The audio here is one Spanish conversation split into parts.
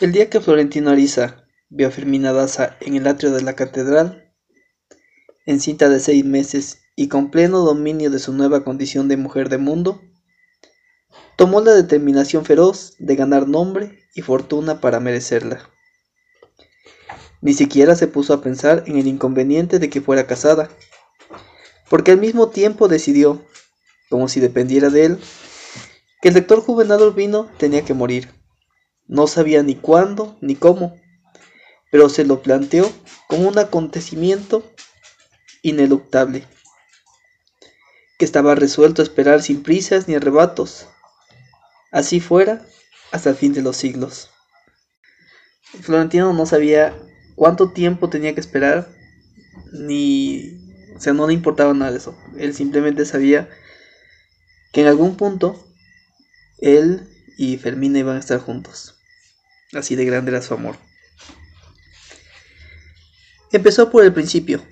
El día que Florentino Ariza vio a Fermina Daza en el atrio de la catedral, encinta de seis meses y con pleno dominio de su nueva condición de mujer de mundo, tomó la determinación feroz de ganar nombre y fortuna para merecerla. Ni siquiera se puso a pensar en el inconveniente de que fuera casada, porque al mismo tiempo decidió, como si dependiera de él, que el lector Juvenal Urbino tenía que morir. No sabía ni cuándo ni cómo, pero se lo planteó como un acontecimiento ineluctable, que estaba resuelto a esperar sin prisas ni arrebatos. Así fuera hasta el fin de los siglos. Florentino no sabía cuánto tiempo tenía que esperar, ni, o sea, no le importaba nada de eso. Él simplemente sabía que en algún punto él y Fermina iban a estar juntos. Así de grande era su amor. Empezó por el principio.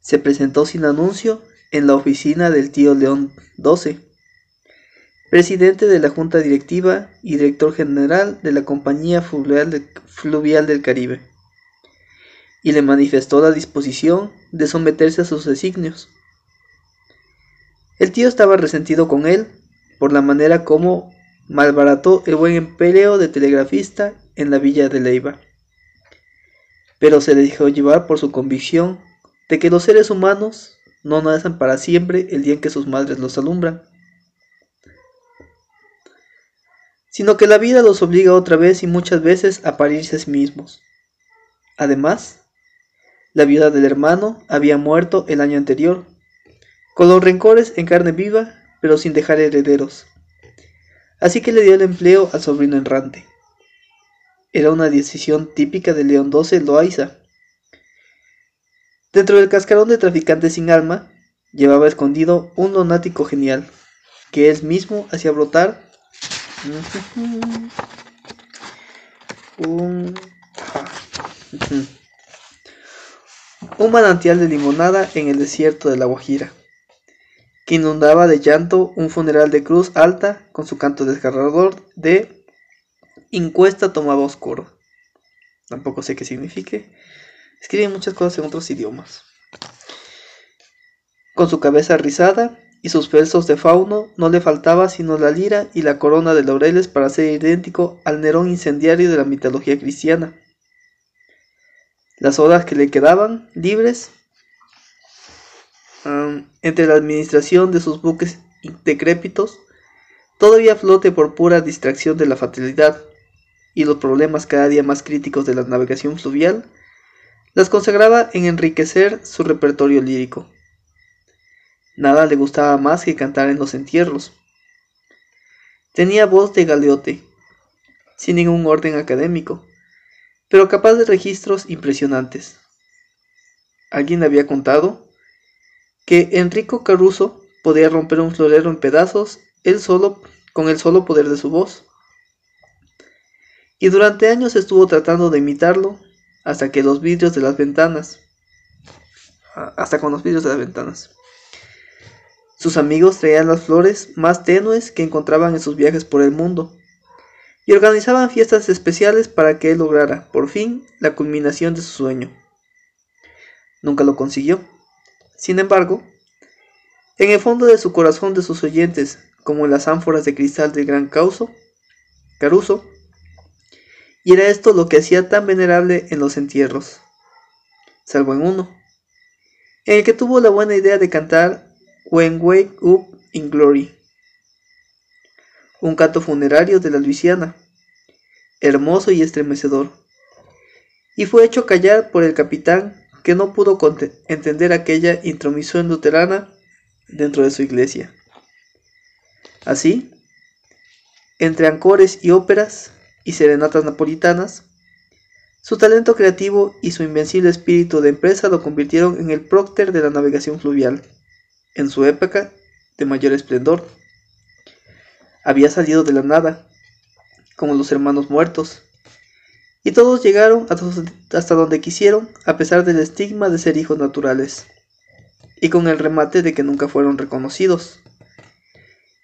Se presentó sin anuncio en la oficina del tío León XII, presidente de la Junta Directiva y director general de la Compañía Fluvial, del Caribe, y le manifestó la disposición de someterse a sus designios. El tío estaba resentido con él por la manera como malbarató el buen empleo de telegrafista en la villa de Leiva. Pero se dejó llevar por su convicción de que los seres humanos no nacen para siempre el día en que sus madres los alumbran, sino que la vida los obliga otra vez y muchas veces a parirse a sí mismos. Además, la viuda del hermano había muerto el año anterior, con los rencores en carne viva, pero sin dejar herederos así que le dio el empleo al sobrino errante. Era una decisión típica de León XII Loaiza. Dentro del cascarón de traficante sin alma, llevaba escondido un lunático genial, que él mismo hacía brotar un manantial de limonada en el desierto de la Guajira que inundaba de llanto un funeral de cruz alta con su canto desgarrador de Incuesta tomaba oscuro. Tampoco sé qué signifique. Escribe muchas cosas en otros idiomas. Con su cabeza rizada y sus versos de fauno no le faltaba sino la lira y la corona de laureles para ser idéntico al Nerón incendiario de la mitología cristiana. Las horas que le quedaban libres entre la administración de sus buques decrépitos, todavía flote por pura distracción de la fatalidad y los problemas cada día más críticos de la navegación fluvial, las consagraba en enriquecer su repertorio lírico. Nada le gustaba más que cantar en los entierros. Tenía voz de galeote, sin ningún orden académico, pero capaz de registros impresionantes. Alguien le había contado que Enrico Caruso podía romper un florero en pedazos él solo con el solo poder de su voz. Y durante años estuvo tratando de imitarlo hasta que los vidrios de las ventanas hasta con los vidrios de las ventanas. Sus amigos traían las flores más tenues que encontraban en sus viajes por el mundo y organizaban fiestas especiales para que él lograra, por fin, la culminación de su sueño. Nunca lo consiguió. Sin embargo, en el fondo de su corazón de sus oyentes, como en las ánforas de cristal del gran Causo, Caruso, y era esto lo que hacía tan venerable en los entierros, salvo en uno, en el que tuvo la buena idea de cantar When Wake Up in Glory, un canto funerario de la Luisiana, hermoso y estremecedor, y fue hecho callar por el capitán que no pudo entender aquella intromisión luterana dentro de su iglesia. Así, entre ancores y óperas y serenatas napolitanas, su talento creativo y su invencible espíritu de empresa lo convirtieron en el prócter de la navegación fluvial, en su época de mayor esplendor. Había salido de la nada, como los hermanos muertos, y todos llegaron hasta donde quisieron a pesar del estigma de ser hijos naturales, y con el remate de que nunca fueron reconocidos.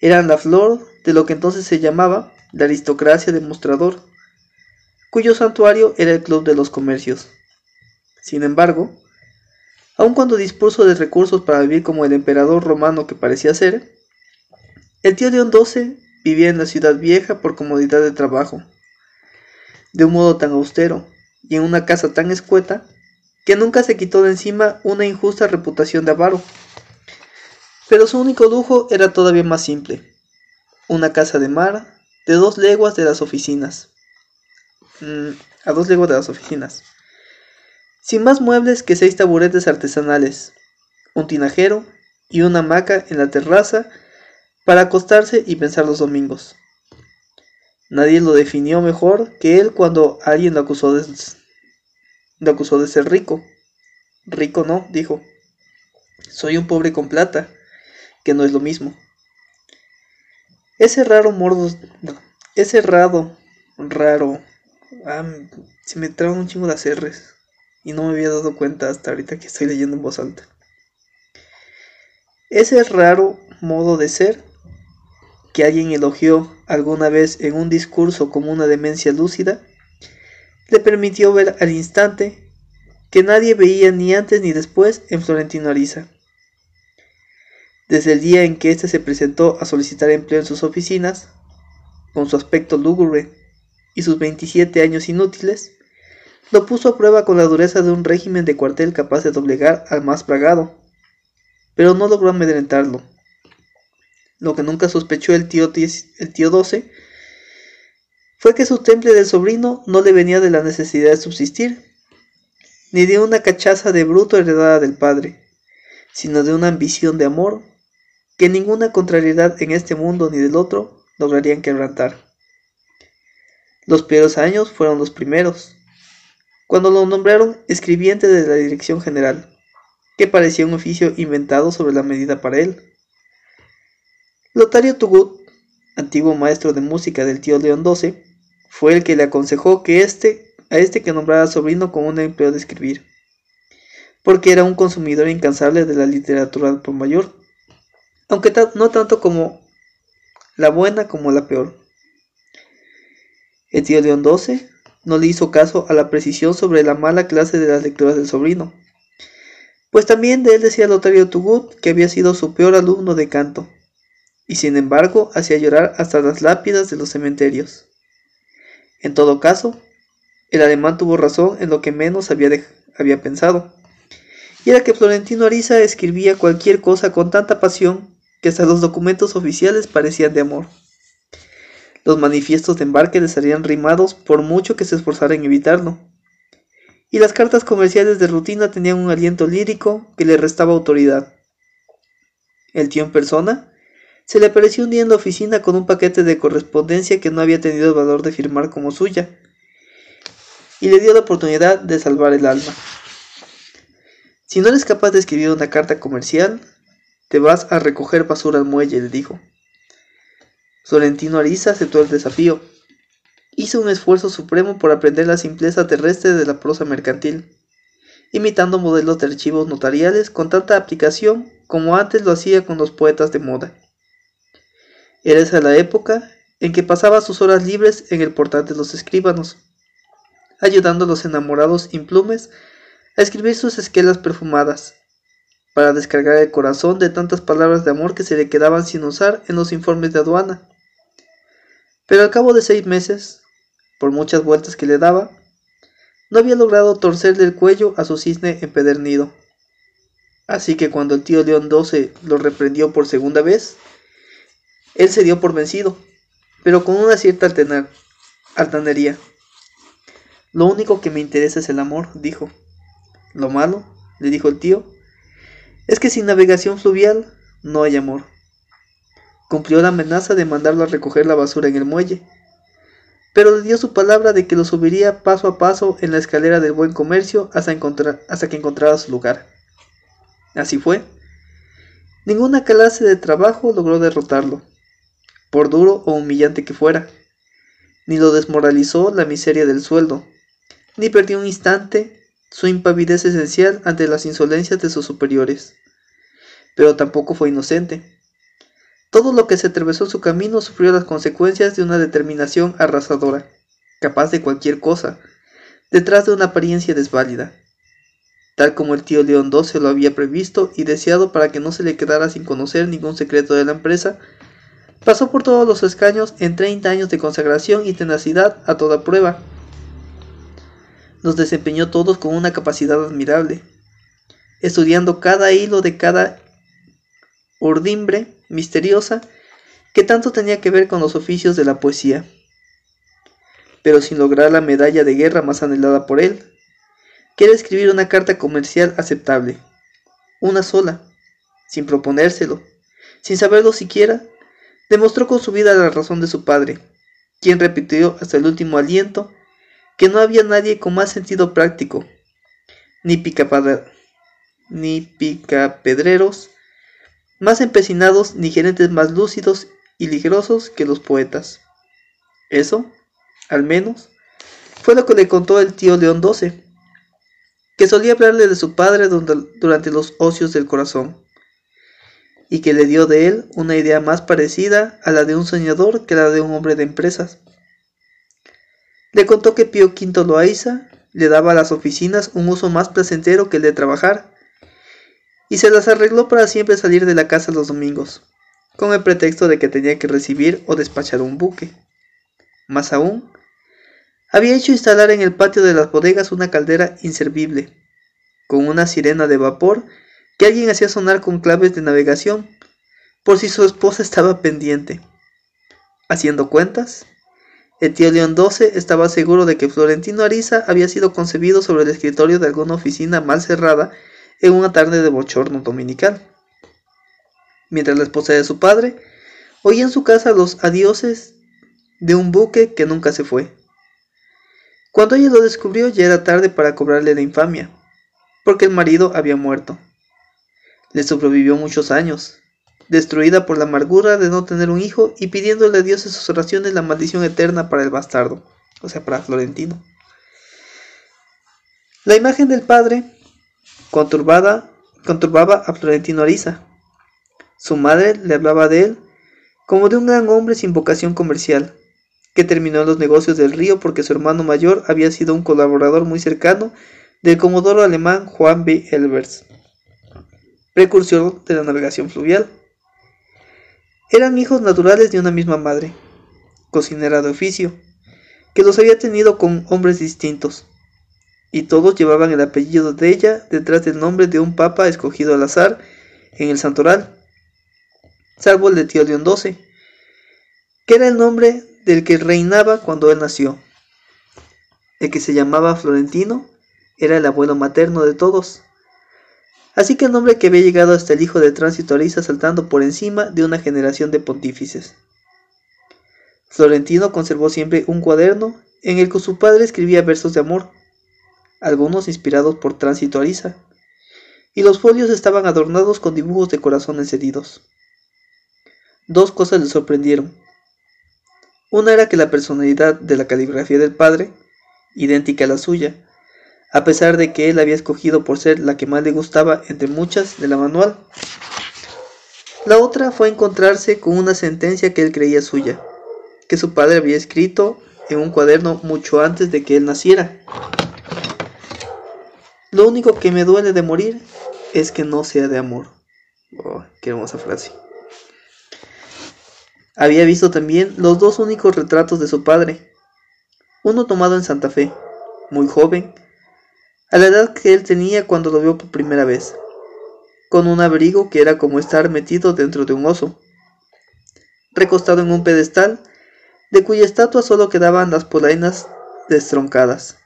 Eran la flor de lo que entonces se llamaba la aristocracia demostrador, cuyo santuario era el Club de los Comercios. Sin embargo, aun cuando dispuso de recursos para vivir como el emperador romano que parecía ser, el tío León XII vivía en la ciudad vieja por comodidad de trabajo, de un modo tan austero y en una casa tan escueta que nunca se quitó de encima una injusta reputación de avaro. Pero su único lujo era todavía más simple, una casa de mar de dos leguas de las oficinas. Mm, a dos leguas de las oficinas. Sin más muebles que seis taburetes artesanales, un tinajero y una hamaca en la terraza para acostarse y pensar los domingos. Nadie lo definió mejor que él cuando alguien lo acusó de, lo acusó de ser rico. Rico no, dijo. Soy un pobre con plata, que no es lo mismo. Ese raro mordo, ese raro, raro, ah, se me traen un chingo de acerres y no me había dado cuenta hasta ahorita que estoy leyendo en voz alta. Ese raro modo de ser que alguien elogió alguna vez en un discurso como una demencia lúcida, le permitió ver al instante que nadie veía ni antes ni después en Florentino Ariza. Desde el día en que éste se presentó a solicitar empleo en sus oficinas, con su aspecto lúgubre y sus 27 años inútiles, lo puso a prueba con la dureza de un régimen de cuartel capaz de doblegar al más bragado, pero no logró amedrentarlo. Lo que nunca sospechó el tío, el tío 12 fue que su temple del sobrino no le venía de la necesidad de subsistir, ni de una cachaza de bruto heredada del padre, sino de una ambición de amor que ninguna contrariedad en este mundo ni del otro lograrían quebrantar. Los peores años fueron los primeros, cuando lo nombraron escribiente de la Dirección General, que parecía un oficio inventado sobre la medida para él. Lotario Tugut, antiguo maestro de música del tío León XII, fue el que le aconsejó que este, a este que nombrara sobrino con un empleo de escribir, porque era un consumidor incansable de la literatura por mayor, aunque no tanto como la buena como la peor. El tío León XII no le hizo caso a la precisión sobre la mala clase de las lecturas del sobrino, pues también de él decía Lotario Tugut que había sido su peor alumno de canto, y sin embargo hacía llorar hasta las lápidas de los cementerios. En todo caso, el alemán tuvo razón en lo que menos había, pensado, y era que Florentino Ariza escribía cualquier cosa con tanta pasión que hasta los documentos oficiales parecían de amor. Los manifiestos de embarque les salían rimados por mucho que se esforzara en evitarlo. Y las cartas comerciales de rutina tenían un aliento lírico que le restaba autoridad. El tío en persona se le apareció un día en la oficina con un paquete de correspondencia que no había tenido el valor de firmar como suya, y le dio la oportunidad de salvar el alma. Si no eres capaz de escribir una carta comercial, te vas a recoger basura al muelle, le dijo. Florentino Ariza aceptó el desafío. Hizo un esfuerzo supremo por aprender la simpleza terrestre de la prosa mercantil, imitando modelos de archivos notariales con tanta aplicación como antes lo hacía con los poetas de moda. Era esa la época en que pasaba sus horas libres en el portal de los escribanos, ayudando a los enamorados implumes a escribir sus esquelas perfumadas, para descargar el corazón de tantas palabras de amor que se le quedaban sin usar en los informes de aduana. Pero al cabo de seis meses, por muchas vueltas que le daba, no había logrado torcerle el cuello a su cisne empedernido. Así que cuando el tío León XII lo reprendió por segunda vez, él se dio por vencido, pero con una cierta altanería. Lo único que me interesa es el amor, dijo. Lo malo, le dijo el tío, es que sin navegación fluvial no hay amor cumplió la amenaza de mandarlo a recoger la basura en el muelle, pero le dio su palabra de que lo subiría paso a paso en la escalera del buen comercio hasta, hasta que encontrara su lugar. Así fue. Ninguna clase de trabajo logró derrotarlo, por duro o humillante que fuera, ni lo desmoralizó la miseria del sueldo, ni perdió un instante su impavidez esencial ante las insolencias de sus superiores. Pero tampoco fue inocente todo lo que se atravesó su camino sufrió las consecuencias de una determinación arrasadora. capaz de cualquier cosa, detrás de una apariencia desválida, tal como el tío León XII lo había previsto y deseado para que no se le quedara sin conocer ningún secreto de la empresa, pasó por todos los escaños en 30 años de consagración y tenacidad a toda prueba. Los desempeñó todos con una capacidad admirable, estudiando cada hilo de cada urdimbre misteriosa que tanto tenía que ver con los oficios de la poesía, pero sin lograr la medalla de guerra más anhelada por él, Quiere escribir una carta comercial aceptable. Una sola, sin proponérselo, sin saberlo siquiera, demostró con su vida la razón de su padre, quien repitió hasta el último aliento que no había nadie con más sentido práctico, ni, ni picapedreros más empecinados, ni gerentes más lúcidos y ligerosos que los poetas. Eso, al menos, fue lo que le contó el tío León XII, que solía hablarle de su padre durante los ocios del corazón, y que le dio de él una idea más parecida a la de un soñador que la de un hombre de empresas. Le contó que Pío V Loaiza le daba a las oficinas un uso más placentero que el de trabajar, y se las arregló para siempre salir de la casa los domingos, con el pretexto de que tenía que recibir o despachar un buque. Más aún, había hecho instalar en el patio de las bodegas una caldera inservible, con una sirena de vapor que alguien hacía sonar con claves de navegación, por si su esposa estaba pendiente. Haciendo cuentas, tío León XII estaba seguro de que Florentino Ariza había sido concebido sobre el escritorio de alguna oficina mal cerrada en una tarde de bochorno dominical. Mientras la esposa de su padre oía en su casa los adioses de un buque que nunca se fue. Cuando ella lo descubrió ya era tarde para cobrarle la infamia, porque el marido había muerto. Le sobrevivió muchos años, destruida por la amargura de no tener un hijo y pidiéndole a Dios en sus oraciones la maldición eterna para el bastardo, o sea, para Florentino. La imagen del padre conturbada, conturbaba a Florentino Ariza. Su madre le hablaba de él como de un gran hombre sin vocación comercial, que terminó los negocios del río porque su hermano mayor había sido un colaborador muy cercano del comodoro alemán Juan B. Elbers, precursor de la navegación fluvial. Eran hijos naturales de una misma madre, cocinera de oficio, que los había tenido con hombres distintos, y todos llevaban el apellido de ella detrás del nombre de un papa escogido al azar en el santoral, salvo el de Tío León XII, que era el nombre del que reinaba cuando él nació. El que se llamaba Florentino era el abuelo materno de todos. Así que el nombre que había llegado hasta el hijo de Tránsito Ariza saltando por encima de una generación de pontífices. Florentino conservó siempre un cuaderno en el que su padre escribía versos de amor, algunos inspirados por Tránsito Ariza, y los folios estaban adornados con dibujos de corazones heridos. Dos cosas le sorprendieron. Una era que la personalidad de la caligrafía del padre, idéntica a la suya, a pesar de que él había escogido por ser la que más le gustaba entre muchas de la manual. La otra fue encontrarse con una sentencia que él creía suya, que su padre había escrito en un cuaderno mucho antes de que él naciera. Lo único que me duele de morir es que no sea de amor. Oh, qué hermosa frase. Había visto también los dos únicos retratos de su padre, uno tomado en Santa Fe, muy joven, a la edad que él tenía cuando lo vio por primera vez, con un abrigo que era como estar metido dentro de un oso, recostado en un pedestal, de cuya estatua solo quedaban las polainas destroncadas.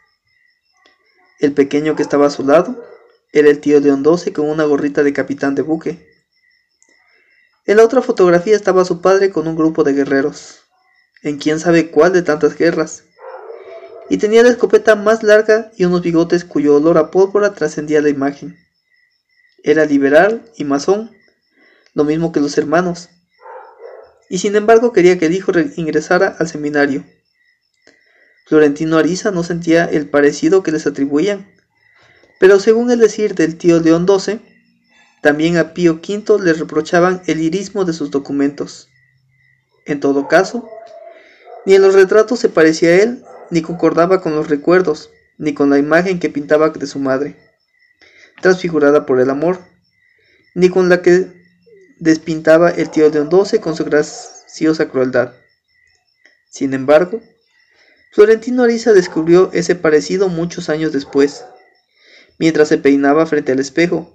El pequeño que estaba a su lado era el tío León XII con una gorrita de capitán de buque, en la otra fotografía estaba su padre con un grupo de guerreros, en quién sabe cuál de tantas guerras, y tenía la escopeta más larga y unos bigotes cuyo olor a pólvora trascendía la imagen. Era liberal y masón, lo mismo que los hermanos, y sin embargo quería que el hijo ingresara al seminario. Florentino Ariza no sentía el parecido que les atribuían, pero según el decir del tío León XII, también a Pío V le reprochaban el irismo de sus documentos. En todo caso, ni en los retratos se parecía a él, ni concordaba con los recuerdos, ni con la imagen que pintaba de su madre, transfigurada por el amor, ni con la que despintaba el tío León XII con su graciosa crueldad. Sin embargo, Florentino Ariza descubrió ese parecido muchos años después, mientras se peinaba frente al espejo,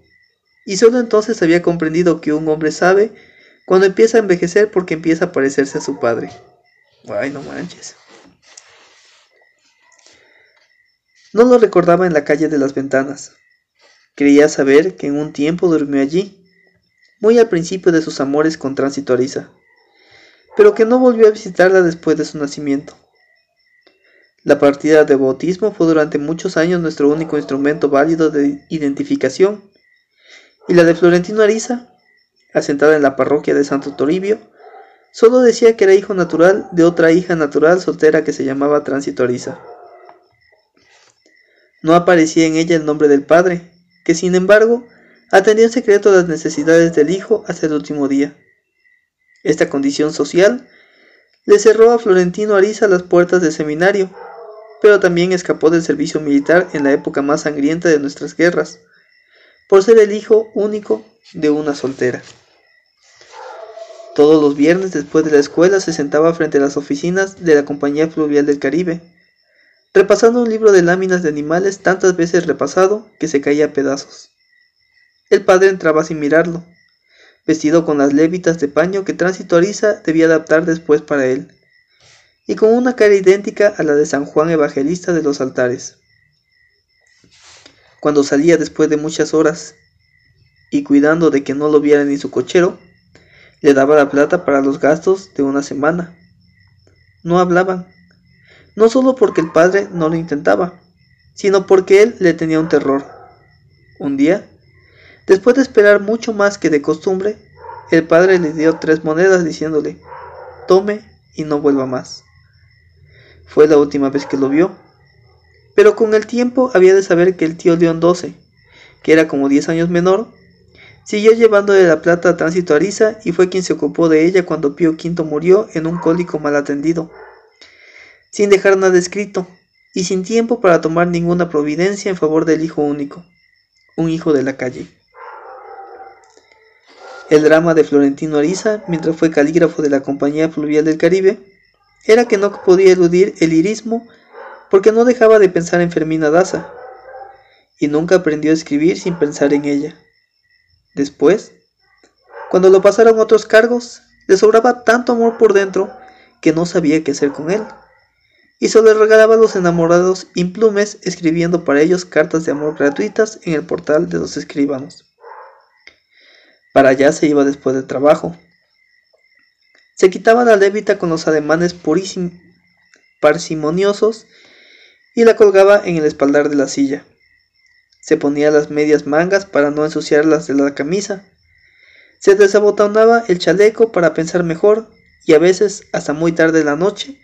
y solo entonces había comprendido que un hombre sabe cuando empieza a envejecer porque empieza a parecerse a su padre. Ay, no manches. No lo recordaba en la calle de las ventanas. Creía saber que en un tiempo durmió allí, muy al principio de sus amores con Tránsito Ariza, pero que no volvió a visitarla después de su nacimiento. La partida de bautismo fue durante muchos años nuestro único instrumento válido de identificación, y la de Florentino Ariza, asentada en la parroquia de Santo Toribio, solo decía que era hijo natural de otra hija natural soltera que se llamaba Tránsito Ariza. No aparecía en ella el nombre del padre, que sin embargo atendió en secreto las necesidades del hijo hasta el último día. Esta condición social le cerró a Florentino Ariza las puertas del seminario, pero también escapó del servicio militar en la época más sangrienta de nuestras guerras, por ser el hijo único de una soltera. Todos los viernes después de la escuela se sentaba frente a las oficinas de la Compañía Fluvial del Caribe, repasando un libro de láminas de animales tantas veces repasado que se caía a pedazos. El padre entraba sin mirarlo, vestido con las lévitas de paño que Tránsito Ariza debía adaptar después para él, y con una cara idéntica a la de San Juan Evangelista de los altares. Cuando salía después de muchas horas y cuidando de que no lo viera ni su cochero, le daba la plata para los gastos de una semana. No hablaban, no solo porque el padre no lo intentaba, sino porque él le tenía un terror. Un día, después de esperar mucho más que de costumbre, el padre le dio tres monedas diciéndole, tome y no vuelva más. Fue la última vez que lo vio. Pero con el tiempo había de saber que el tío León XII, que era como 10 años menor, siguió llevándole la plata a Tránsito Ariza y fue quien se ocupó de ella cuando Pío V murió en un cólico mal atendido, sin dejar nada escrito y sin tiempo para tomar ninguna providencia en favor del hijo único, un hijo de la calle. El drama de Florentino Ariza, mientras fue calígrafo de la Compañía Fluvial del Caribe, era que no podía eludir el irismo porque no dejaba de pensar en Fermina Daza, y nunca aprendió a escribir sin pensar en ella. Después, cuando lo pasaron otros cargos, le sobraba tanto amor por dentro que no sabía qué hacer con él, y solo regalaba a los enamorados implumes escribiendo para ellos cartas de amor gratuitas en el portal de los escribanos. Para allá se iba después del trabajo, se quitaba la levita con los ademanes parsimoniosos y la colgaba en el espaldar de la silla. Se ponía las medias mangas para no ensuciar las de la camisa. Se desabotonaba el chaleco para pensar mejor y a veces, hasta muy tarde en la noche,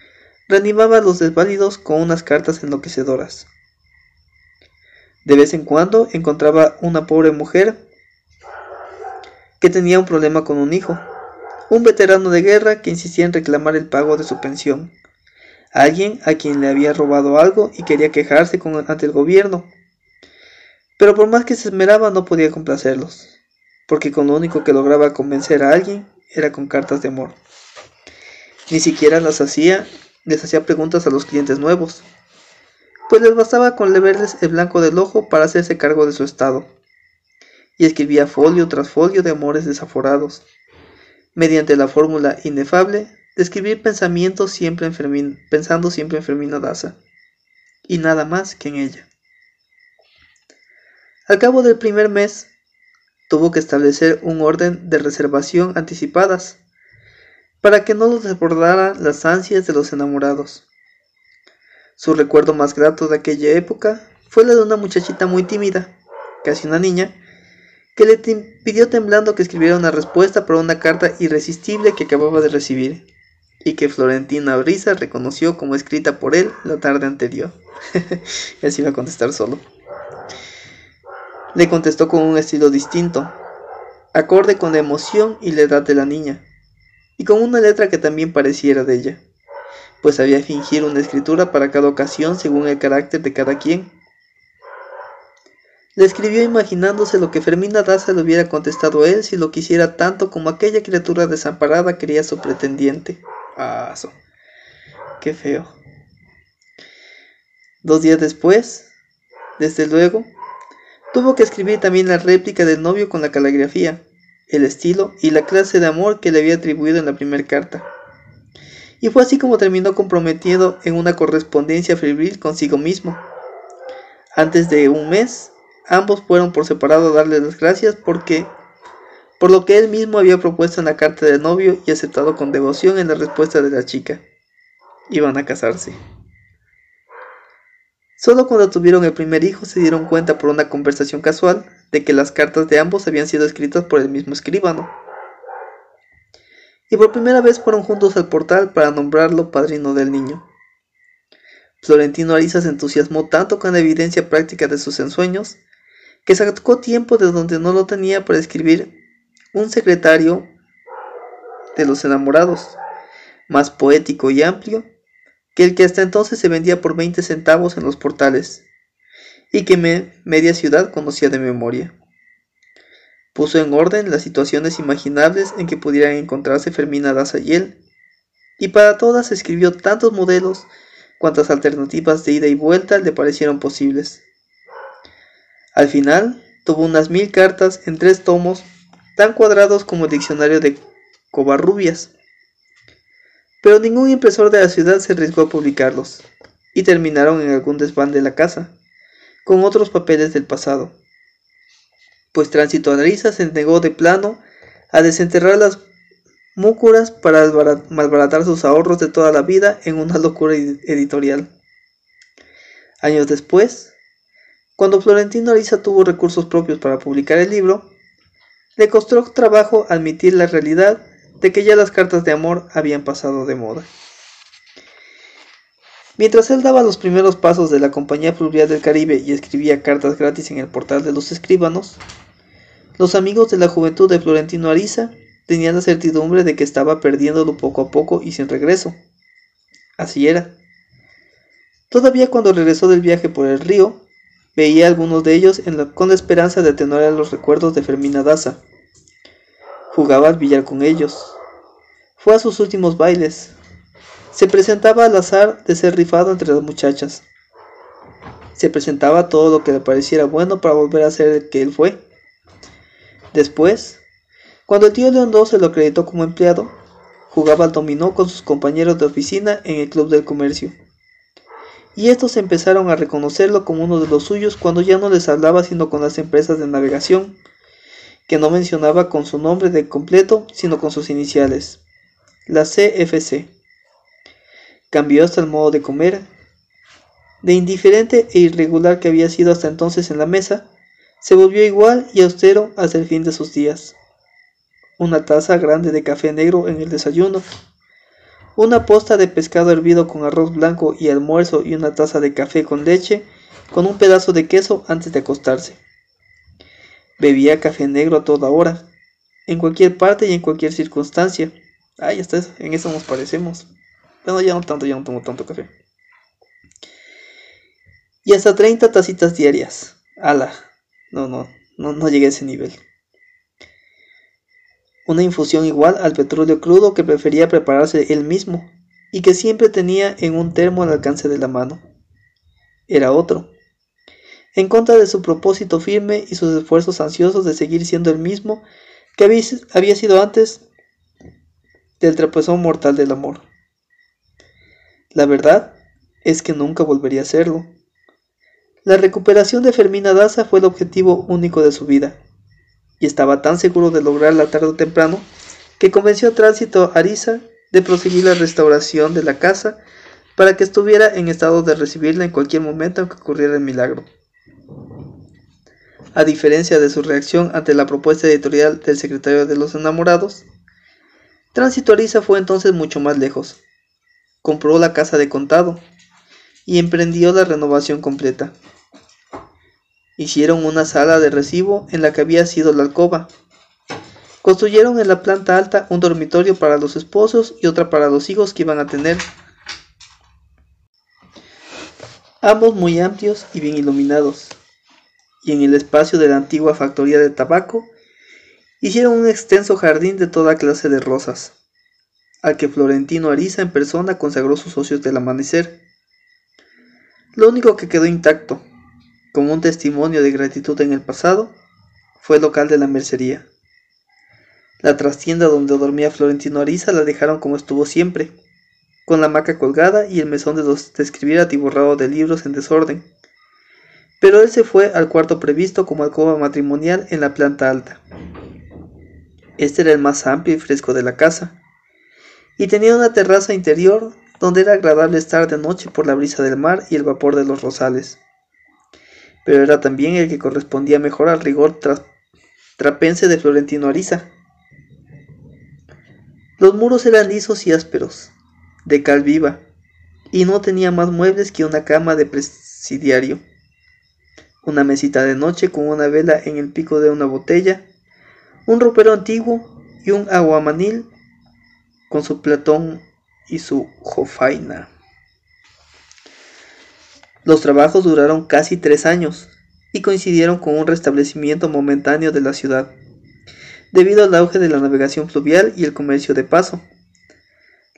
reanimaba a los desválidos con unas cartas enloquecedoras. De vez en cuando encontraba una pobre mujer que tenía un problema con un hijo un veterano de guerra que insistía en reclamar el pago de su pensión, alguien a quien le había robado algo y quería quejarse ante el gobierno. Pero por más que se esmeraba no podía complacerlos, porque con lo único que lograba convencer a alguien era con cartas de amor. Ni siquiera las hacía, les hacía preguntas a los clientes nuevos, pues les bastaba con leerles el blanco del ojo para hacerse cargo de su estado, y escribía folio tras folio de amores desaforados, mediante la fórmula inefable de escribir pensamientos siempre en pensando siempre en Fermina Daza, y nada más que en ella. Al cabo del primer mes, tuvo que establecer un orden de reservación anticipadas, para que no los desbordaran las ansias de los enamorados. Su recuerdo más grato de aquella época fue la de una muchachita muy tímida, casi una niña, que le pidió temblando que escribiera una respuesta para una carta irresistible que acababa de recibir, y que Florentina Brisa reconoció como escrita por él la tarde anterior. y así iba a contestar solo. Le contestó con un estilo distinto, acorde con la emoción y la edad de la niña, y con una letra que también pareciera de ella, pues había fingir una escritura para cada ocasión según el carácter de cada quien. Le escribió imaginándose lo que Fermina Daza le hubiera contestado a él si lo quisiera tanto como aquella criatura desamparada quería su pretendiente. Ah. Qué feo. Dos días después, desde luego, tuvo que escribir también la réplica del novio con la caligrafía, el estilo y la clase de amor que le había atribuido en la primera carta. Y fue así como terminó comprometido en una correspondencia febril consigo mismo. Antes de un mes, Ambos fueron por separado a darle las gracias porque por lo que él mismo había propuesto en la carta del novio y aceptado con devoción en la respuesta de la chica. Iban a casarse. Solo cuando tuvieron el primer hijo se dieron cuenta por una conversación casual de que las cartas de ambos habían sido escritas por el mismo escribano. Y por primera vez fueron juntos al portal para nombrarlo padrino del niño. Florentino Ariza se entusiasmó tanto con la evidencia práctica de sus ensueños que sacó tiempo de donde no lo tenía para escribir un secretario de los enamorados, más poético y amplio que el que hasta entonces se vendía por 20 centavos en los portales, y que media ciudad conocía de memoria. Puso en orden las situaciones imaginables en que pudieran encontrarse Fermina Daza y él, y para todas escribió tantos modelos cuantas alternativas de ida y vuelta le parecieron posibles. Al final, tuvo unas mil cartas en tres tomos, tan cuadrados como el diccionario de Covarrubias. Pero ningún impresor de la ciudad se arriesgó a publicarlos, y terminaron en algún desván de la casa, con otros papeles del pasado. Pues Tránsito Analiza se negó de plano a desenterrar las múcuras para malbaratar sus ahorros de toda la vida en una locura editorial. Años después, cuando Florentino Ariza tuvo recursos propios para publicar el libro, le costó trabajo admitir la realidad de que ya las cartas de amor habían pasado de moda. Mientras él daba los primeros pasos de la Compañía Fluvial del Caribe y escribía cartas gratis en el portal de los escribanos, los amigos de la juventud de Florentino Ariza tenían la certidumbre de que estaba perdiéndolo poco a poco y sin regreso. Así era. Todavía cuando regresó del viaje por el río, Veía algunos de ellos con la esperanza de atenuar los recuerdos de Fermina Daza. Jugaba al billar con ellos. Fue a sus últimos bailes. Se presentaba al azar de ser rifado entre las muchachas. Se presentaba todo lo que le pareciera bueno para volver a ser el que él fue. Después, cuando el tío León II se lo acreditó como empleado, jugaba al dominó con sus compañeros de oficina en el Club del Comercio y estos empezaron a reconocerlo como uno de los suyos cuando ya no les hablaba sino con las empresas de navegación, que no mencionaba con su nombre de completo sino con sus iniciales, la CFC. Cambió hasta el modo de comer, de indiferente e irregular que había sido hasta entonces en la mesa, se volvió igual y austero hasta el fin de sus días. Una taza grande de café negro en el desayuno, una posta de pescado hervido con arroz blanco y almuerzo y una taza de café con leche con un pedazo de queso antes de acostarse. Bebía café negro a toda hora, en cualquier parte y en cualquier circunstancia. Ay, hasta en eso nos parecemos. Bueno, ya no tanto, ya no tomo tanto café. Y hasta 30 tacitas diarias. Ala, no, no, no, no llegué a ese nivel una infusión igual al petróleo crudo que prefería prepararse él mismo y que siempre tenía en un termo al alcance de la mano. Era otro. En contra de su propósito firme y sus esfuerzos ansiosos de seguir siendo el mismo que había sido antes del trapezón mortal del amor. La verdad es que nunca volvería a serlo. La recuperación de Fermina Daza fue el objetivo único de su vida y estaba tan seguro de lograrla tarde o temprano que convenció a Tránsito Ariza de proseguir la restauración de la casa para que estuviera en estado de recibirla en cualquier momento en que ocurriera el milagro. A diferencia de su reacción ante la propuesta editorial del secretario de los enamorados, Tránsito Ariza fue entonces mucho más lejos. Compró la casa de contado y emprendió la renovación completa. Hicieron una sala de recibo en la que había sido la alcoba. Construyeron en la planta alta un dormitorio para los esposos y otra para los hijos que iban a tener, ambos muy amplios y bien iluminados, y en el espacio de la antigua factoría de tabaco hicieron un extenso jardín de toda clase de rosas, al que Florentino Ariza en persona consagró sus socios del amanecer. Lo único que quedó intacto, como un testimonio de gratitud en el pasado, fue el local de la mercería. La trastienda donde dormía Florentino Ariza la dejaron como estuvo siempre, con la hamaca colgada y el mesón de, de escribir atiborrado de libros en desorden. Pero él se fue al cuarto previsto como alcoba matrimonial en la planta alta. Este era el más amplio y fresco de la casa, y tenía una terraza interior donde era agradable estar de noche por la brisa del mar y el vapor de los rosales. Pero era también el que correspondía mejor al rigor trapense de Florentino Ariza. Los muros eran lisos y ásperos, de cal viva, y no tenía más muebles que una cama de presidiario, una mesita de noche con una vela en el pico de una botella, un ropero antiguo y un aguamanil con su platón y su jofaina. Los trabajos duraron casi tres años y coincidieron con un restablecimiento momentáneo de la ciudad, debido al auge de la navegación fluvial y el comercio de paso.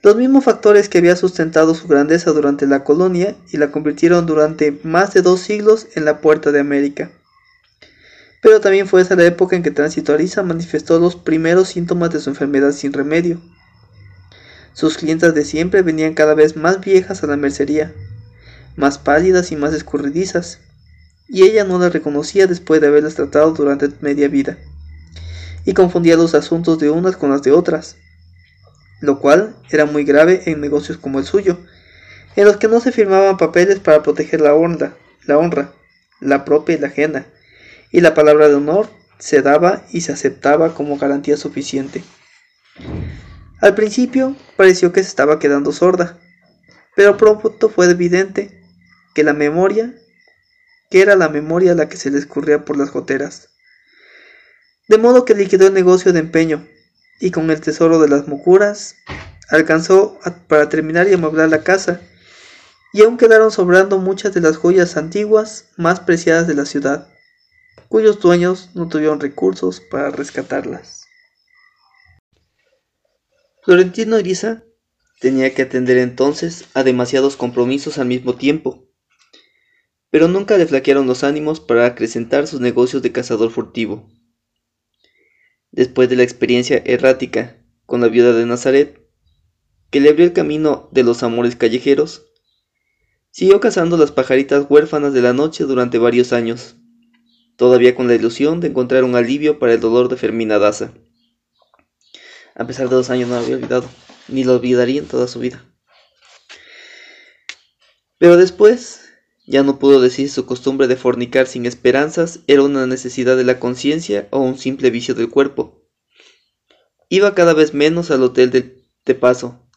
Los mismos factores que había sustentado su grandeza durante la colonia y la convirtieron durante más de dos siglos en la puerta de América. Pero también fue esa la época en que Tránsito Ariza manifestó los primeros síntomas de su enfermedad sin remedio. Sus clientas de siempre venían cada vez más viejas a la mercería, más pálidas y más escurridizas, y ella no las reconocía después de haberlas tratado durante media vida, y confundía los asuntos de unas con las de otras, lo cual era muy grave en negocios como el suyo, en los que no se firmaban papeles para proteger la honra, la honra, la propia y la ajena, y la palabra de honor se daba y se aceptaba como garantía suficiente. Al principio pareció que se estaba quedando sorda, pero pronto fue evidente que la memoria, que era la memoria la que se le escurría por las goteras. De modo que liquidó el negocio de empeño y con el tesoro de las mocuras alcanzó para terminar y amueblar la casa, y aún quedaron sobrando muchas de las joyas antiguas más preciadas de la ciudad, cuyos dueños no tuvieron recursos para rescatarlas. Florentino Iriza tenía que atender entonces a demasiados compromisos al mismo tiempo, pero nunca le flaquearon los ánimos para acrecentar sus negocios de cazador furtivo. Después de la experiencia errática con la viuda de Nazaret, que le abrió el camino de los amores callejeros, siguió cazando las pajaritas huérfanas de la noche durante varios años, todavía con la ilusión de encontrar un alivio para el dolor de Fermina Daza. A pesar de dos años no lo había olvidado, ni lo olvidaría en toda su vida. Pero después, ya no pudo decir si su costumbre de fornicar sin esperanzas era una necesidad de la conciencia o un simple vicio del cuerpo. Iba cada vez menos al hotel de paso,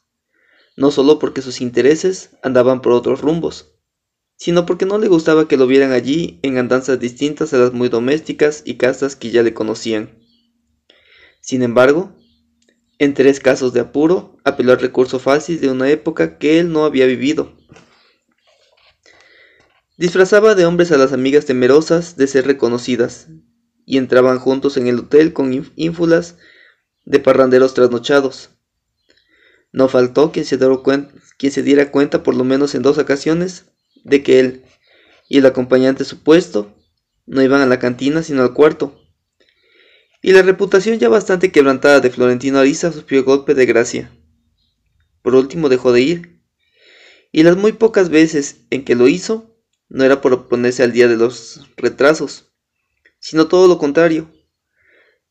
no solo porque sus intereses andaban por otros rumbos, sino porque no le gustaba que lo vieran allí en andanzas distintas a las muy domésticas y casas que ya le conocían. Sin embargo, en tres casos de apuro, apeló al recurso fácil de una época que él no había vivido. Disfrazaba de hombres a las amigas temerosas de ser reconocidas, y entraban juntos en el hotel con ínfulas de parranderos trasnochados. No faltó quien se, se diera cuenta por lo menos en dos ocasiones de que él y el acompañante supuesto no iban a la cantina sino al cuarto, y la reputación ya bastante quebrantada de Florentino Ariza sufrió golpe de gracia. Por último dejó de ir, y las muy pocas veces en que lo hizo no era por oponerse al día de los retrasos, sino todo lo contrario,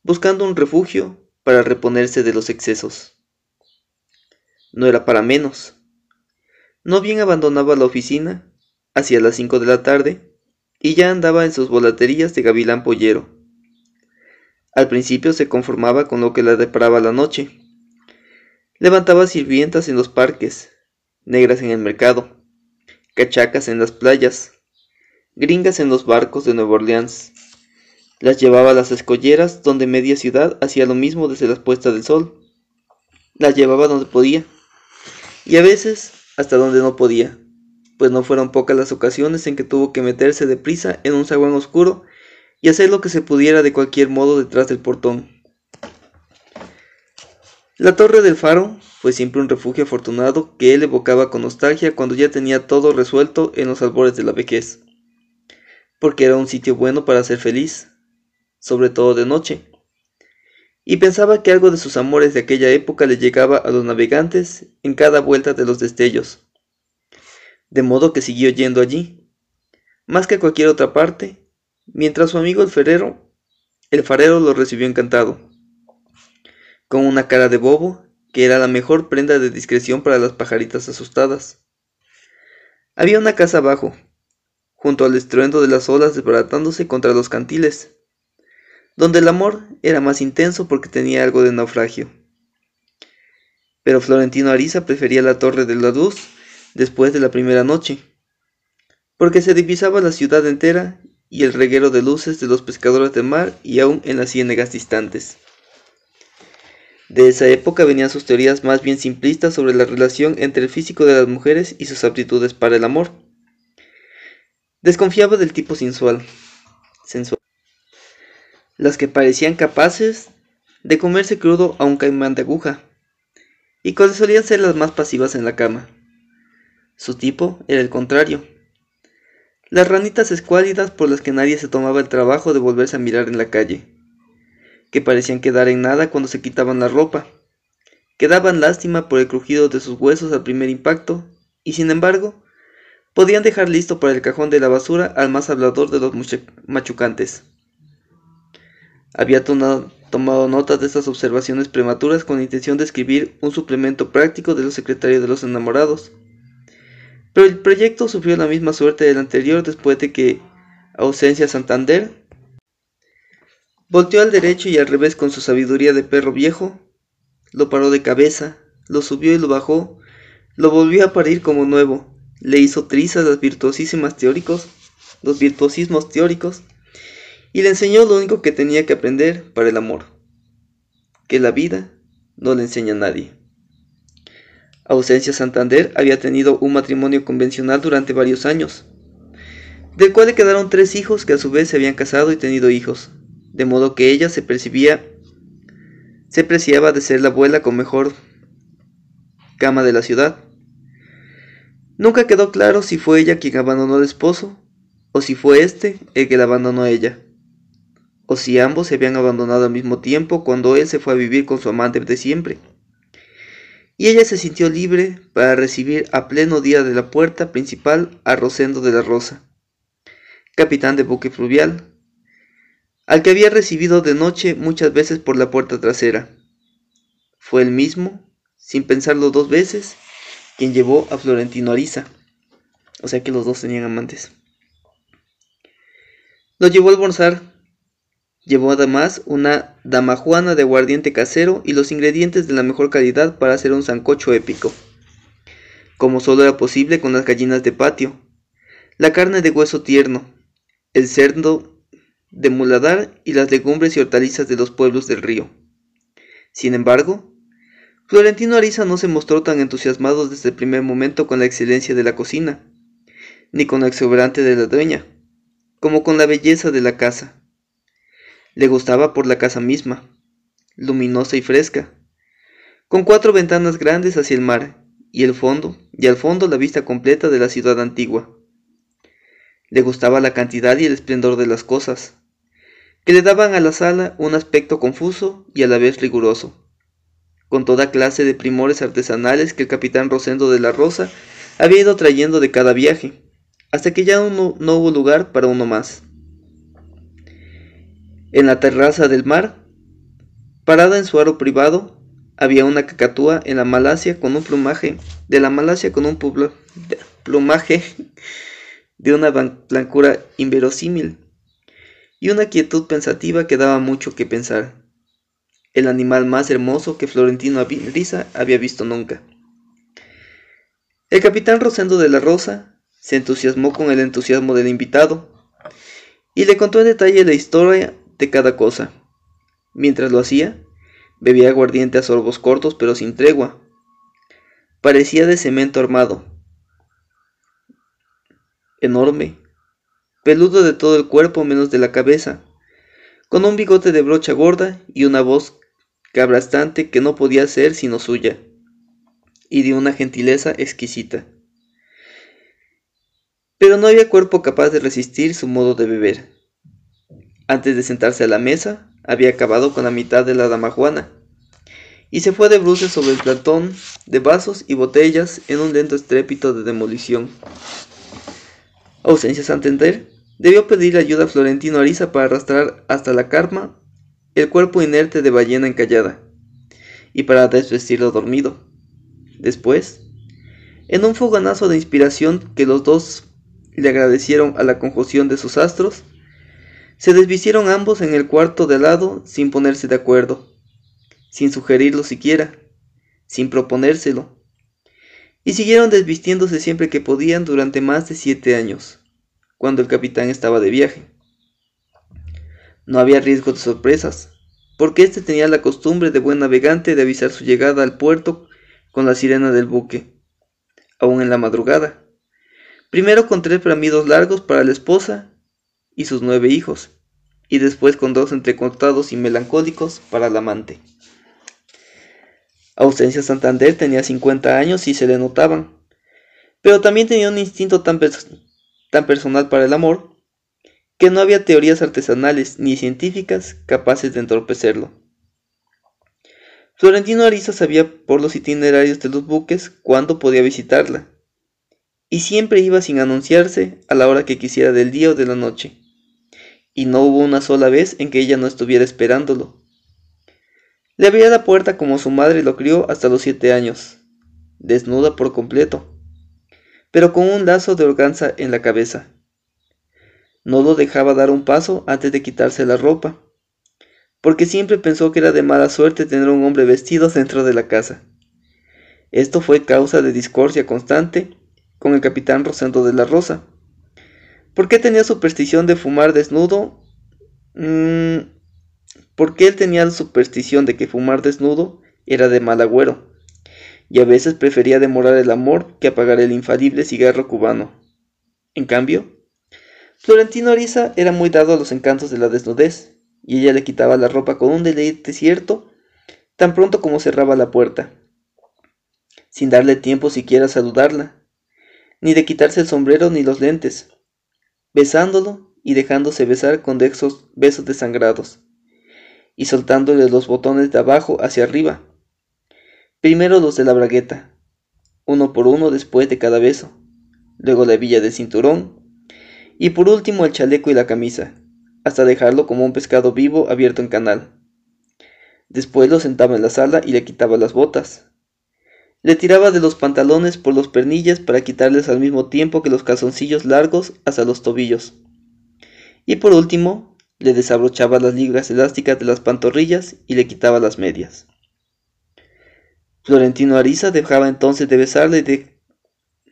buscando un refugio para reponerse de los excesos. No era para menos. No bien abandonaba la oficina, hacia las cinco de la tarde, y ya andaba en sus volaterías de gavilán pollero al principio se conformaba con lo que le deparaba la noche. Levantaba sirvientas en los parques, negras en el mercado, cachacas en las playas, gringas en los barcos de Nueva Orleans. Las llevaba a las escolleras donde media ciudad hacía lo mismo desde las puestas del sol. Las llevaba donde podía, y a veces hasta donde no podía, pues no fueron pocas las ocasiones en que tuvo que meterse deprisa en un zaguán oscuro y hacer lo que se pudiera de cualquier modo detrás del portón. La torre del faro fue siempre un refugio afortunado que él evocaba con nostalgia cuando ya tenía todo resuelto en los albores de la vejez, porque era un sitio bueno para ser feliz, sobre todo de noche, y pensaba que algo de sus amores de aquella época le llegaba a los navegantes en cada vuelta de los destellos, de modo que siguió yendo allí, más que a cualquier otra parte, mientras su amigo el ferrero, el farero lo recibió encantado con una cara de bobo, que era la mejor prenda de discreción para las pajaritas asustadas. Había una casa abajo, junto al estruendo de las olas desbaratándose contra los cantiles, donde el amor era más intenso porque tenía algo de naufragio. Pero Florentino Ariza prefería la torre de la luz después de la primera noche, porque se divisaba la ciudad entera y el reguero de luces de los pescadores de mar y aún en las ciénegas distantes. De esa época venían sus teorías más bien simplistas sobre la relación entre el físico de las mujeres y sus aptitudes para el amor. Desconfiaba del tipo sensual, sensual. Las que parecían capaces de comerse crudo a un caimán de aguja, y que solían ser las más pasivas en la cama. Su tipo era el contrario. Las ranitas escuálidas por las que nadie se tomaba el trabajo de volverse a mirar en la calle que parecían quedar en nada cuando se quitaban la ropa, que daban lástima por el crujido de sus huesos al primer impacto, y sin embargo, podían dejar listo para el cajón de la basura al más hablador de los machucantes. Había tomado notas de estas observaciones prematuras con intención de escribir un suplemento práctico de los secretarios de los enamorados. Pero el proyecto sufrió la misma suerte del anterior después de que Ausencia Santander Volteó al derecho y al revés con su sabiduría de perro viejo, lo paró de cabeza, lo subió y lo bajó, lo volvió a parir como nuevo, le hizo trizas las virtuosísimas teóricos, los virtuosismos teóricos, y le enseñó lo único que tenía que aprender para el amor, que la vida no le enseña a nadie. Ausencia Santander había tenido un matrimonio convencional durante varios años, del cual le quedaron tres hijos que a su vez se habían casado y tenido hijos, de modo que ella se percibía, se preciaba de ser la abuela con mejor cama de la ciudad. Nunca quedó claro si fue ella quien abandonó al esposo, o si fue éste el que la abandonó a ella, o si ambos se habían abandonado al mismo tiempo cuando él se fue a vivir con su amante de siempre. Y ella se sintió libre para recibir a pleno día de la puerta principal a Rosendo de la Rosa, capitán de buque fluvial, al que había recibido de noche muchas veces por la puerta trasera. Fue el mismo, sin pensarlo dos veces, quien llevó a Florentino Ariza. O sea que los dos tenían amantes. Lo llevó a almorzar. Llevó además una damajuana de aguardiente casero y los ingredientes de la mejor calidad para hacer un sancocho épico. Como solo era posible con las gallinas de patio, la carne de hueso tierno, el cerdo de muladar y las legumbres y hortalizas de los pueblos del río. Sin embargo, Florentino Ariza no se mostró tan entusiasmado desde el primer momento con la excelencia de la cocina, ni con lo exuberante de la dueña, como con la belleza de la casa. Le gustaba por la casa misma, luminosa y fresca, con cuatro ventanas grandes hacia el mar y el fondo, y al fondo la vista completa de la ciudad antigua. Le gustaba la cantidad y el esplendor de las cosas, que le daban a la sala un aspecto confuso y a la vez riguroso, con toda clase de primores artesanales que el capitán Rosendo de la Rosa había ido trayendo de cada viaje, hasta que ya no, no hubo lugar para uno más. En la terraza del mar, parada en su aro privado, había una cacatúa en la Malasia con un plumaje, de la Malasia con un plumaje de una blancura inverosímil y una quietud pensativa que daba mucho que pensar. El animal más hermoso que Florentino Risa había visto nunca. El capitán Rosendo de la Rosa se entusiasmó con el entusiasmo del invitado y le contó en detalle la historia de cada cosa. Mientras lo hacía, bebía aguardiente a sorbos cortos pero sin tregua. Parecía de cemento armado. enorme, peludo de todo el cuerpo menos de la cabeza, con un bigote de brocha gorda y una voz cabrastante que no podía ser sino suya, y de una gentileza exquisita. Pero no había cuerpo capaz de resistir su modo de beber. Antes de sentarse a la mesa, había acabado con la mitad de la damajuana, y se fue de bruces sobre el platón de vasos y botellas en un lento estrépito de demolición. Ausencia Santander debió pedir ayuda a Florentino Ariza para arrastrar hasta la carma el cuerpo inerte de ballena encallada, y para desvestirlo dormido. Después, en un foganazo de inspiración que los dos le agradecieron a la conjunción de sus astros, se desvistieron ambos en el cuarto de lado sin ponerse de acuerdo, sin sugerirlo siquiera, sin proponérselo, y siguieron desvistiéndose siempre que podían durante más de siete años, cuando el capitán estaba de viaje. No había riesgo de sorpresas, porque éste tenía la costumbre de buen navegante de avisar su llegada al puerto con la sirena del buque, aún en la madrugada. Primero con tres bramidos largos para la esposa y sus nueve hijos, y después con dos entrecortados y melancólicos para el amante. Ausencia Santander tenía 50 años y se le notaban, pero también tenía un instinto tan, tan personal para el amor que no había teorías artesanales ni científicas capaces de entorpecerlo. Florentino Ariza sabía por los itinerarios de los buques cuándo podía visitarla, y siempre iba sin anunciarse a la hora que quisiera del día o de la noche, y no hubo una sola vez en que ella no estuviera esperándolo. Le abría la puerta como su madre lo crió hasta los siete años, desnuda por completo, pero con un lazo de organza en la cabeza. No lo dejaba dar un paso antes de quitarse la ropa, porque siempre pensó que era de mala suerte tener un hombre vestido dentro de la casa. Esto fue causa de discordia constante con el capitán Rosendo de la Rosa. ¿Por qué tenía superstición de fumar desnudo? Mm, porque él tenía la superstición de que fumar desnudo era de mal agüero, y a veces prefería demorar el amor que apagar el infalible cigarro cubano. En cambio, Florentino Ariza era muy dado a los encantos de la desnudez, y ella le quitaba la ropa con un deleite cierto, tan pronto como cerraba la puerta, sin darle tiempo siquiera a saludarla, ni de quitarse el sombrero ni los lentes, besándolo y dejándose besar con esos besos desangrados, y soltándole los botones de abajo hacia arriba, primero los de la bragueta, uno por uno después de cada beso, luego la villa de cinturón, y por último el chaleco y la camisa, hasta dejarlo como un pescado vivo abierto en canal. Después lo sentaba en la sala y le quitaba las botas. Le tiraba de los pantalones por los pernillas para quitarles al mismo tiempo que los calzoncillos largos hasta los tobillos. Y por último, le desabrochaba las ligas elásticas de las pantorrillas y le quitaba las medias. Florentino Ariza dejaba entonces de besarle y de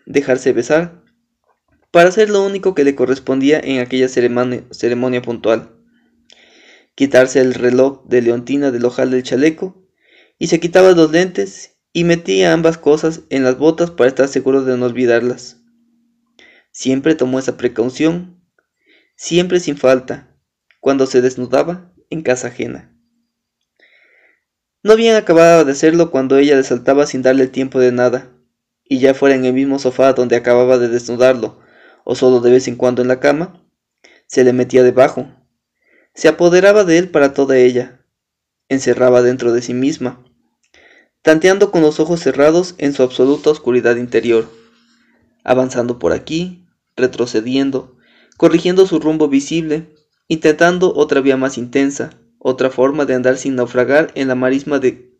dejarse besar, para hacer lo único que le correspondía en aquella ceremonia, puntual. Quitarse el reloj de leontina del ojal del chaleco, y se quitaba los lentes y metía ambas cosas en las botas para estar seguro de no olvidarlas. Siempre tomó esa precaución, siempre sin falta, cuando se desnudaba en casa ajena. No bien acababa de hacerlo cuando ella le saltaba sin darle tiempo de nada, y ya fuera en el mismo sofá donde acababa de desnudarlo, o solo de vez en cuando en la cama, se le metía debajo, se apoderaba de él para toda ella, encerraba dentro de sí misma, tanteando con los ojos cerrados en su absoluta oscuridad interior, avanzando por aquí, retrocediendo, corrigiendo su rumbo visible, intentando otra vía más intensa, otra forma de andar sin naufragar en la marisma de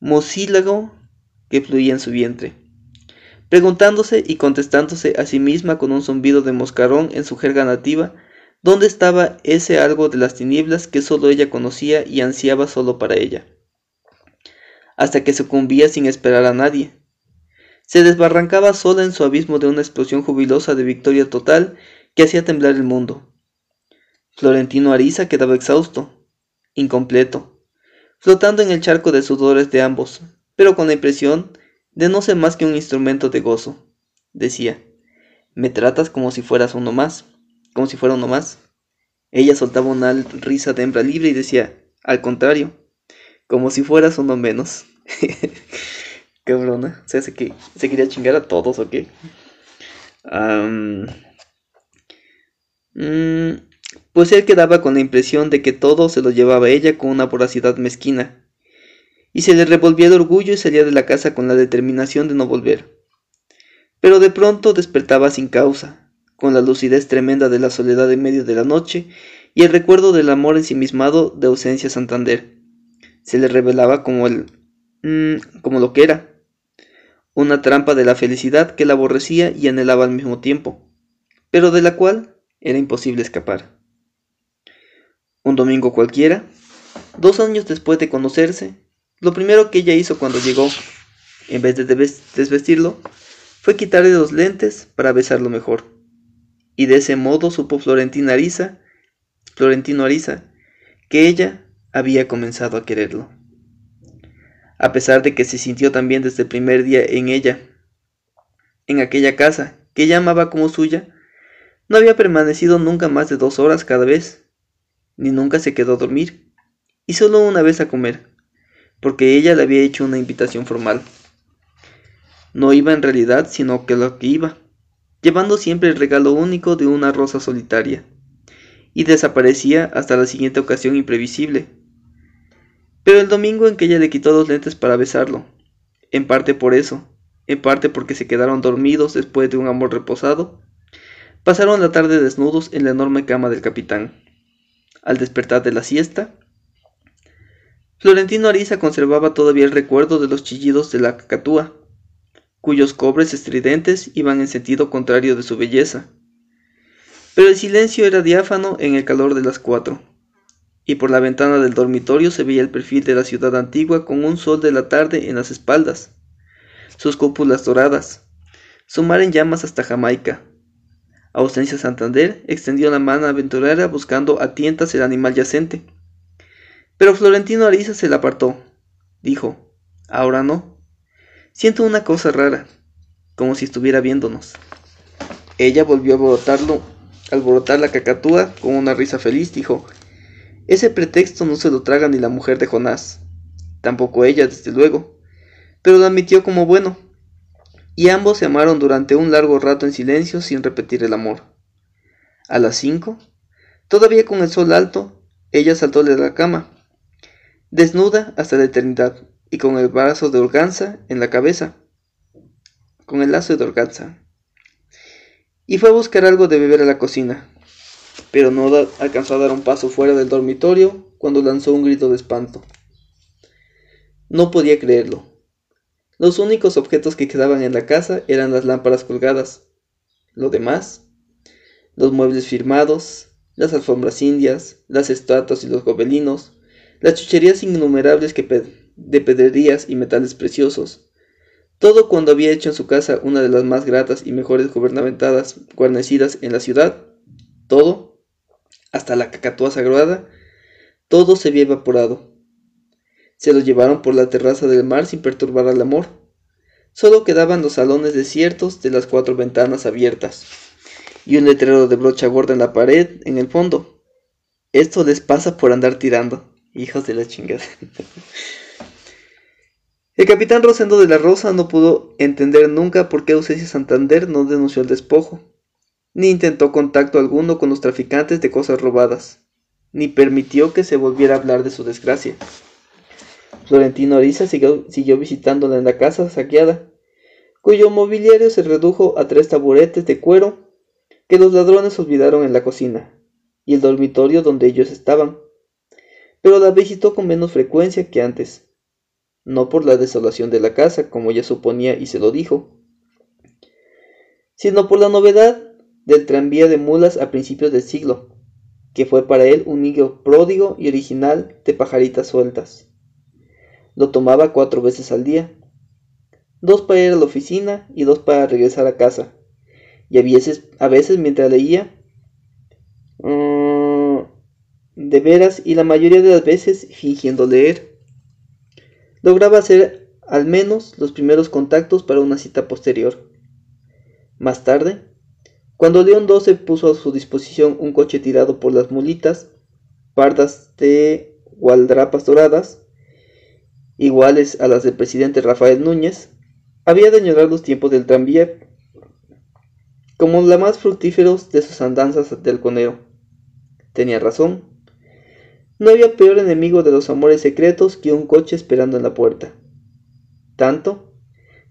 mocílago que fluía en su vientre preguntándose y contestándose a sí misma con un zumbido de moscarón en su jerga nativa, dónde estaba ese algo de las tinieblas que solo ella conocía y ansiaba solo para ella. Hasta que sucumbía sin esperar a nadie. Se desbarrancaba sola en su abismo de una explosión jubilosa de victoria total que hacía temblar el mundo. Florentino Ariza quedaba exhausto, incompleto, flotando en el charco de sudores de ambos, pero con la impresión de no ser más que un instrumento de gozo, decía, Me tratas como si fueras uno más, como si fuera uno más. Ella soltaba una risa de hembra libre y decía, al contrario, como si fueras uno menos. Cabrona. O sea, se, que, se quería chingar a todos, ¿o qué? Mm, pues él quedaba con la impresión de que todo se lo llevaba ella con una voracidad mezquina. Y se le revolvía de orgullo y salía de la casa con la determinación de no volver. Pero de pronto despertaba sin causa, con la lucidez tremenda de la soledad en medio de la noche y el recuerdo del amor ensimismado de ausencia Santander. Se le revelaba como el... Mm, como lo que era. Una trampa de la felicidad que la aborrecía y anhelaba al mismo tiempo, pero de la cual era imposible escapar. Un domingo cualquiera, dos años después de conocerse, lo primero que ella hizo cuando llegó, en vez de desvestirlo, fue quitarle los lentes para besarlo mejor. Y de ese modo supo Florentina Ariza Florentino Ariza, que ella había comenzado a quererlo. A pesar de que se sintió también desde el primer día en ella, en aquella casa que ella amaba como suya, no había permanecido nunca más de dos horas cada vez, ni nunca se quedó a dormir, y solo una vez a comer, porque ella le había hecho una invitación formal. No iba en realidad, sino que lo que iba, llevando siempre el regalo único de una rosa solitaria y desaparecía hasta la siguiente ocasión imprevisible. Pero el domingo en que ella le quitó los lentes para besarlo, en parte por eso, en parte porque se quedaron dormidos después de un amor reposado, pasaron la tarde desnudos en la enorme cama del capitán. Al despertar de la siesta, Florentino Ariza conservaba todavía el recuerdo de los chillidos de la cacatúa, cuyos cobres estridentes iban en sentido contrario de su belleza, pero el silencio era diáfano en el calor de las cuatro, y por la ventana del dormitorio se veía el perfil de la ciudad antigua con un sol de la tarde en las espaldas, sus cúpulas doradas, su mar en llamas hasta Jamaica. Ausencia Santander extendió la mano aventurera buscando a tientas el animal yacente. Pero Florentino Ariza se la apartó. Dijo, ahora no. Siento una cosa rara, como si estuviera viéndonos. Ella volvió a brotarlo alborotar la cacatúa con una risa feliz, dijo, Ese pretexto no se lo traga ni la mujer de Jonás, tampoco ella, desde luego, pero lo admitió como bueno, y ambos se amaron durante un largo rato en silencio sin repetir el amor. A las cinco, todavía con el sol alto, ella saltó de la cama, desnuda hasta la eternidad, y con el brazo de organza en la cabeza, con el lazo de organza y fue a buscar algo de beber a la cocina, pero no alcanzó a dar un paso fuera del dormitorio cuando lanzó un grito de espanto. No podía creerlo. Los únicos objetos que quedaban en la casa eran las lámparas colgadas. Lo demás, los muebles firmados, las alfombras indias, las estatuas y los gobelinos, las chucherías innumerables de pedrerías y metales preciosos, todo cuando había hecho en su casa una de las más gratas y mejores gubernamentadas guarnecidas en la ciudad, todo, hasta la cacatúa sagrada, todo se había evaporado. Se lo llevaron por la terraza del mar sin perturbar al amor. Solo quedaban los salones desiertos de las cuatro ventanas abiertas y un letrero de brocha gorda en la pared en el fondo. Esto les pasa por andar tirando, hijos de la chingada. El capitán Rosendo de la Rosa no pudo entender nunca por qué Ausencia Santander no denunció el despojo, ni intentó contacto alguno con los traficantes de cosas robadas, ni permitió que se volviera a hablar de su desgracia. Florentino Ariza siguió, siguió visitándola en la casa saqueada, cuyo mobiliario se redujo a tres taburetes de cuero que los ladrones olvidaron en la cocina y el dormitorio donde ellos estaban, pero la visitó con menos frecuencia que antes no por la desolación de la casa, como ella suponía y se lo dijo, sino por la novedad del tranvía de mulas a principios del siglo, que fue para él un nido pródigo y original de pajaritas sueltas. Lo tomaba cuatro veces al día, dos para ir a la oficina y dos para regresar a casa, y a veces, a veces mientras leía, mm, de veras y la mayoría de las veces fingiendo leer lograba hacer al menos los primeros contactos para una cita posterior. Más tarde, Cuando León XII puso a su disposición un coche tirado por las mulitas, pardas de gualdrapas doradas, iguales a las del presidente Rafael Núñez, había de añorar los tiempos del tranvía como la más fructíferos de sus andanzas del conero. Tenía razón. No había peor enemigo de los amores secretos que un coche esperando en la puerta. Tanto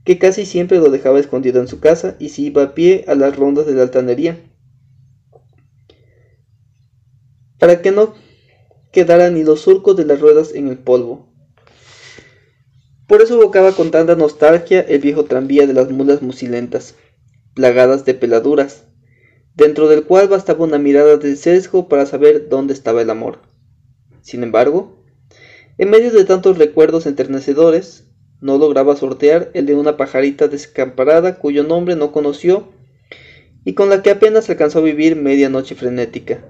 que casi siempre lo dejaba escondido en su casa y se iba a pie a las rondas de la altanería. Para que no quedaran ni los surcos de las ruedas en el polvo. Por eso evocaba con tanta nostalgia el viejo tranvía de las mulas musilentas, plagadas de peladuras, dentro del cual bastaba una mirada de sesgo para saber dónde estaba el amor. Sin embargo, en medio de tantos recuerdos enternecedores, no lograba sortear el de una pajarita descamparada cuyo nombre no conoció y con la que apenas alcanzó a vivir media noche frenética,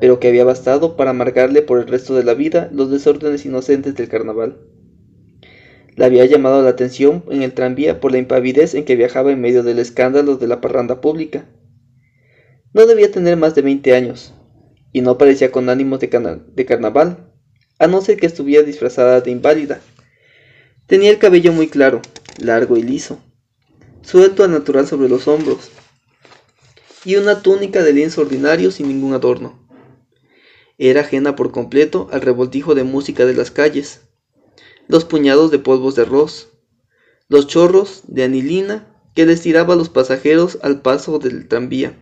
pero que había bastado para amargarle por el resto de la vida los desórdenes inocentes del carnaval. Le había llamado la atención en el tranvía por la impavidez en que viajaba en medio del escándalo de la parranda pública. No debía tener más de veinte años, y no parecía con ánimos de, de carnaval, a no ser que estuviera disfrazada de inválida. Tenía el cabello muy claro, largo y liso, suelto al natural sobre los hombros, y una túnica de lienzo ordinario sin ningún adorno. Era ajena por completo al revoltijo de música de las calles, los puñados de polvos de arroz, los chorros de anilina que les tiraba a los pasajeros al paso del tranvía,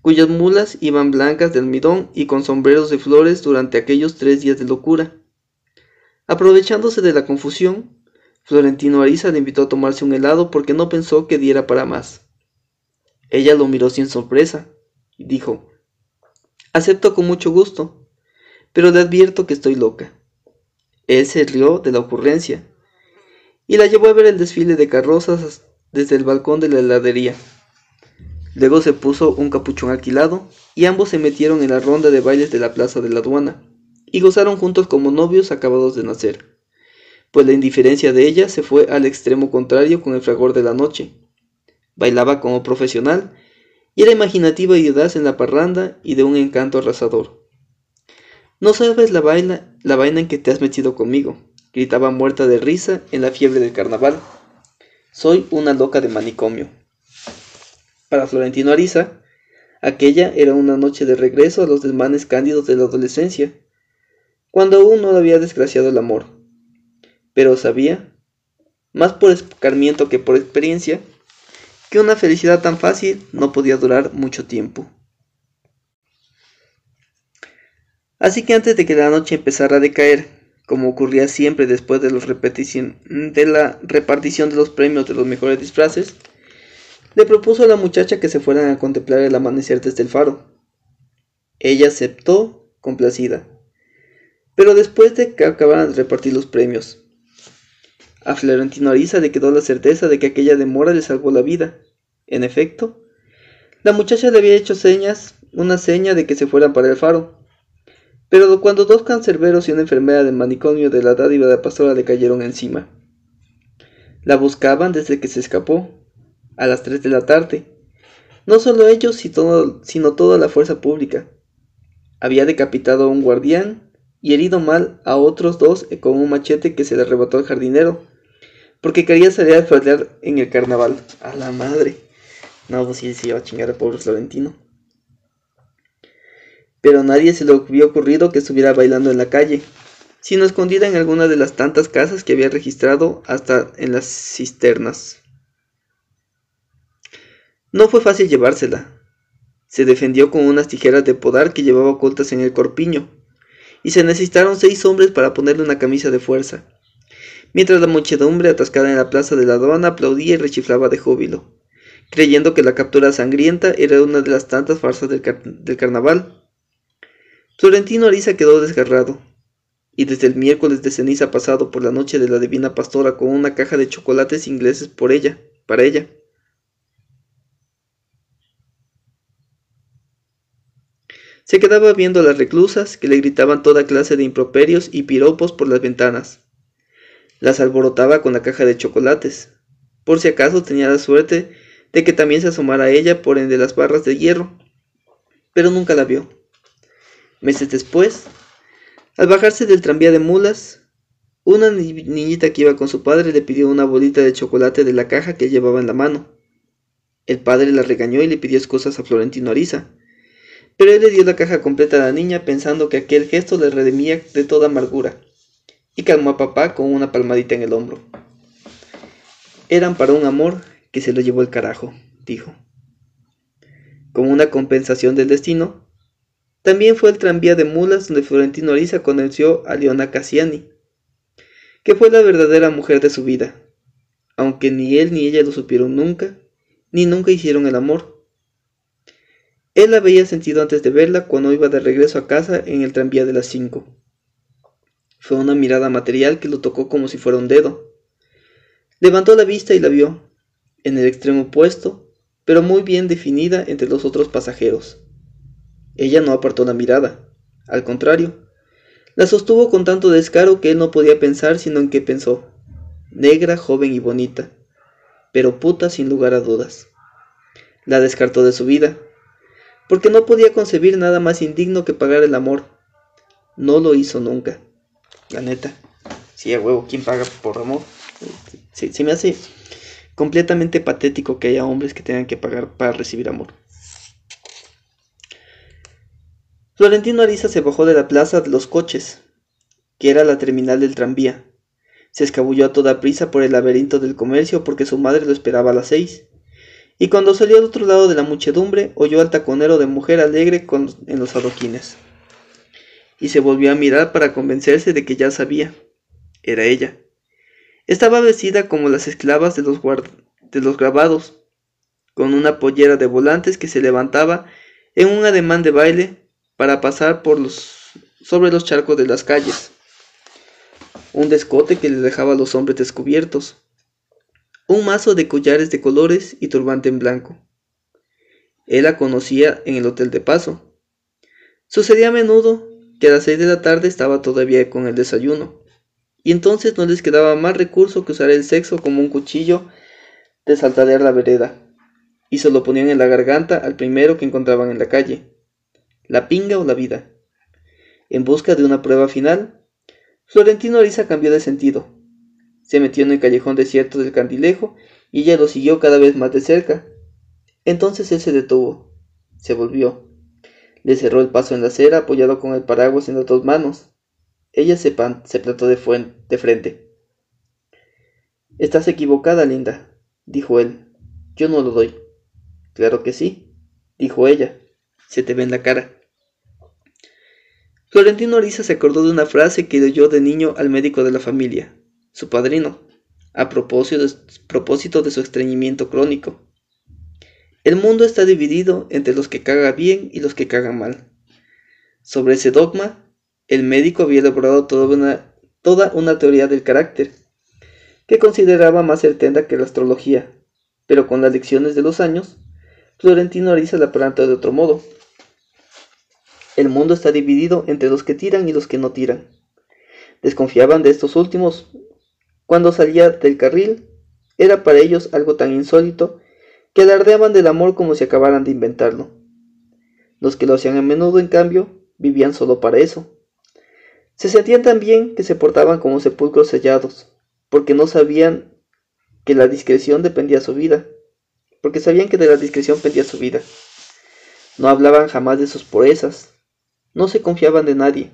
cuyas mulas iban blancas de almidón y con sombreros de flores durante aquellos tres días de locura. Aprovechándose de la confusión, Florentino Ariza le invitó a tomarse un helado porque no pensó que diera para más. Ella lo miró sin sorpresa y dijo, Acepto con mucho gusto, pero le advierto que estoy loca. Él se rió de la ocurrencia y la llevó a ver el desfile de carrozas desde el balcón de la heladería. Luego se puso un capuchón alquilado y ambos se metieron en la ronda de bailes de la plaza de la aduana y gozaron juntos como novios acabados de nacer, pues la indiferencia de ella se fue al extremo contrario con el fragor de la noche. Bailaba como profesional y era imaginativa y audaz en la parranda y de un encanto arrasador. No sabes la vaina, la vaina en que te has metido conmigo, gritaba muerta de risa en la fiebre del carnaval. Soy una loca de manicomio. Para Florentino Ariza, aquella era una noche de regreso a los desmanes cándidos de la adolescencia, cuando aún no había desgraciado el amor. Pero sabía, más por escarmiento que por experiencia, que una felicidad tan fácil no podía durar mucho tiempo. Así que antes de que la noche empezara a decaer, como ocurría siempre después de, de la repartición de los premios de los mejores disfraces, le propuso a la muchacha que se fueran a contemplar el amanecer desde el faro. Ella aceptó, complacida pero después de que acabaran de repartir los premios. A Florentino Ariza le quedó la certeza de que aquella demora le salvó la vida. En efecto, la muchacha le había hecho señas, una seña de que se fueran para el faro. Pero cuando dos cancerberos y una enfermera del manicomio de la dádiva de la pastora le cayeron encima. La buscaban desde que se escapó, a las tres de la tarde. No solo ellos, sino toda la fuerza pública. Había decapitado a un guardián y herido mal a otros dos con un machete que se le arrebató al jardinero, porque quería salir a faldear en el carnaval. A la madre. No, pues sí, se iba a chingar a pobre Florentino. Pero a nadie se le había ocurrido que estuviera bailando en la calle, sino escondida en alguna de las tantas casas que había registrado hasta en las cisternas. No fue fácil llevársela. Se defendió con unas tijeras de podar que llevaba ocultas en el corpiño, y se necesitaron seis hombres para ponerle una camisa de fuerza, mientras la muchedumbre atascada en la plaza de la aduana aplaudía y rechiflaba de júbilo, creyendo que la captura sangrienta era una de las tantas farsas del, carnaval. Florentino Ariza quedó desgarrado, y desde el miércoles de ceniza pasado por la noche de la divina pastora con una caja de chocolates ingleses por ella, para ella. Se quedaba viendo a las reclusas que le gritaban toda clase de improperios y piropos por las ventanas. Las alborotaba con la caja de chocolates, por si acaso tenía la suerte de que también se asomara a ella por entre las barras de hierro, pero nunca la vio. Meses después, al bajarse del tranvía de mulas, una niñita que iba con su padre le pidió una bolita de chocolate de la caja que llevaba en la mano. El padre la regañó y le pidió excusas a Florentino Ariza, pero él le dio la caja completa a la niña pensando que aquel gesto le redimía de toda amargura, y calmó a papá con una palmadita en el hombro. Eran para un amor que se lo llevó el carajo, dijo. Como una compensación del destino, también fue el tranvía de mulas donde Florentino Ariza conoció a Leona Cassiani, que fue la verdadera mujer de su vida, aunque ni él ni ella lo supieron nunca, ni nunca hicieron el amor. Él la había sentido antes de verla cuando iba de regreso a casa en el tranvía de las cinco. Fue una mirada material que lo tocó como si fuera un dedo. Levantó la vista y la vio, en el extremo opuesto, pero muy bien definida entre los otros pasajeros. Ella no apartó la mirada, al contrario, la sostuvo con tanto descaro que él no podía pensar sino en que pensó, negra, joven y bonita, pero puta sin lugar a dudas. La descartó de su vida, porque no podía concebir nada más indigno que pagar el amor. No lo hizo nunca. La neta. Sí, a huevo, ¿quién paga por amor? Sí, sí me hace completamente patético que haya hombres que tengan que pagar para recibir amor. Florentino Ariza se bajó de la plaza de los coches, que era la terminal del tranvía. Se escabulló a toda prisa por el laberinto del comercio porque su madre lo esperaba a las seis. Y cuando salió al otro lado de la muchedumbre, oyó al taconero de mujer alegre en los adoquines. Y se volvió a mirar para convencerse de que ya sabía. Era ella. Estaba vestida como las esclavas de los, los grabados, con una pollera de volantes que se levantaba en un ademán de baile para pasar por los, sobre los charcos de las calles. Un descote que le dejaba a los hombres descubiertos. Un mazo de collares de colores y turbante en blanco. Él la conocía en el hotel de paso. Sucedía a menudo que a las seis de la tarde estaba todavía con el desayuno, y entonces no les quedaba más recurso que usar el sexo como un cuchillo de saltadear la vereda, y se lo ponían en la garganta al primero que encontraban en la calle la pinga o la vida. En busca de una prueba final, Florentino Ariza cambió de sentido. Se metió en el callejón desierto del candilejo y ella lo siguió cada vez más de cerca. Entonces él se detuvo, se volvió, le cerró el paso en la acera apoyado con el paraguas en las dos manos. Ella se, se plantó de, de frente. Estás equivocada, linda, dijo él. Yo no lo doy. Claro que sí, dijo ella. Se te ve en la cara. Florentino Ariza se acordó de una frase que oyó de niño al médico de la familia, su padrino, a propósito de, su estreñimiento crónico. El mundo está dividido entre los que cagan bien y los que cagan mal. Sobre ese dogma, el médico había elaborado toda una, toda una teoría del carácter, que consideraba más certera que la astrología, pero con las lecciones de los años, Florentino Ariza la planta de otro modo. El mundo está dividido entre los que tiran y los que no tiran. Desconfiaban de estos últimos. Cuando salía del carril, era para ellos algo tan insólito que alardeaban del amor como si acabaran de inventarlo. Los que lo hacían a menudo, en cambio, vivían solo para eso. Se sentían tan bien que se portaban como sepulcros sellados, porque no sabían que la discreción dependía de su vida, porque sabían que de la discreción pendía su vida. No hablaban jamás de sus proezas, no se confiaban de nadie.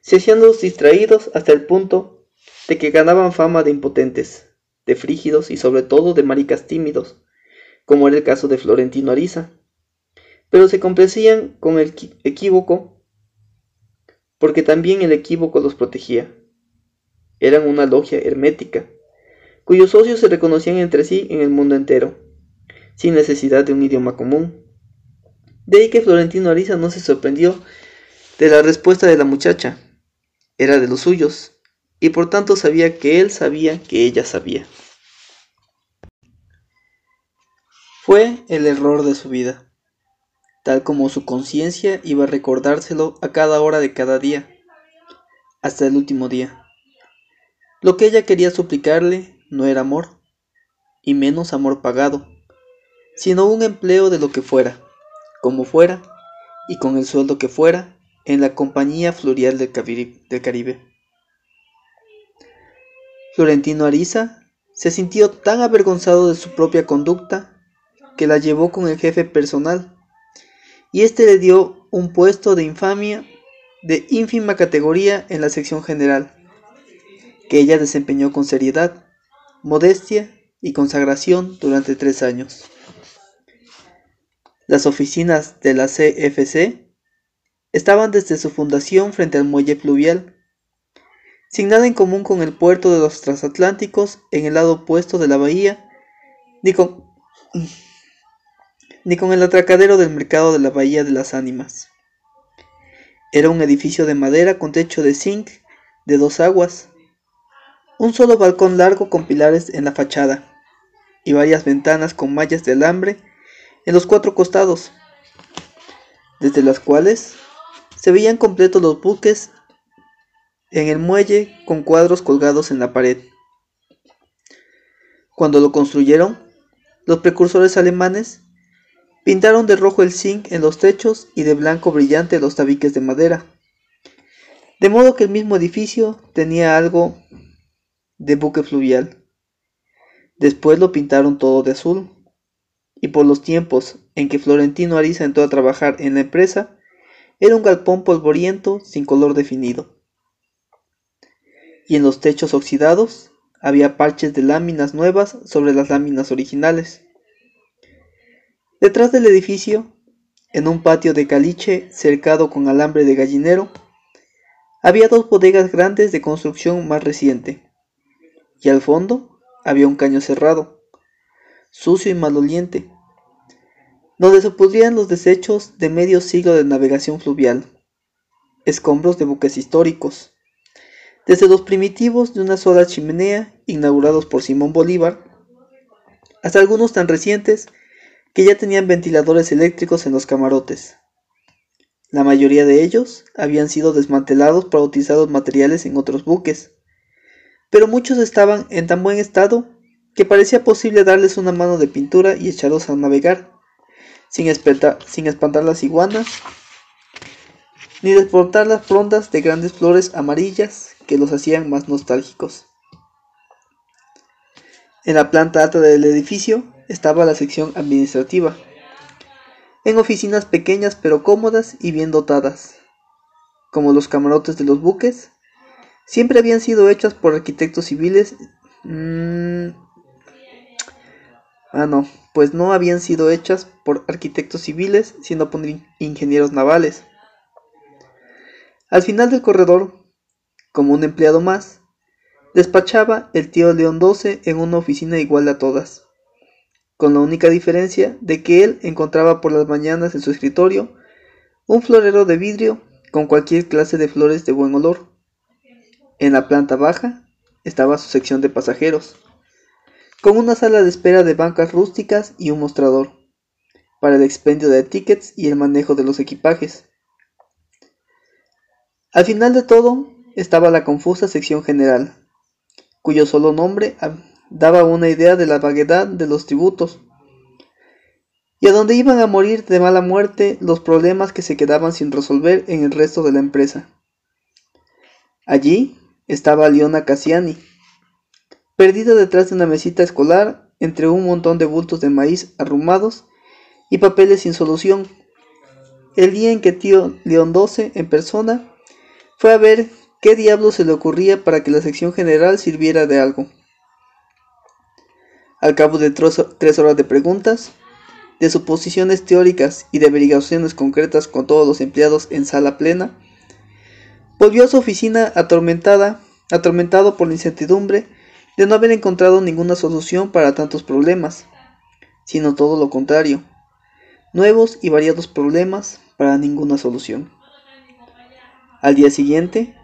Se hacían los distraídos hasta el punto de que ganaban fama de impotentes, de frígidos y sobre todo de maricas tímidos, como era el caso de Florentino Ariza. Pero se complacían con el equívoco porque también el equívoco los protegía. Eran una logia hermética, cuyos socios se reconocían entre sí en el mundo entero, sin necesidad de un idioma común. De ahí que Florentino Ariza no se sorprendió de la respuesta de la muchacha. Era de los suyos, y por tanto sabía que él sabía que ella sabía. Fue el error de su vida, tal como su conciencia iba a recordárselo a cada hora de cada día, hasta el último día. Lo que ella quería suplicarle no era amor, y menos amor pagado, sino un empleo de lo que fuera, como fuera, y con el sueldo que fuera, en la Compañía Florial del Caribe. Florentino Ariza se sintió tan avergonzado de su propia conducta que la llevó con el jefe personal y éste le dio un puesto de infamia de ínfima categoría en la sección general, que ella desempeñó con seriedad, modestia y consagración durante tres años. Las oficinas de la CFC estaban desde su fundación frente al muelle fluvial, sin nada en común con el puerto de los transatlánticos en el lado opuesto de la bahía, ni con el atracadero del mercado de la Bahía de las Ánimas. Era un edificio de madera con techo de zinc de dos aguas, un solo balcón largo con pilares en la fachada y varias ventanas con mallas de alambre en los cuatro costados, desde las cuales se veían completos los buques en el muelle con cuadros colgados en la pared. Cuando lo construyeron, los precursores alemanes Pintaron de rojo el zinc en los techos y de blanco brillante los tabiques de madera. De modo que el mismo edificio tenía algo de buque fluvial. Después lo pintaron todo de azul. Y por los tiempos en que Florentino Ariza entró a trabajar en la empresa, era un galpón polvoriento sin color definido. Y en los techos oxidados había parches de láminas nuevas sobre las láminas originales. Detrás del edificio, en un patio de caliche cercado con alambre de gallinero, había dos bodegas grandes de construcción más reciente, y al fondo había un caño cerrado, sucio y maloliente, donde se pudrían los desechos de medio siglo de navegación fluvial, escombros de buques históricos, desde los primitivos de una sola chimenea inaugurados por Simón Bolívar, hasta algunos tan recientes que ya tenían ventiladores eléctricos en los camarotes. La mayoría de ellos habían sido desmantelados para utilizar los materiales en otros buques, pero muchos estaban en tan buen estado que parecía posible darles una mano de pintura y echarlos a navegar, sin, sin espantar las iguanas, ni desbordar las frondas de grandes flores amarillas que los hacían más nostálgicos. En la planta alta del edificio estaba la sección administrativa, en oficinas pequeñas pero cómodas y bien dotadas. Como los camarotes de los buques, siempre habían sido hechas por arquitectos civiles. Mm, ah, no, pues no habían sido hechas por arquitectos civiles, sino por ingenieros navales. Al final del corredor, como un empleado más, despachaba el tío León XII en una oficina igual a todas con la única diferencia de que él encontraba por las mañanas en su escritorio un florero de vidrio con cualquier clase de flores de buen olor. En la planta baja estaba su sección de pasajeros, con una sala de espera de bancas rústicas y un mostrador, para el expendio de tickets y el manejo de los equipajes. Al final de todo estaba la confusa sección general, cuyo solo nombre daba una idea de la vaguedad de los tributos, y a donde iban a morir de mala muerte los problemas que se quedaban sin resolver en el resto de la empresa. Allí estaba Leona Cassiani, perdida detrás de una mesita escolar entre un montón de bultos de maíz arrumados y papeles sin solución. El día en que tío León XII en persona fue a ver qué diablo se le ocurría para que la sección general sirviera de algo. Al cabo de tres horas de preguntas, de suposiciones teóricas y de averiguaciones concretas con todos los empleados en sala plena, volvió a su oficina atormentada, atormentado por la incertidumbre de no haber encontrado ninguna solución para tantos problemas, sino todo lo contrario, nuevos y variados problemas para ninguna solución. Al día siguiente,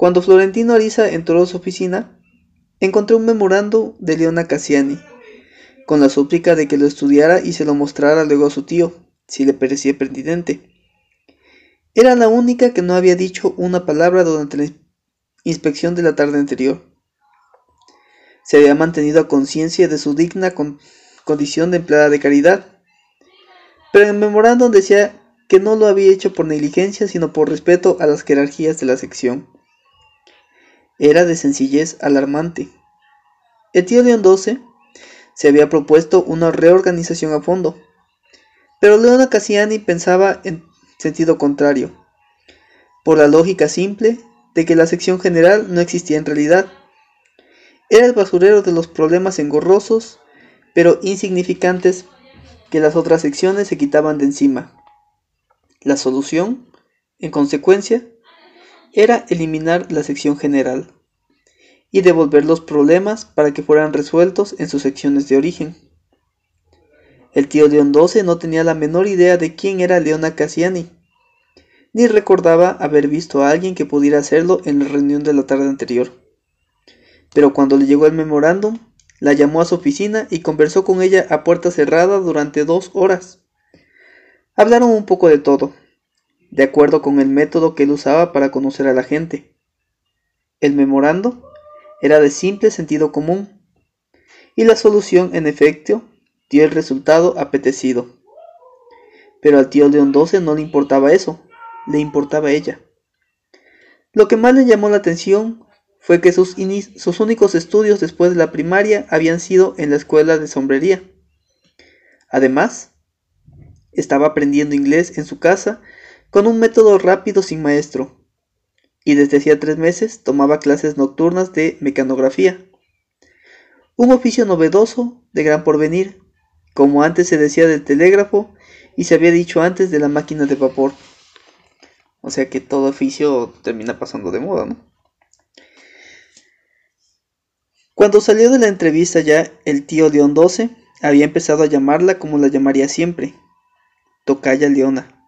cuando Florentino Ariza entró a su oficina, encontré un memorando de Leona Cassiani, con la súplica de que lo estudiara y se lo mostrara luego a su tío, si le parecía pertinente. Era la única que no había dicho una palabra durante la inspección de la tarde anterior. Se había mantenido a conciencia de su digna condición de empleada de caridad. Pero el memorándum decía que no lo había hecho por negligencia, sino por respeto a las jerarquías de la sección. Era de sencillez alarmante. Tío León XII se había propuesto una reorganización a fondo, pero Leona Cassiani pensaba en sentido contrario, por la lógica simple de que la sección general no existía en realidad. Era el basurero de los problemas engorrosos, pero insignificantes, que las otras secciones se quitaban de encima. La solución, en consecuencia, era eliminar la sección general y devolver los problemas para que fueran resueltos en sus secciones de origen. El tío León XII no tenía la menor idea de quién era Leona Cassiani, ni recordaba haber visto a alguien que pudiera hacerlo en la reunión de la tarde anterior. Pero cuando le llegó el memorándum, la llamó a su oficina y conversó con ella a puerta cerrada durante dos horas. Hablaron un poco de todo, de acuerdo con el método que él usaba para conocer a la gente. El memorando era de simple sentido común, y la solución, en efecto, dio el resultado apetecido. Pero al tío León XII no le importaba eso, le importaba ella. Lo que más le llamó la atención fue que sus, sus únicos estudios después de la primaria habían sido en la escuela de sombrería. Además, estaba aprendiendo inglés en su casa con un método rápido sin maestro, y desde hacía tres meses tomaba clases nocturnas de mecanografía. Un oficio novedoso de gran porvenir, como antes se decía del telégrafo y se había dicho antes de la máquina de vapor. O sea que todo oficio termina pasando de moda, ¿no? Cuando salió de la entrevista ya, el tío León 12 había empezado a llamarla como la llamaría siempre, Tocaya Leona.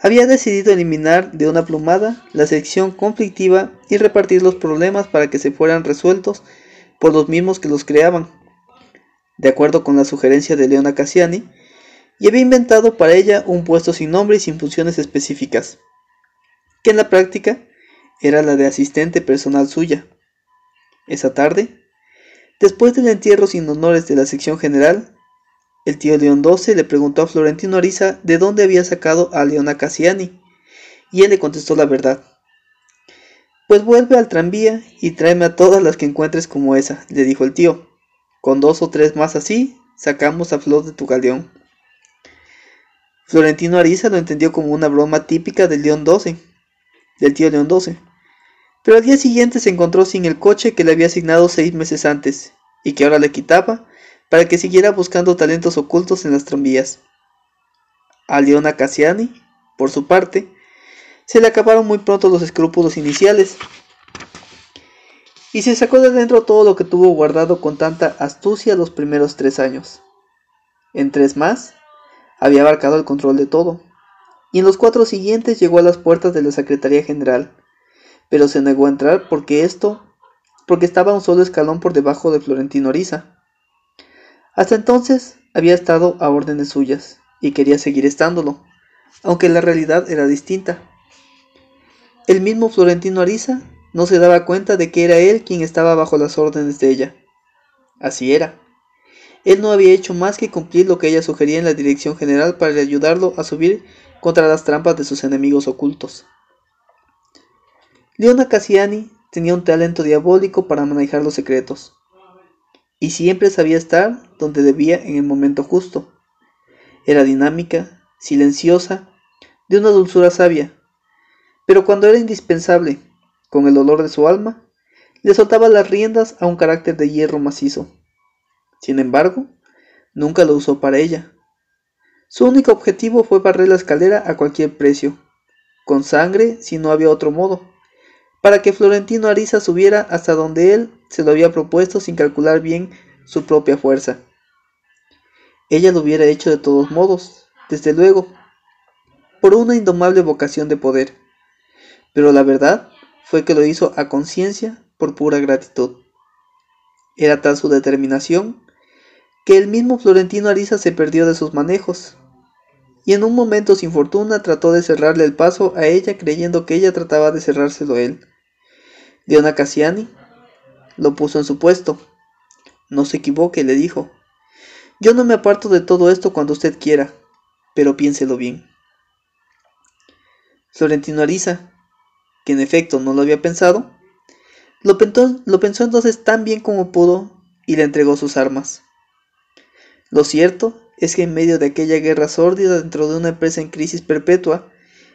Había decidido eliminar de una plumada la sección conflictiva y repartir los problemas para que se fueran resueltos por los mismos que los creaban, de acuerdo con la sugerencia de Leona Cassiani, y había inventado para ella un puesto sin nombre y sin funciones específicas, que en la práctica era la de asistente personal suya. Esa tarde, después del entierro sin honores de la sección general, el tío León XII le preguntó a Florentino Ariza de dónde había sacado a Leona Cassiani, y él le contestó la verdad. Pues vuelve al tranvía y tráeme a todas las que encuentres como esa, le dijo el tío. Con dos o tres más así, sacamos a Flor de tu galeón. Florentino Ariza lo entendió como una broma típica del León XII, del tío León XII. Pero al día siguiente se encontró sin el coche que le había asignado seis meses antes, y que ahora le quitaba para que siguiera buscando talentos ocultos en las tranvías. A Leona Cassiani, por su parte, se le acabaron muy pronto los escrúpulos iniciales y se sacó de dentro todo lo que tuvo guardado con tanta astucia los primeros tres años. En tres más, había abarcado el control de todo, y en los cuatro siguientes llegó a las puertas de la Secretaría General, pero se negó a entrar porque esto, porque estaba un solo escalón por debajo de Florentino Oriza. Hasta entonces había estado a órdenes suyas y quería seguir estándolo, aunque la realidad era distinta. El mismo Florentino Ariza no se daba cuenta de que era él quien estaba bajo las órdenes de ella. Así era. Él no había hecho más que cumplir lo que ella sugería en la dirección general para ayudarlo a subir contra las trampas de sus enemigos ocultos. Leona Cassiani tenía un talento diabólico para manejar los secretos y siempre sabía estar donde debía en el momento justo. Era dinámica, silenciosa, de una dulzura sabia, pero cuando era indispensable, con el olor de su alma, le soltaba las riendas a un carácter de hierro macizo. Sin embargo, nunca lo usó para ella. Su único objetivo fue barrer la escalera a cualquier precio, con sangre si no había otro modo, para que Florentino Ariza subiera hasta donde él se lo había propuesto sin calcular bien su propia fuerza. Ella lo hubiera hecho de todos modos, desde luego, por una indomable vocación de poder, pero la verdad fue que lo hizo a conciencia por pura gratitud. Era tal su determinación que el mismo Florentino Ariza se perdió de sus manejos, y en un momento sin fortuna trató de cerrarle el paso a ella creyendo que ella trataba de cerrárselo a él. Diona Cassiani lo puso en su puesto. No se equivoque, le dijo. Yo no me aparto de todo esto cuando usted quiera, pero piénselo bien. Florentino Ariza, que en efecto no lo había pensado, lo pensó, lo pensó entonces tan bien como pudo y le entregó sus armas. Lo cierto es que en medio de aquella guerra sórdida dentro de una empresa en crisis perpetua,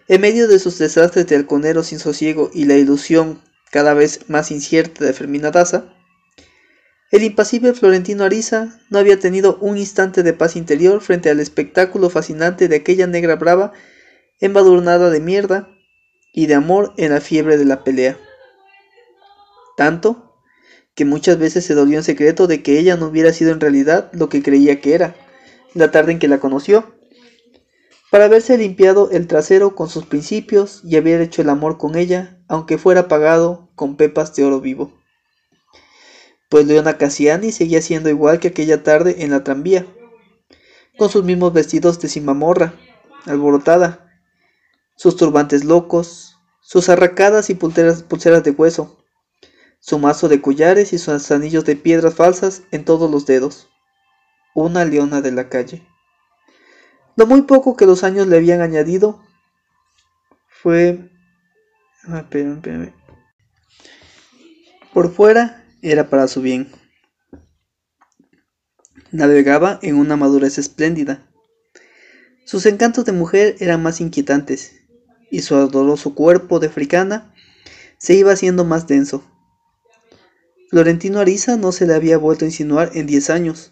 en medio de sus desastres de halconero sin sosiego y la ilusión cada vez más incierta de Fermina Daza, el impasible Florentino Ariza no había tenido un instante de paz interior frente al espectáculo fascinante de aquella negra brava embadurnada de mierda y de amor en la fiebre de la pelea. Tanto que muchas veces se dolió en secreto de que ella no hubiera sido en realidad lo que creía que era, la tarde en que la conoció, para haberse limpiado el trasero con sus principios y haber hecho el amor con ella, aunque fuera pagado con pepas de oro vivo. Pues Leona Cassiani seguía siendo igual que aquella tarde en la tranvía, con sus mismos vestidos de cimamorra, alborotada, sus turbantes locos, sus arracadas y pulseras, pulseras de hueso, su mazo de collares y sus anillos de piedras falsas en todos los dedos. Una leona de la calle. Lo muy poco que los años le habían añadido fue... Ah, Por fuera era para su bien. Navegaba en una madurez espléndida. Sus encantos de mujer eran más inquietantes, y su ardoroso cuerpo de africana se iba haciendo más denso. Florentino Ariza no se le había vuelto a insinuar en diez años,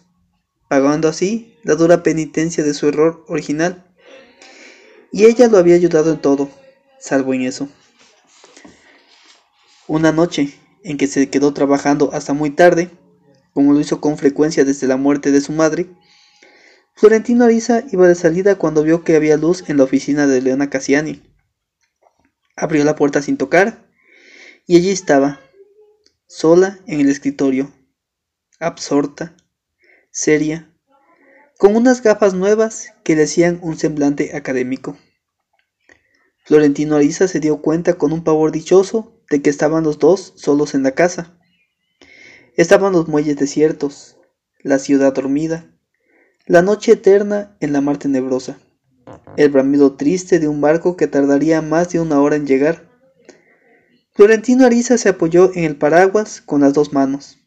pagando así la dura penitencia de su error original. Y ella lo había ayudado en todo, salvo en eso. Una noche en que se quedó trabajando hasta muy tarde, como lo hizo con frecuencia desde la muerte de su madre, Florentino Ariza iba de salida cuando vio que había luz en la oficina de Leona Cassiani. Abrió la puerta sin tocar y allí estaba, sola en el escritorio, absorta, seria, con unas gafas nuevas que le hacían un semblante académico. Florentino Ariza se dio cuenta con un pavor dichoso de que estaban los dos solos en la casa. Estaban los muelles desiertos, la ciudad dormida, la noche eterna en la mar tenebrosa, el bramido triste de un barco que tardaría más de una hora en llegar. Florentino Ariza se apoyó en el paraguas con las dos manos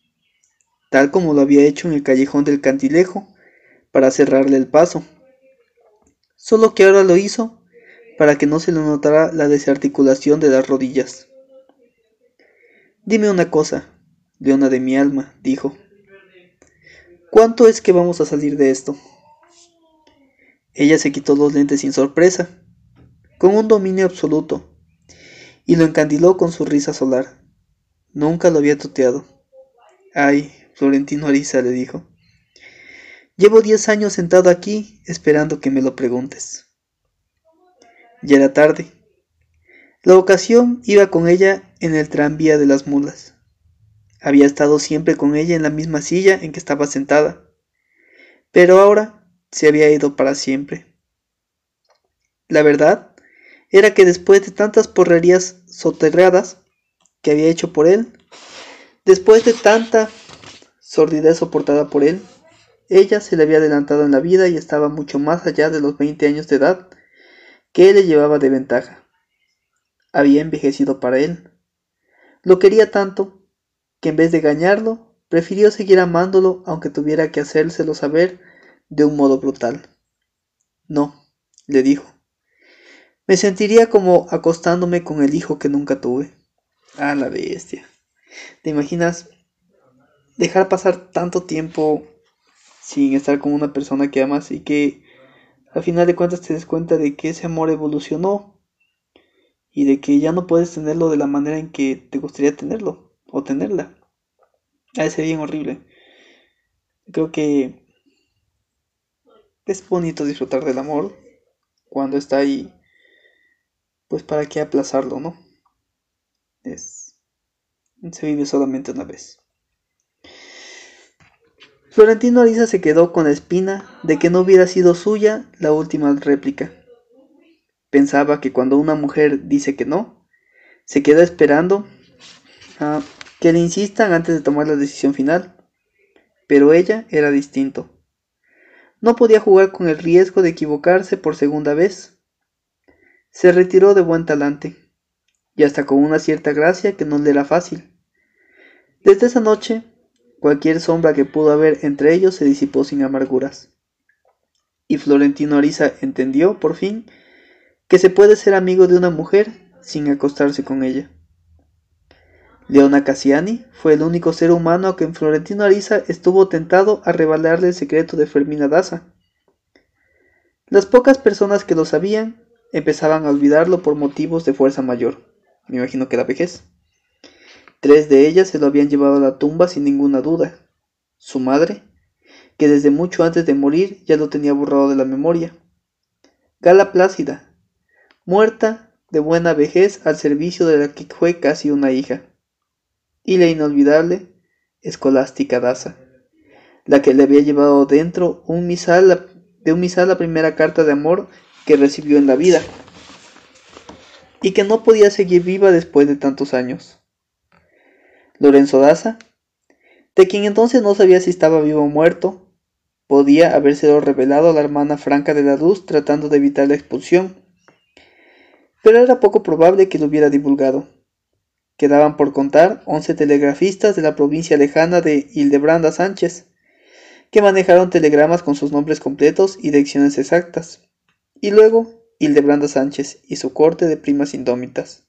tal como lo había hecho en el callejón del cantilejo, para cerrarle el paso. Solo que ahora lo hizo para que no se le notara la desarticulación de las rodillas. Dime una cosa, leona de mi alma, dijo. ¿Cuánto es que vamos a salir de esto? Ella se quitó los lentes sin sorpresa, con un dominio absoluto, y lo encandiló con su risa solar. Nunca lo había tuteado. Ay, Florentino Ariza le dijo. Llevo diez años sentado aquí esperando que me lo preguntes. Ya era tarde. La ocasión iba con ella en el tranvía de las mulas. Había estado siempre con ella en la misma silla en que estaba sentada, pero ahora se había ido para siempre. La verdad era que después de tantas porrerías soterradas que había hecho por él, después de tanta sordidez soportada por él. Ella se le había adelantado en la vida y estaba mucho más allá de los 20 años de edad que él le llevaba de ventaja. Había envejecido para él. Lo quería tanto que en vez de engañarlo, prefirió seguir amándolo aunque tuviera que hacérselo saber de un modo brutal. No, le dijo. Me sentiría como acostándome con el hijo que nunca tuve. Ah, la bestia. ¿Te imaginas dejar pasar tanto tiempo sin estar con una persona que amas y que al final de cuentas te des cuenta de que ese amor evolucionó y de que ya no puedes tenerlo de la manera en que te gustaría tenerlo o tenerla. A ese bien horrible. Creo que es bonito disfrutar del amor cuando está ahí. Pues para qué aplazarlo, ¿no? Es se vive solamente una vez. Florentino Ariza se quedó con la espina de que no hubiera sido suya la última réplica. Pensaba que cuando una mujer dice que no, se queda esperando a que le insistan antes de tomar la decisión final. Pero ella era distinto. no podía jugar con el riesgo de equivocarse por segunda vez. Se retiró de buen talante, y hasta con una cierta gracia que no le era fácil. Desde esa noche, cualquier sombra que pudo haber entre ellos se disipó sin amarguras. Y Florentino Ariza entendió, por fin, que se puede ser amigo de una mujer sin acostarse con ella. Leona Cassiani fue el único ser humano a quien Florentino Ariza estuvo tentado a revelarle el secreto de Fermina Daza. Las pocas personas que lo sabían empezaban a olvidarlo por motivos de fuerza mayor. Me imagino que la vejez. Tres de ellas se lo habían llevado a la tumba sin ninguna duda. Su madre, que desde mucho antes de morir ya lo tenía borrado de la memoria. Gala Plácida, muerta de buena vejez al servicio de la que fue casi una hija y la inolvidable escolástica Daza, la que le había llevado dentro un misal, de un misal la primera carta de amor que recibió en la vida, y que no podía seguir viva después de tantos años. Lorenzo Daza, de quien entonces no sabía si estaba vivo o muerto, podía habérselo revelado a la hermana Franca de la Luz tratando de evitar la expulsión, pero era poco probable que lo hubiera divulgado. Quedaban por contar once telegrafistas de la provincia lejana de Hildebranda Sánchez, que manejaron telegramas con sus nombres completos y direcciones exactas. Y luego Hildebranda Sánchez y su corte de primas indómitas.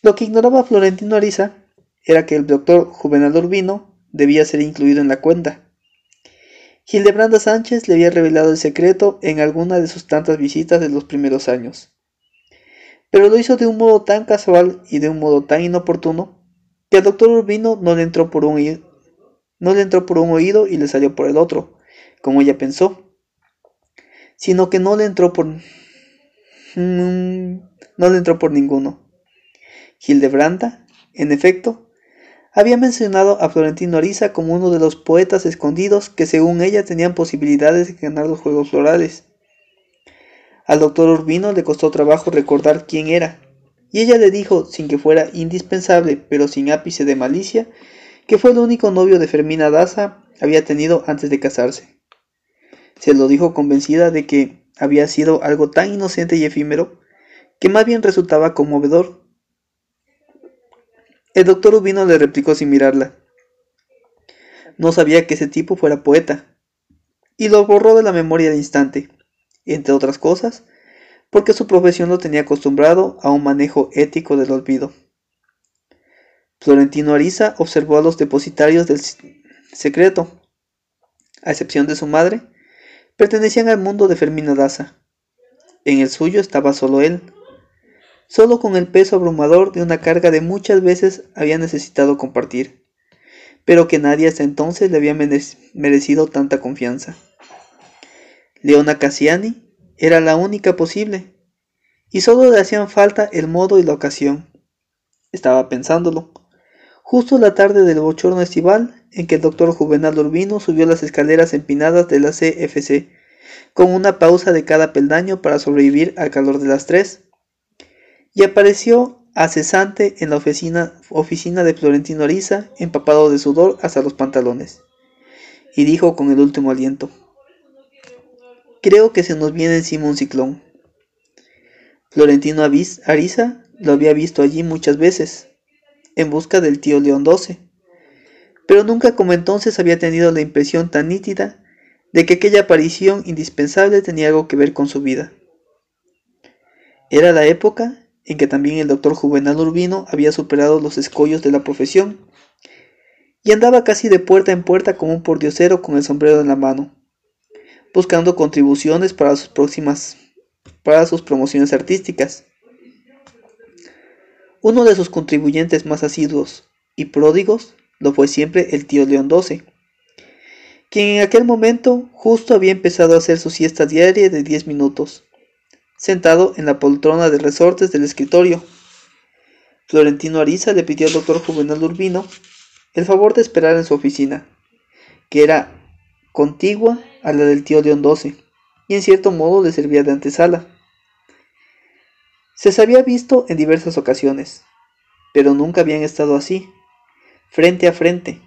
Lo que ignoraba Florentino Ariza era que el doctor Juvenal Urbino debía ser incluido en la cuenta. Hildebranda Sánchez le había revelado el secreto en alguna de sus tantas visitas de los primeros años pero lo hizo de un modo tan casual y de un modo tan inoportuno que al doctor Urbino no le entró por un no le entró por un oído y le salió por el otro, como ella pensó, sino que no le entró por mm, no le entró por ninguno. Hildebranda, en efecto, había mencionado a Florentino Ariza como uno de los poetas escondidos que según ella tenían posibilidades de ganar los Juegos Florales. Al doctor Urbino le costó trabajo recordar quién era, y ella le dijo, sin que fuera indispensable, pero sin ápice de malicia, que fue el único novio de Fermina Daza había tenido antes de casarse. Se lo dijo convencida de que había sido algo tan inocente y efímero que más bien resultaba conmovedor. El doctor Urbino le replicó sin mirarla. No sabía que ese tipo fuera poeta, y lo borró de la memoria al instante entre otras cosas, porque su profesión lo tenía acostumbrado a un manejo ético del olvido. Florentino Ariza observó a los depositarios del secreto, a excepción de su madre, pertenecían al mundo de Fermina Daza. En el suyo estaba solo él, solo con el peso abrumador de una carga de muchas veces había necesitado compartir, pero que nadie hasta entonces le había merecido tanta confianza. Leona Cassiani era la única posible, y solo le hacían falta el modo y la ocasión. Estaba pensándolo. Justo la tarde del bochorno estival, en que el doctor Juvenal Urbino subió las escaleras empinadas de la CFC, con una pausa de cada peldaño para sobrevivir al calor de las tres, y apareció acesante en la oficina, oficina de Florentino Ariza, empapado de sudor hasta los pantalones, y dijo con el último aliento, Creo que se nos viene encima un ciclón. Florentino Ariza lo había visto allí muchas veces, en busca del tío León XII, pero nunca como entonces había tenido la impresión tan nítida de que aquella aparición indispensable tenía algo que ver con su vida. Era la época en que también el doctor Juvenal Urbino había superado los escollos de la profesión y andaba casi de puerta en puerta como un pordiosero con el sombrero en la mano buscando contribuciones para sus próximas para sus promociones artísticas. Uno de sus contribuyentes más asiduos y pródigos lo fue siempre el tío León XII, quien en aquel momento justo había empezado a hacer su siesta diaria de 10 minutos, sentado en la poltrona de resortes del escritorio. Florentino Ariza le pidió al doctor Juvenal Urbino el favor de esperar en su oficina, que era contigua a la del tío León XII, y en cierto modo le servía de antesala. Se había visto en diversas ocasiones, pero nunca habían estado así, frente a frente,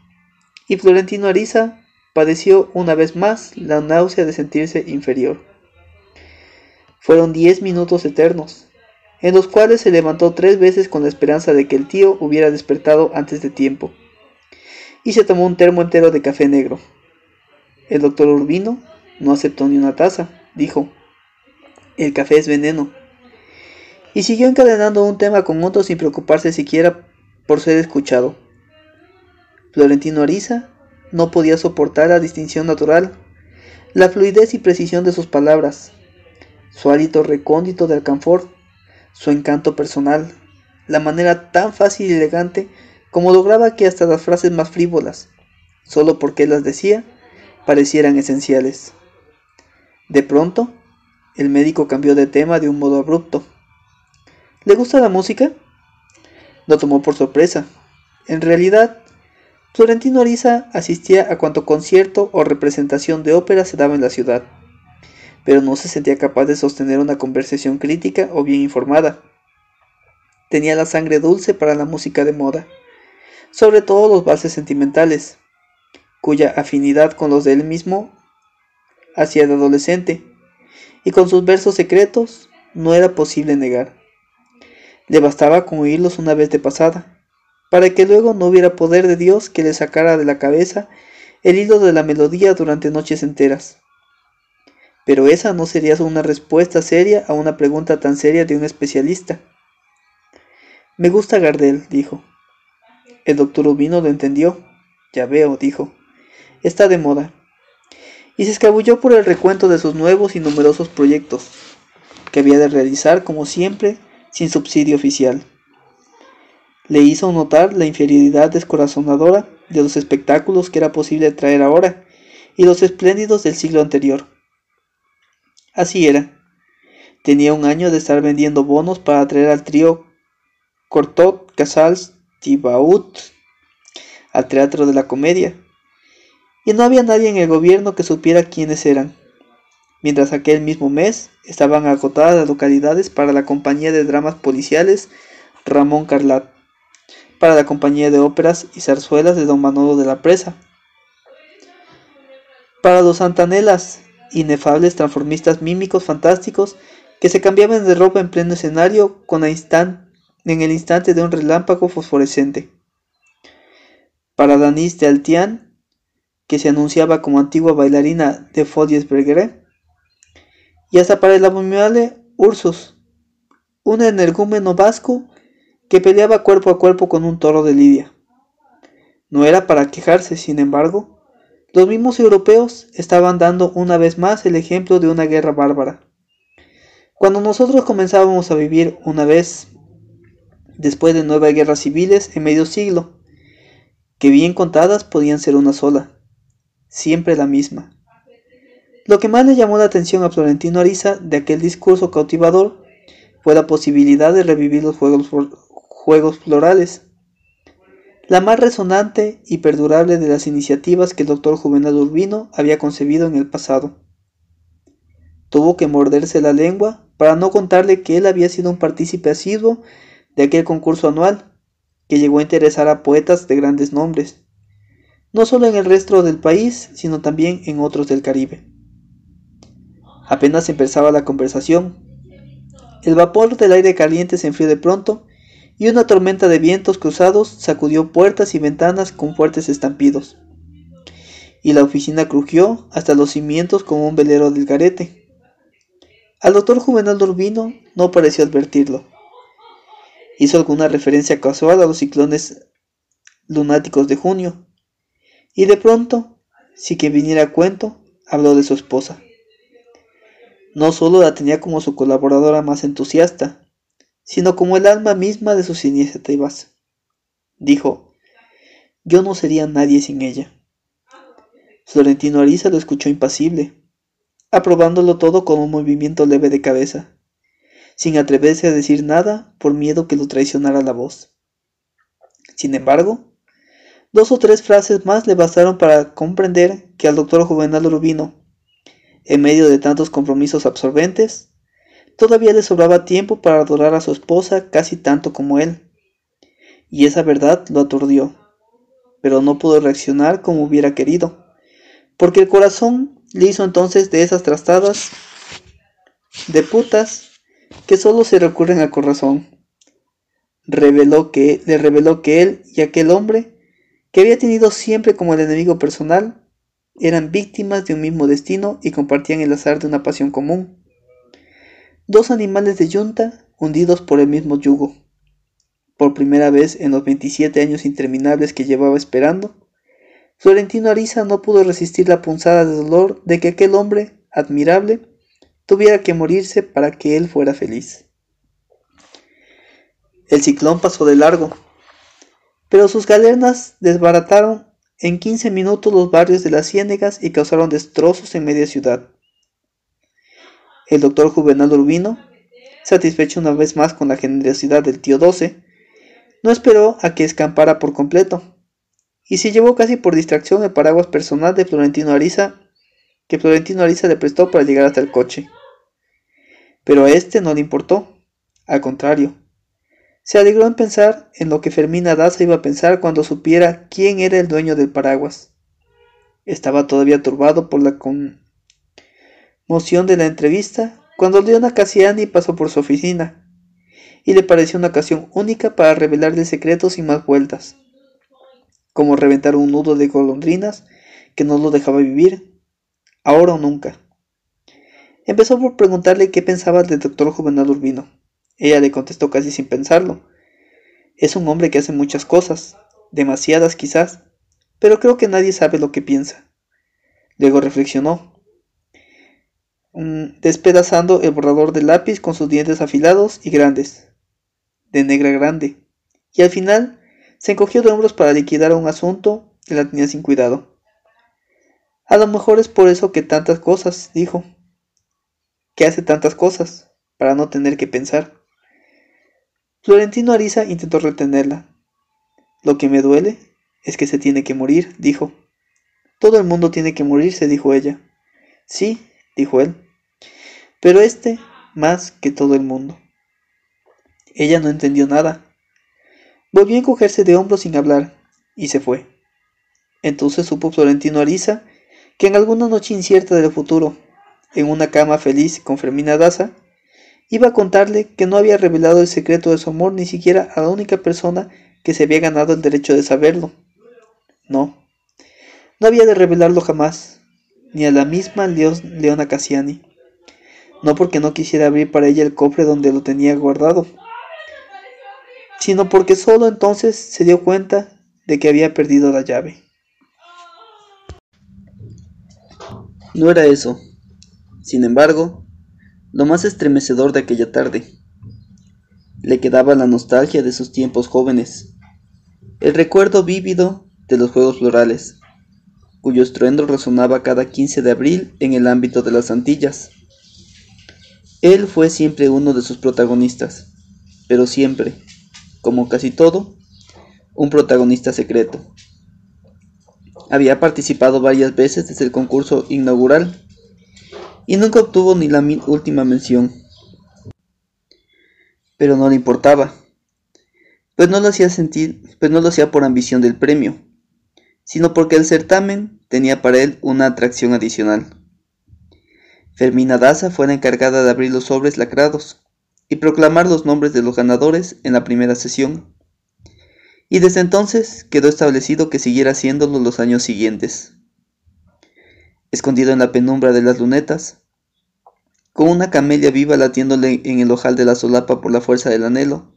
y Florentino Ariza padeció una vez más la náusea de sentirse inferior. Fueron diez minutos eternos, en los cuales se levantó tres veces con la esperanza de que el tío hubiera despertado antes de tiempo, y se tomó un termo entero de café negro. El doctor Urbino no aceptó ni una taza, dijo, el café es veneno. Y siguió encadenando un tema con otro sin preocuparse siquiera por ser escuchado. Florentino Ariza no podía soportar la distinción natural, la fluidez y precisión de sus palabras, su hálito recóndito de alcanfor, su encanto personal, la manera tan fácil y elegante como lograba que hasta las frases más frívolas, solo porque las decía, parecieran esenciales. De pronto, el médico cambió de tema de un modo abrupto. ¿Le gusta la música? Lo tomó por sorpresa. En realidad, Florentino Ariza asistía a cuanto concierto o representación de ópera se daba en la ciudad, pero no se sentía capaz de sostener una conversación crítica o bien informada. Tenía la sangre dulce para la música de moda, sobre todo los valses sentimentales, cuya afinidad con los de él mismo hacía de adolescente, y con sus versos secretos no era posible negar. Le bastaba con oírlos una vez de pasada, para que luego no hubiera poder de Dios que le sacara de la cabeza el hilo de la melodía durante noches enteras. Pero esa no sería una respuesta seria a una pregunta tan seria de un especialista. Me gusta Gardel, dijo. El doctor Ubino lo entendió. Ya veo, dijo. Está de moda. Y se escabulló por el recuento de sus nuevos y numerosos proyectos, que había de realizar, como siempre, sin subsidio oficial le hizo notar la inferioridad descorazonadora de los espectáculos que era posible traer ahora y los espléndidos del siglo anterior. Así era. Tenía un año de estar vendiendo bonos para atraer al trío Cortot, Casals, Tibaut al teatro de la comedia. Y no había nadie en el gobierno que supiera quiénes eran. Mientras aquel mismo mes estaban agotadas las localidades para la compañía de dramas policiales Ramón Carlat para la compañía de óperas y zarzuelas de don Manolo de la Presa. Para los santanelas, inefables transformistas mímicos fantásticos que se cambiaban de ropa en pleno escenario con en el instante de un relámpago fosforescente. Para Danis de Altian, que se anunciaba como antigua bailarina de Folies Bergeret, y hasta para el abominable Ursus, un energúmeno vasco que peleaba cuerpo a cuerpo con un toro de Lidia. No era para quejarse, sin embargo, los mismos europeos estaban dando una vez más el ejemplo de una guerra bárbara. Cuando nosotros comenzábamos a vivir una vez, después de nueve guerras civiles en medio siglo, que bien contadas podían ser una sola, siempre la misma. Lo que más le llamó la atención a Florentino Ariza de aquel discurso cautivador fue la posibilidad de revivir los juegos, juegos florales. La más resonante y perdurable de las iniciativas que el doctor Juvenal Urbino había concebido en el pasado. Tuvo que morderse la lengua para no contarle que él había sido un partícipe asiduo de aquel concurso anual que llegó a interesar a poetas de grandes nombres, no solo en el resto del país, sino también en otros del Caribe. Apenas empezaba la conversación, el vapor del aire caliente se enfrió de pronto y una tormenta de vientos cruzados sacudió puertas y ventanas con fuertes estampidos. Y la oficina crujió hasta los cimientos como un velero del garete. Al doctor Juvenal Urbino no pareció advertirlo. Hizo alguna referencia casual a los ciclones lunáticos de junio. Y de pronto, si que viniera a cuento, habló de su esposa. No solo la tenía como su colaboradora más entusiasta, sino como el alma misma de sus iniciativas. Dijo, yo no sería nadie sin ella. Florentino Ariza lo escuchó impasible, aprobándolo todo con un movimiento leve de cabeza, sin atreverse a decir nada por miedo que lo traicionara la voz. Sin embargo, dos o tres frases más le bastaron para comprender que al doctor Juvenal Urbino, en medio de tantos compromisos absorbentes, Todavía le sobraba tiempo para adorar a su esposa casi tanto como él. Y esa verdad lo aturdió, pero no pudo reaccionar como hubiera querido, porque el corazón le hizo entonces de esas trastadas de putas que solo se recurren al corazón. Reveló que, le reveló que él y aquel hombre, que había tenido siempre como el enemigo personal, eran víctimas de un mismo destino y compartían el azar de una pasión común. Dos animales de yunta hundidos por el mismo yugo. Por primera vez en los 27 años interminables que llevaba esperando, Florentino Ariza no pudo resistir la punzada de dolor de que aquel hombre, admirable, tuviera que morirse para que él fuera feliz. El ciclón pasó de largo, pero sus galernas desbarataron en 15 minutos los barrios de las ciénegas y causaron destrozos en media ciudad. El doctor Juvenal Urbino, satisfecho una vez más con la generosidad del tío Doce, no esperó a que escampara por completo, y se llevó casi por distracción el paraguas personal de Florentino Ariza, que Florentino Ariza le prestó para llegar hasta el coche. Pero a este no le importó, al contrario, se alegró en pensar en lo que Fermina Daza iba a pensar cuando supiera quién era el dueño del paraguas. Estaba todavía turbado por la conmoción de la entrevista cuando Leona Cassiani pasó por su oficina y le pareció una ocasión única para revelarle secretos sin más vueltas, como reventar un nudo de golondrinas que no lo dejaba vivir, ahora o nunca. Empezó por preguntarle qué pensaba del doctor Juvenal Urbino. Ella le contestó casi sin pensarlo. Es un hombre que hace muchas cosas, demasiadas quizás, pero creo que nadie sabe lo que piensa. Luego reflexionó, mm, despedazando el borrador de lápiz con sus dientes afilados y grandes de negra grande, y al final se encogió de hombros para liquidar un asunto que la tenía sin cuidado. A lo mejor es por eso que tantas cosas, dijo. Que hace tantas cosas, para no tener que pensar. Florentino Ariza intentó retenerla. Lo que me duele es que se tiene que morir, dijo. Todo el mundo tiene que morirse, dijo ella. Sí, dijo él. Pero este más que todo el mundo. Ella no entendió nada. Volvió a encogerse de hombros sin hablar, y se fue. Entonces supo Florentino Ariza que en alguna noche incierta del futuro, en una cama feliz con Fermina Daza, iba a contarle que no había revelado el secreto de su amor ni siquiera a la única persona que se había ganado el derecho de saberlo. No, no había de revelarlo jamás, ni a la misma Leona Cassiani. No porque no quisiera abrir para ella el cofre donde lo tenía guardado, sino porque solo entonces se dio cuenta de que había perdido la llave. No era eso, sin embargo, lo más estremecedor de aquella tarde. Le quedaba la nostalgia de sus tiempos jóvenes, el recuerdo vívido de los Juegos Florales, cuyo estruendo resonaba cada 15 de abril en el ámbito de las Antillas. Él fue siempre uno de sus protagonistas, pero siempre, como casi todo, un protagonista secreto. Había participado varias veces desde el concurso inaugural y nunca obtuvo ni la última mención. Pero no le importaba, pues no lo hacía sentir, pues no lo hacía por ambición del premio, sino porque el certamen tenía para él una atracción adicional. Fermina Daza fue la encargada de abrir los sobres lacrados y proclamar los nombres de los ganadores en la primera sesión. Y desde entonces quedó establecido que siguiera haciéndolo los años siguientes. Escondido en la penumbra de las lunetas, con una camelia viva latiéndole en el ojal de la solapa por la fuerza del anhelo,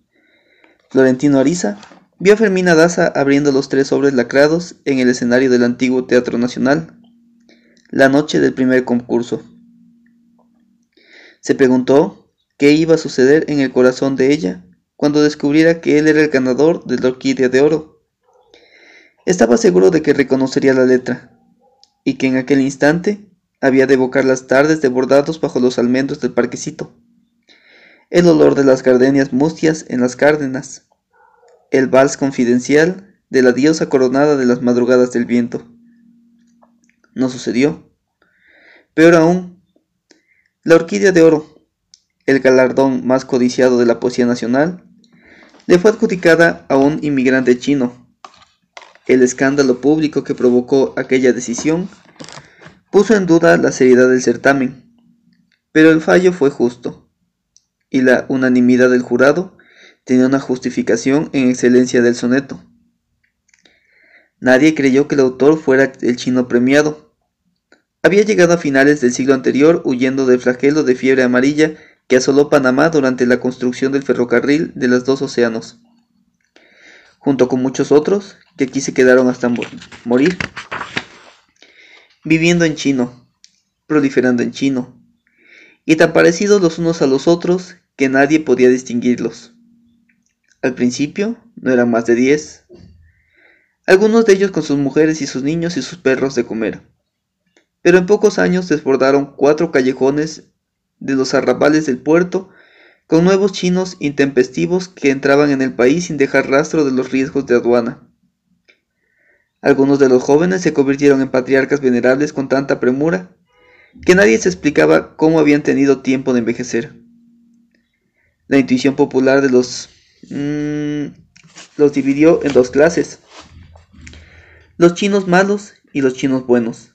Florentino Ariza vio a Fermina Daza abriendo los tres sobres lacrados en el escenario del antiguo Teatro Nacional, la noche del primer concurso. Se preguntó qué iba a suceder en el corazón de ella cuando descubriera que él era el ganador de la orquídea de oro. Estaba seguro de que reconocería la letra, y que en aquel instante había de evocar las tardes de bordados bajo los almendros del parquecito, el olor de las gardenias mustias en las cárdenas, el vals confidencial de la diosa coronada de las madrugadas del viento. No sucedió. Peor aún, la orquídea de oro el galardón más codiciado de la poesía nacional, le fue adjudicada a un inmigrante chino. El escándalo público que provocó aquella decisión puso en duda la seriedad del certamen, pero el fallo fue justo, y la unanimidad del jurado tenía una justificación en excelencia del soneto. Nadie creyó que el autor fuera el chino premiado. Había llegado a finales del siglo anterior huyendo del flagelo de fiebre amarilla que asoló Panamá durante la construcción del ferrocarril de los dos océanos, junto con muchos otros que aquí se quedaron hasta morir viviendo en chino, proliferando en chino, y tan parecidos los unos a los otros que nadie podía distinguirlos. Al principio no eran más de diez, algunos de ellos con sus mujeres y sus niños y sus perros de comer. Pero en pocos años desbordaron cuatro callejones de los arrabales del puerto con nuevos chinos intempestivos que entraban en el país sin dejar rastro de los riesgos de aduana. Algunos de los jóvenes se convirtieron en patriarcas venerables con tanta premura que nadie se explicaba cómo habían tenido tiempo de envejecer. La intuición popular de los mmm, los dividió en dos clases. Los chinos malos y los chinos buenos.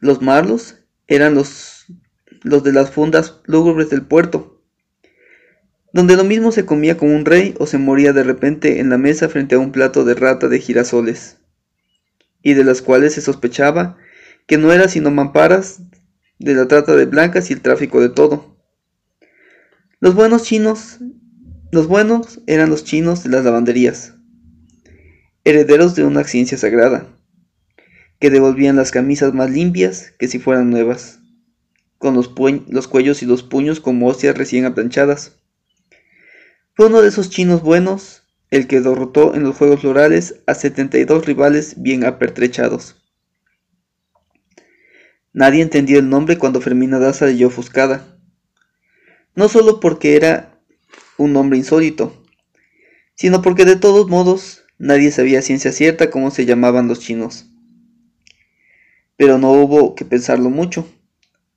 Los malos eran los, los de las fundas lúgubres del puerto, donde lo mismo se comía con un rey o se moría de repente en la mesa frente a un plato de rata de girasoles y de las cuales se sospechaba que no eran sino mamparas de la trata de blancas y el tráfico de todo. Los buenos chinos, los buenos eran los chinos de las lavanderías, herederos de una ciencia sagrada, que devolvían las camisas más limpias que si fueran nuevas, con los, los cuellos y los puños como hostias recién aplanchadas. Fue uno de esos chinos buenos el que derrotó en los Juegos Florales a 72 rivales bien apertrechados. Nadie entendió el nombre cuando Fermina Daza leyó ofuscada. No solo porque era un nombre insólito, sino porque de todos modos nadie sabía ciencia cierta cómo se llamaban los chinos. Pero no hubo que pensarlo mucho,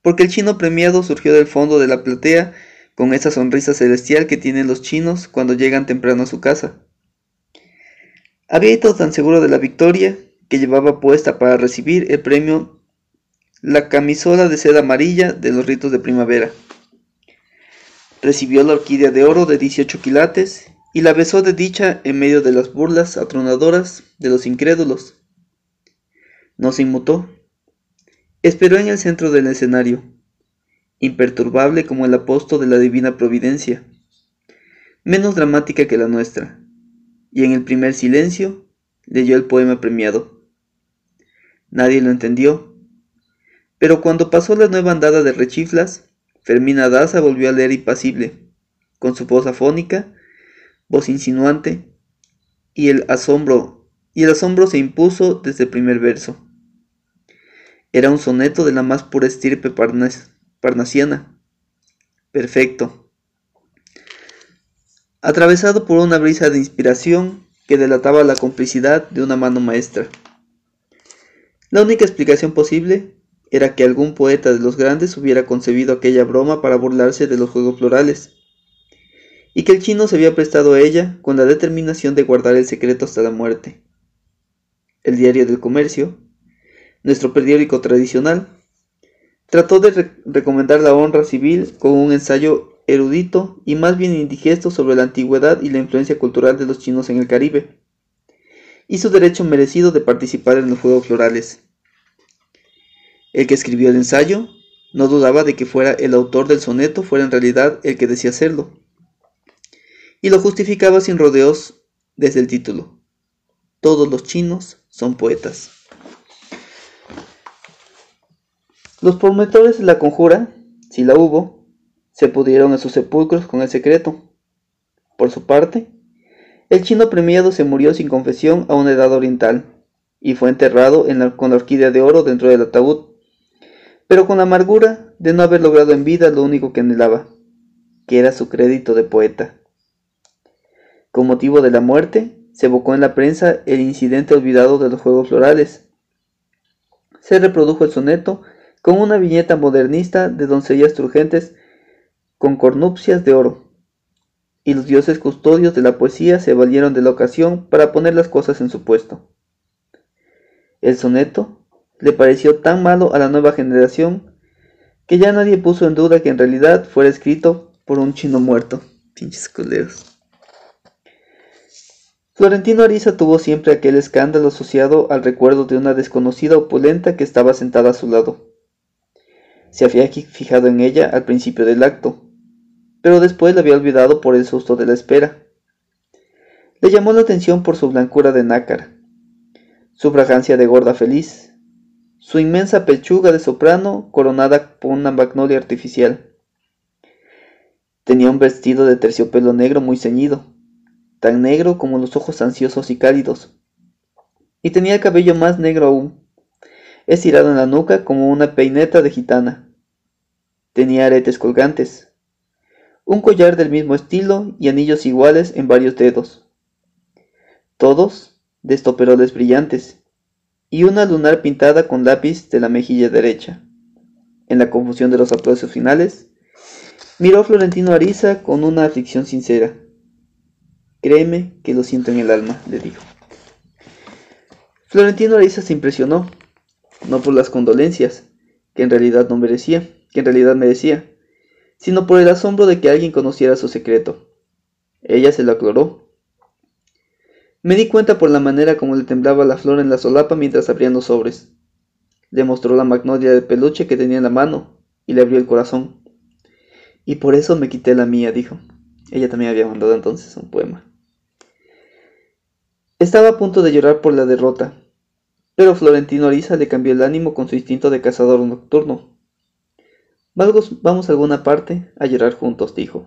porque el chino premiado surgió del fondo de la platea con esa sonrisa celestial que tienen los chinos cuando llegan temprano a su casa. Había ido tan seguro de la victoria que llevaba puesta para recibir el premio la camisola de seda amarilla de los ritos de primavera. Recibió la orquídea de oro de 18 quilates y la besó de dicha en medio de las burlas atronadoras de los incrédulos. No se inmutó. Esperó en el centro del escenario imperturbable como el apóstol de la divina providencia, menos dramática que la nuestra, y en el primer silencio leyó el poema premiado. Nadie lo entendió, pero cuando pasó la nueva andada de rechiflas, Fermina Daza volvió a leer impasible, con su voz afónica, voz insinuante, y el asombro, y el asombro se impuso desde el primer verso. Era un soneto de la más pura estirpe parnas, parnasiana. Perfecto. Atravesado por una brisa de inspiración que delataba la complicidad de una mano maestra. La única explicación posible era que algún poeta de los grandes hubiera concebido aquella broma para burlarse de los juegos florales, y que el chino se había prestado a ella con la determinación de guardar el secreto hasta la muerte. El diario del comercio, nuestro periódico tradicional, Trató de recomendar la honra civil con un ensayo erudito y más bien indigesto sobre la antigüedad y la influencia cultural de los chinos en el Caribe, y su derecho merecido de participar en los Juegos Florales. El que escribió el ensayo no dudaba de que fuera el autor del soneto fuera en realidad el que decía hacerlo, y lo justificaba sin rodeos desde el título. Todos los chinos son poetas. Los promotores de la conjura, si la hubo, se pudieron a sus sepulcros con el secreto. Por su parte, el chino premiado se murió sin confesión a una edad oriental y fue enterrado con la orquídea de oro dentro del ataúd, pero con la amargura de no haber logrado en vida lo único que anhelaba, que era su crédito de poeta. Con motivo de la muerte, se evocó en la prensa el incidente olvidado de los Juegos Florales. Se reprodujo el soneto con una viñeta modernista de doncellas turgentes con cornupcias de oro. Y los dioses custodios de la poesía se valieron de la ocasión para poner las cosas en su puesto. El soneto le pareció tan malo a la nueva generación que ya nadie puso en duda que en realidad fuera escrito por un chino muerto. Pinches culeros. Florentino Ariza tuvo siempre aquel escándalo asociado al recuerdo de una desconocida opulenta que estaba sentada a su lado. Se había fijado en ella al principio del acto, pero después la había olvidado por el susto de la espera. Le llamó la atención por su blancura de nácar, su fragancia de gorda feliz, su inmensa pechuga de soprano coronada por una magnolia artificial. Tenía un vestido de terciopelo negro muy ceñido, tan negro como los ojos ansiosos y cálidos, y tenía el cabello más negro aún, estirado en la nuca como una peineta de gitana. Tenía aretes colgantes, un collar del mismo estilo y anillos iguales en varios dedos. Todos de estoperoles brillantes, y una lunar pintada con lápiz de la mejilla derecha. En la confusión de los aplausos finales, miró Florentino Ariza con una aflicción sincera. Créeme que lo siento en el alma, le dijo. Florentino Ariza se impresionó, no por las condolencias, que en realidad no merecía, que en realidad merecía, sino por el asombro de que alguien conociera su secreto. Ella se lo aclaró. Me di cuenta por la manera como le temblaba la flor en la solapa mientras abrían los sobres. Le mostró la magnolia de peluche que tenía en la mano y le abrió el corazón. Y por eso me quité la mía, dijo. Ella también había mandado entonces un poema. Estaba a punto de llorar por la derrota, pero Florentino Ariza le cambió el ánimo con su instinto de cazador nocturno. Vamos a alguna parte a llorar juntos, dijo.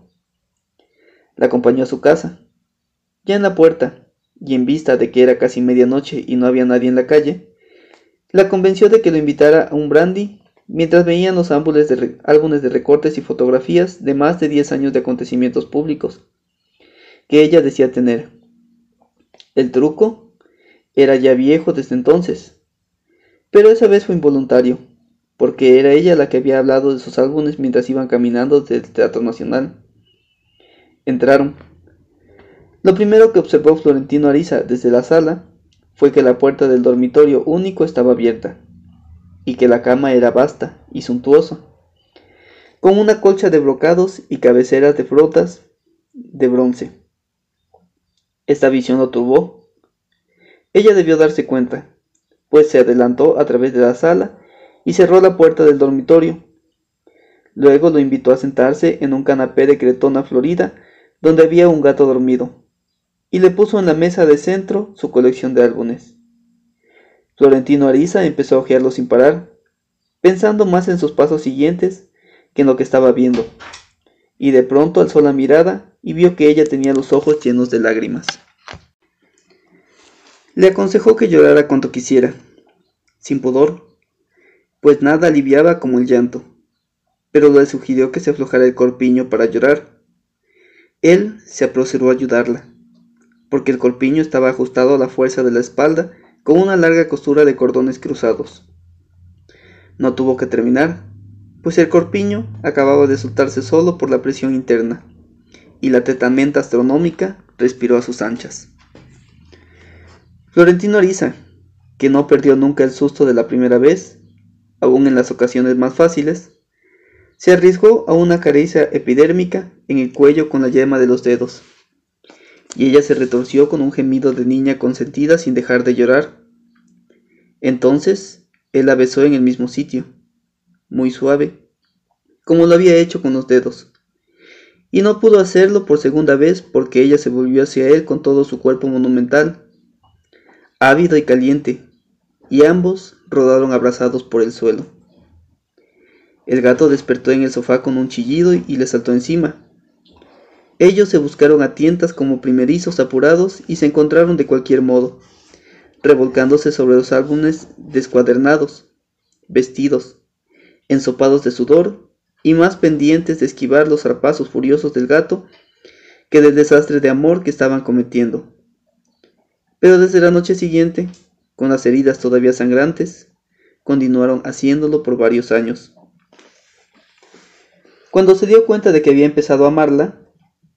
La acompañó a su casa. Ya en la puerta, y en vista de que era casi medianoche y no había nadie en la calle, la convenció de que lo invitara a un brandy mientras veían los álbumes de, álbumes de recortes y fotografías de más de 10 años de acontecimientos públicos que ella decía tener. El truco era ya viejo desde entonces, pero esa vez fue involuntario porque era ella la que había hablado de sus álbumes mientras iban caminando del Teatro Nacional. Entraron. Lo primero que observó Florentino Ariza desde la sala fue que la puerta del dormitorio único estaba abierta, y que la cama era vasta y suntuosa, con una colcha de brocados y cabeceras de frotas de bronce. Esta visión lo turbó. Ella debió darse cuenta, pues se adelantó a través de la sala y cerró la puerta del dormitorio. Luego lo invitó a sentarse en un canapé de cretona florida donde había un gato dormido, y le puso en la mesa de centro su colección de álbumes. Florentino Ariza empezó a ojearlo sin parar, pensando más en sus pasos siguientes que en lo que estaba viendo, y de pronto alzó la mirada y vio que ella tenía los ojos llenos de lágrimas. Le aconsejó que llorara cuanto quisiera, sin pudor, pues nada aliviaba como el llanto, pero le sugirió que se aflojara el corpiño para llorar. Él se apresuró a ayudarla, porque el corpiño estaba ajustado a la fuerza de la espalda con una larga costura de cordones cruzados. No tuvo que terminar, pues el corpiño acababa de soltarse solo por la presión interna, y la tetamenta astronómica respiró a sus anchas. Florentino Ariza, que no perdió nunca el susto de la primera vez, aún en las ocasiones más fáciles, se arriesgó a una caricia epidérmica en el cuello con la yema de los dedos, y ella se retorció con un gemido de niña consentida sin dejar de llorar. Entonces, él la besó en el mismo sitio, muy suave, como lo había hecho con los dedos, y no pudo hacerlo por segunda vez porque ella se volvió hacia él con todo su cuerpo monumental, ávido y caliente, y ambos rodaron abrazados por el suelo. El gato despertó en el sofá con un chillido y le saltó encima. Ellos se buscaron a tientas como primerizos apurados y se encontraron de cualquier modo, revolcándose sobre los álbumes descuadernados, vestidos, ensopados de sudor y más pendientes de esquivar los zarpazos furiosos del gato que del desastre de amor que estaban cometiendo. Pero desde la noche siguiente, con las heridas todavía sangrantes, continuaron haciéndolo por varios años. Cuando se dio cuenta de que había empezado a amarla,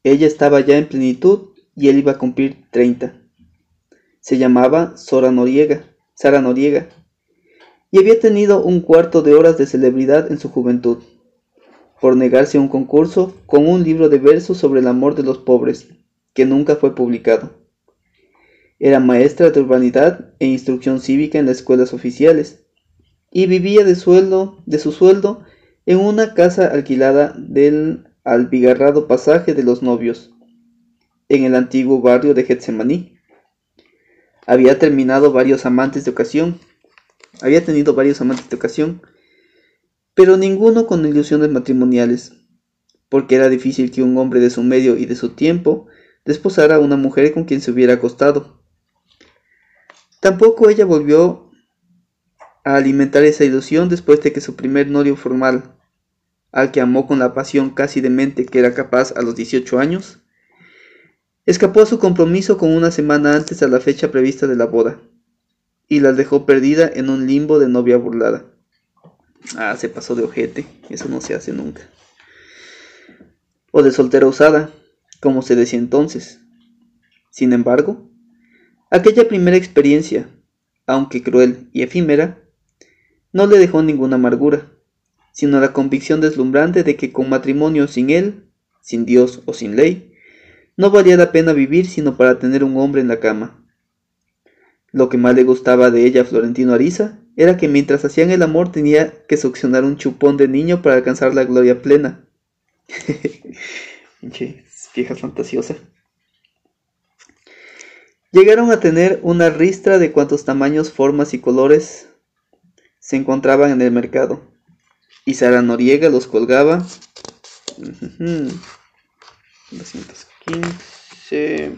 ella estaba ya en plenitud y él iba a cumplir 30. Se llamaba Sora Noriega, Sara Noriega, y había tenido un cuarto de horas de celebridad en su juventud, por negarse a un concurso con un libro de versos sobre el amor de los pobres, que nunca fue publicado. Era maestra de urbanidad e instrucción cívica en las escuelas oficiales, y vivía de sueldo, su sueldo, en una casa alquilada del albigarrado pasaje de los novios, en el antiguo barrio de Getsemaní. Había terminado varios amantes de ocasión, había tenido varios amantes de ocasión, pero ninguno con ilusiones matrimoniales, porque era difícil que un hombre de su medio y de su tiempo desposara a una mujer con quien se hubiera acostado. Tampoco ella volvió a alimentar esa ilusión después de que su primer novio formal, al que amó con la pasión casi demente que era capaz a los 18 años, escapó a su compromiso con una semana antes de la fecha prevista de la boda y la dejó perdida en un limbo de novia burlada. Ah, se pasó de ojete, eso no se hace nunca. O de soltera usada, como se decía entonces. Sin embargo, aquella primera experiencia, aunque cruel y efímera, no le dejó ninguna amargura, sino la convicción deslumbrante de que con matrimonio sin él, sin Dios o sin ley, no valía la pena vivir sino para tener un hombre en la cama, lo que más le gustaba de ella a Florentino Ariza era que mientras hacían el amor tenía que succionar un chupón de niño para alcanzar la gloria plena. vieja fantasiosa. Llegaron a tener una ristra de cuantos tamaños, formas y colores se encontraban en el mercado. Y Sara Noriega los colgaba. 215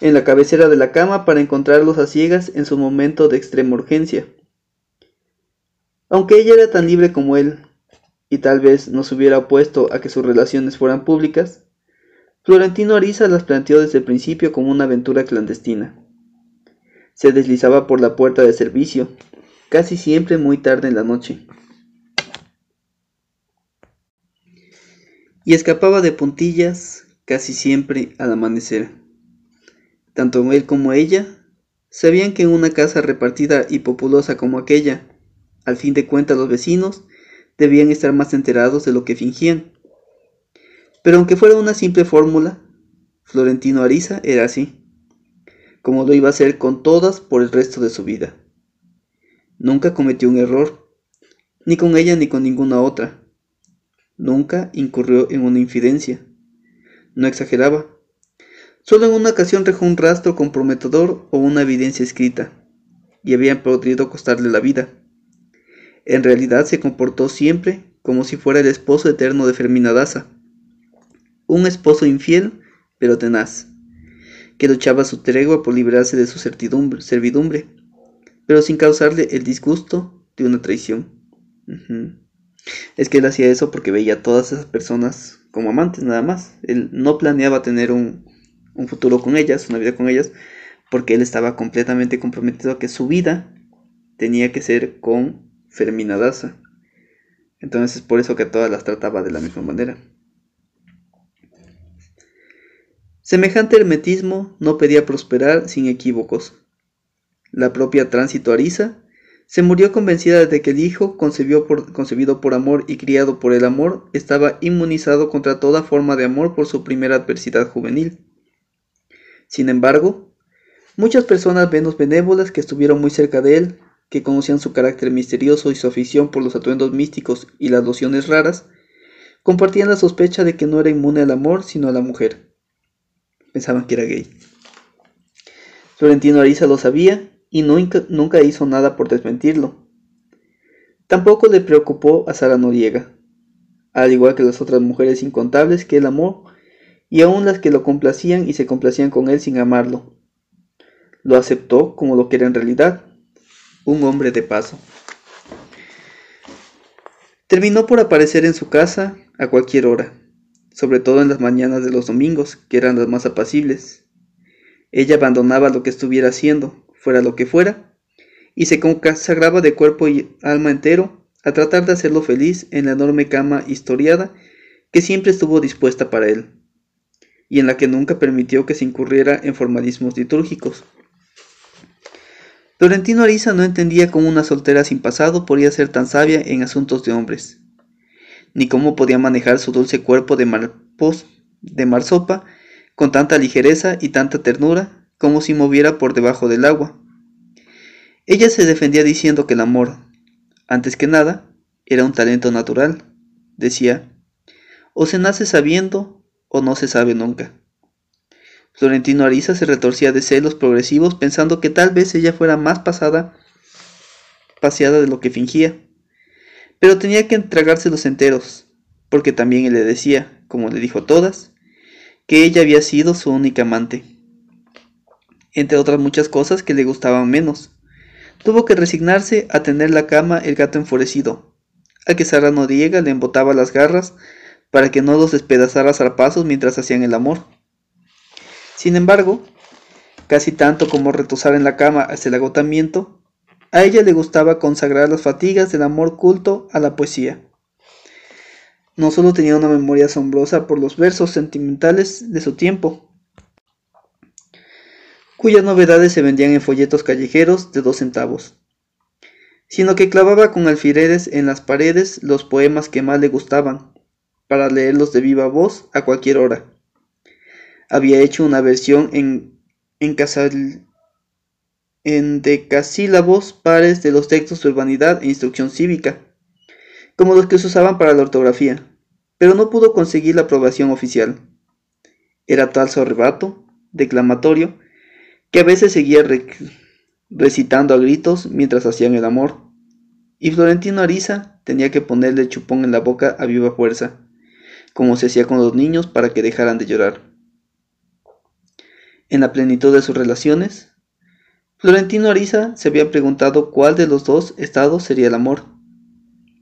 en la cabecera de la cama para encontrarlos a ciegas en su momento de extrema urgencia. Aunque ella era tan libre como él, y tal vez no se hubiera opuesto a que sus relaciones fueran públicas, Florentino Ariza las planteó desde el principio como una aventura clandestina. Se deslizaba por la puerta de servicio, casi siempre muy tarde en la noche. Y escapaba de puntillas casi siempre al amanecer. Tanto él como ella sabían que en una casa repartida y populosa como aquella, al fin de cuentas los vecinos debían estar más enterados de lo que fingían. Pero aunque fuera una simple fórmula, Florentino Ariza era así, como lo iba a ser con todas por el resto de su vida. Nunca cometió un error, ni con ella ni con ninguna otra. Nunca incurrió en una infidencia. No exageraba, Solo en una ocasión dejó un rastro comprometedor o una evidencia escrita, y habían podido costarle la vida. En realidad se comportó siempre como si fuera el esposo eterno de Fermina Daza. Un esposo infiel, pero tenaz, que luchaba su tregua por librarse de su servidumbre, pero sin causarle el disgusto de una traición. Es que él hacía eso porque veía a todas esas personas como amantes nada más. Él no planeaba tener un, futuro con ellas, una vida con ellas, porque él estaba completamente comprometido a que su vida tenía que ser con Fermina Daza. Entonces es por eso que todas las trataba de la misma manera. Semejante hermetismo no pedía prosperar sin equívocos. La propia tránsito Arisa se murió convencida de que el hijo, concebido por amor y criado por el amor, estaba inmunizado contra toda forma de amor por su primera adversidad juvenil. Sin embargo, muchas personas menos benévolas que estuvieron muy cerca de él, que conocían su carácter misterioso y su afición por los atuendos místicos y las lociones raras, compartían la sospecha de que no era inmune al amor sino a la mujer. Pensaban que era gay. Florentino Ariza lo sabía y nunca, nunca hizo nada por desmentirlo. Tampoco le preocupó a Sara Noriega, al igual que las otras mujeres incontables que él amó y aun las que lo complacían y se complacían con él sin amarlo. Lo aceptó como lo que era en realidad, un hombre de paso. Terminó por aparecer en su casa a cualquier hora, sobre todo en las mañanas de los domingos, que eran las más apacibles. Ella abandonaba lo que estuviera haciendo, fuera lo que fuera, y se consagraba de cuerpo y alma entero a tratar de hacerlo feliz en la enorme cama historiada que siempre estuvo dispuesta para él y en la que nunca permitió que se incurriera en formalismos litúrgicos. Florentino Ariza no entendía cómo una soltera sin pasado podía ser tan sabia en asuntos de hombres, ni cómo podía manejar su dulce cuerpo de, marpos, de marsopa con tanta ligereza y tanta ternura como si moviera por debajo del agua. Ella se defendía diciendo que el amor, antes que nada, era un talento natural. Decía, o se nace sabiendo o no se sabe nunca. Florentino Ariza se retorcía de celos progresivos pensando que tal vez ella fuera más pasada, paseada de lo que fingía. Pero tenía que entregárselos enteros, porque también él le decía, como le dijo todas, que ella había sido su única amante. Entre otras muchas cosas que le gustaban menos. Tuvo que resignarse a tener la cama el gato enfurecido, a que Sara Noriega le embotaba las garras para que no los despedazara a zarpazos mientras hacían el amor sin embargo, casi tanto como retosar en la cama hasta el agotamiento, a ella le gustaba consagrar las fatigas del amor culto a la poesía. No solo tenía una memoria asombrosa por los versos sentimentales de su tiempo, cuyas novedades se vendían en folletos callejeros de dos centavos, sino que clavaba con alfileres en las paredes los poemas que más le gustaban, para leerlos de viva voz a cualquier hora había hecho una versión en, en, casal, en decasílabos pares de los textos de urbanidad e instrucción cívica, como los que se usaban para la ortografía, pero no pudo conseguir la aprobación oficial. Era tal su arrebato, declamatorio, que a veces seguía recitando a gritos mientras hacían el amor, y Florentino Ariza tenía que ponerle chupón en la boca a viva fuerza, como se hacía con los niños para que dejaran de llorar en la plenitud de sus relaciones? Florentino Ariza se había preguntado cuál de los dos estados sería el amor,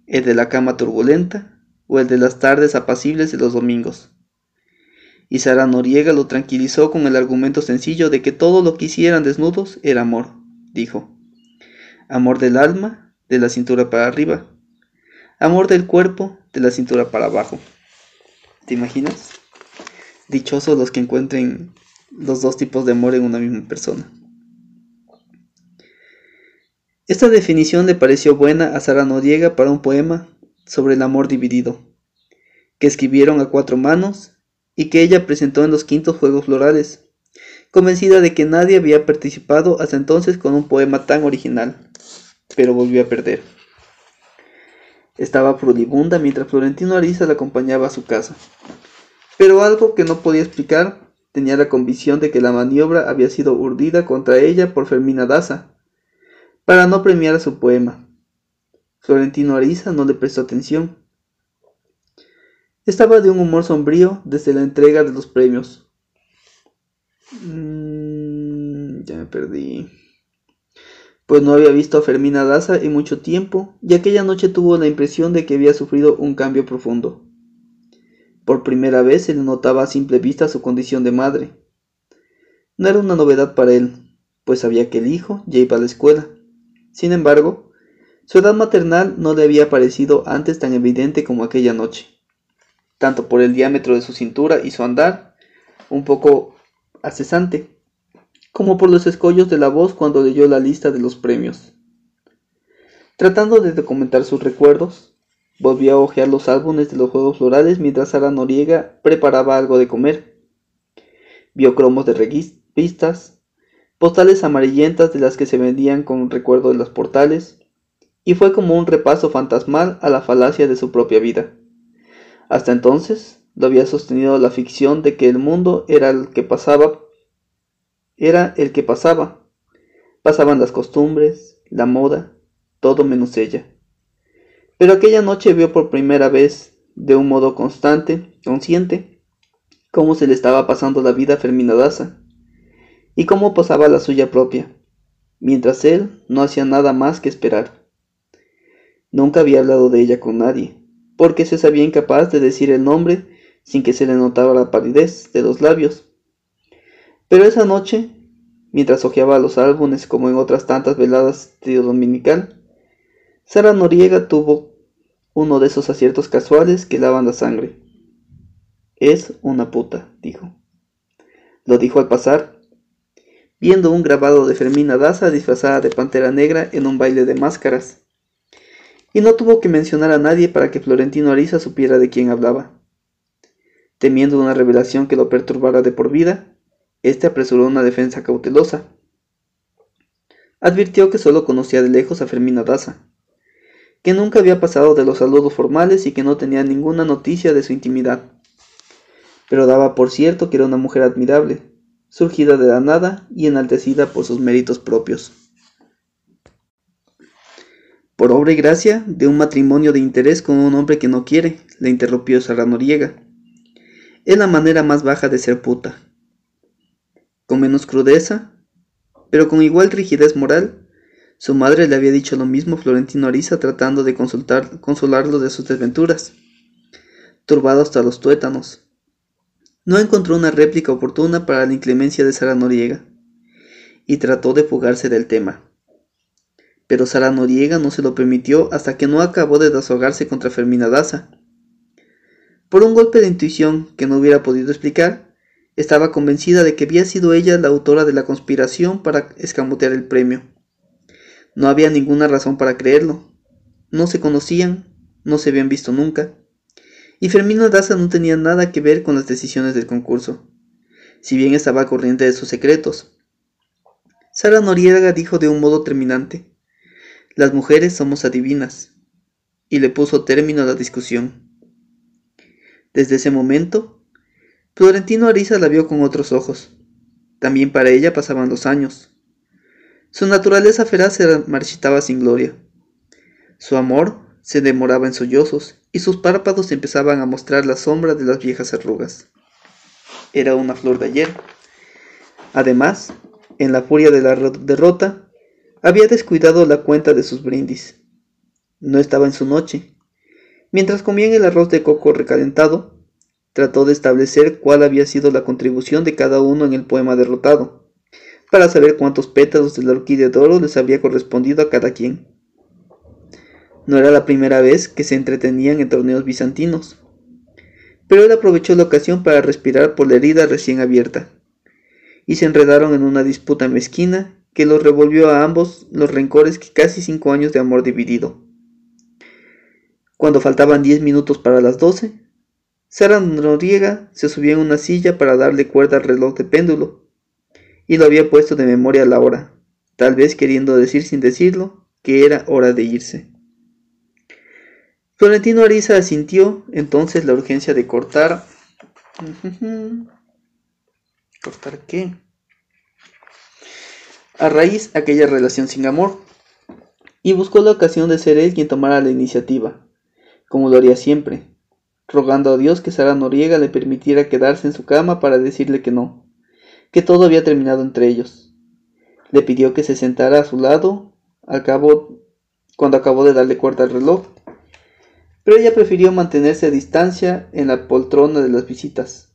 el de la cama turbulenta o el de las tardes apacibles de los domingos. Y Sara Noriega lo tranquilizó con el argumento sencillo de que todo lo que hicieran desnudos era amor, dijo. Amor del alma, de la cintura para arriba. Amor del cuerpo, de la cintura para abajo. ¿Te imaginas? Dichosos los que encuentren los dos tipos de amor en una misma persona. Esta definición le pareció buena a Sara Noriega para un poema sobre el amor dividido, que escribieron a cuatro manos y que ella presentó en los quintos Juegos Florales, convencida de que nadie había participado hasta entonces con un poema tan original, pero volvió a perder. Estaba furibunda mientras Florentino Ariza la acompañaba a su casa, pero algo que no podía explicar tenía la convicción de que la maniobra había sido urdida contra ella por Fermina Daza, para no premiar a su poema. Florentino Ariza no le prestó atención. Estaba de un humor sombrío desde la entrega de los premios. Mm, ya me perdí. Pues no había visto a Fermina Daza en mucho tiempo, y aquella noche tuvo la impresión de que había sufrido un cambio profundo. Por primera vez se le notaba a simple vista su condición de madre. No era una novedad para él, pues sabía que el hijo ya iba a la escuela. Sin embargo, su edad maternal no le había parecido antes tan evidente como aquella noche, tanto por el diámetro de su cintura y su andar, un poco acesante, como por los escollos de la voz cuando leyó la lista de los premios. Tratando de documentar sus recuerdos, Volvió a hojear los álbumes de los juegos florales mientras Sara Noriega preparaba algo de comer. Vio cromos de revistas, postales amarillentas de las que se vendían con recuerdo de los portales, y fue como un repaso fantasmal a la falacia de su propia vida. Hasta entonces lo había sostenido la ficción de que el mundo era el que pasaba, era el que pasaba. Pasaban las costumbres, la moda, todo menos ella. Pero aquella noche vio por primera vez, de un modo constante, consciente, cómo se le estaba pasando la vida a Fermina Daza, y cómo pasaba la suya propia, mientras él no hacía nada más que esperar. Nunca había hablado de ella con nadie, porque se sabía incapaz de decir el nombre sin que se le notara la palidez de los labios. Pero esa noche, mientras hojeaba los álbumes como en otras tantas veladas de dominical, Sara Noriega tuvo uno de esos aciertos casuales que lavan la sangre. Es una puta, dijo. Lo dijo al pasar. Viendo un grabado de Fermina Daza disfrazada de pantera negra en un baile de máscaras. Y no tuvo que mencionar a nadie para que Florentino Ariza supiera de quién hablaba. Temiendo una revelación que lo perturbara de por vida, éste apresuró una defensa cautelosa. Advirtió que solo conocía de lejos a Fermina Daza, que nunca había pasado de los saludos formales y que no tenía ninguna noticia de su intimidad. Pero daba por cierto que era una mujer admirable, surgida de la nada y enaltecida por sus méritos propios. Por obra y gracia de un matrimonio de interés con un hombre que no quiere, le interrumpió Sara Noriega. Es la manera más baja de ser puta. Con menos crudeza, pero con igual rigidez moral, su madre le había dicho lo mismo Florentino Ariza tratando de consultar, consolarlo de sus desventuras. Turbado hasta los tuétanos. No encontró una réplica oportuna para la inclemencia de Sara Noriega, y trató de fugarse del tema pero Sara Noriega no se lo permitió hasta que no acabó de desahogarse contra Fermina Daza. Por un golpe de intuición que no hubiera podido explicar, estaba convencida de que había sido ella la autora de la conspiración para escamotear el premio. No había ninguna razón para creerlo. No se conocían, no se habían visto nunca. Y Fermina Daza no tenía nada que ver con las decisiones del concurso, si bien estaba corriente de sus secretos. Sara Noriega dijo de un modo terminante, las mujeres somos adivinas, y le puso término a la discusión. Desde ese momento, Florentino Ariza la vio con otros ojos. También para ella pasaban los años. Su naturaleza feraz se marchitaba sin gloria. Su amor se demoraba en sollozos y sus párpados empezaban a mostrar la sombra de las viejas arrugas. Era una flor de ayer. Además, en la furia de la derrota, había descuidado la cuenta de sus brindis. No estaba en su noche. Mientras comían el arroz de coco recalentado, trató de establecer cuál había sido la contribución de cada uno en el poema derrotado, para saber cuántos pétalos de la orquídea de oro les había correspondido a cada quien. No era la primera vez que se entretenían en torneos bizantinos, pero él aprovechó la ocasión para respirar por la herida recién abierta, y se enredaron en una disputa mezquina que los revolvió a ambos los rencores que casi cinco años de amor dividido. Cuando faltaban diez minutos para las doce, Sara Noriega se subió en una silla para darle cuerda al reloj de péndulo, y lo había puesto de memoria a la hora, tal vez queriendo decir sin decirlo que era hora de irse. Florentino Ariza asintió entonces la urgencia de cortar. ¿Cortar qué? a raíz aquella relación sin amor, y buscó la ocasión de ser él quien tomara la iniciativa, como lo haría siempre, rogando a Dios que Sara Noriega le permitiera quedarse en su cama para decirle que no, que todo había terminado entre ellos. Le pidió que se sentara a su lado cuando acabó de darle cuerda al reloj, pero ella prefirió mantenerse a distancia en la poltrona de las visitas.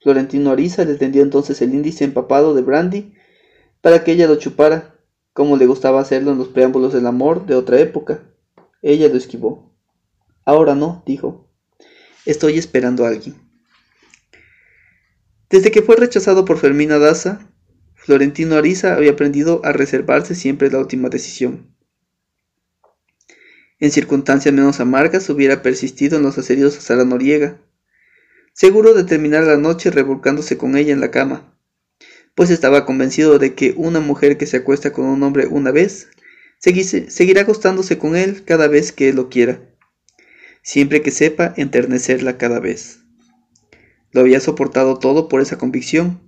Florentino Ariza le tendió entonces el índice empapado de brandy para que ella lo chupara, como le gustaba hacerlo en los preámbulos del amor de otra época. Ella lo esquivó. Ahora no, dijo. Estoy esperando a alguien. Desde que fue rechazado por Fermina Daza, Florentino Ariza había aprendido a reservarse siempre la última decisión. En circunstancias menos amargas hubiera persistido en los asedios a Sara Noriega, seguro de terminar la noche revolcándose con ella en la cama, pues estaba convencido de que una mujer que se acuesta con un hombre una vez, seguirá acostándose con él cada vez que él lo quiera, siempre que sepa enternecerla cada vez. Lo había soportado todo por esa convicción.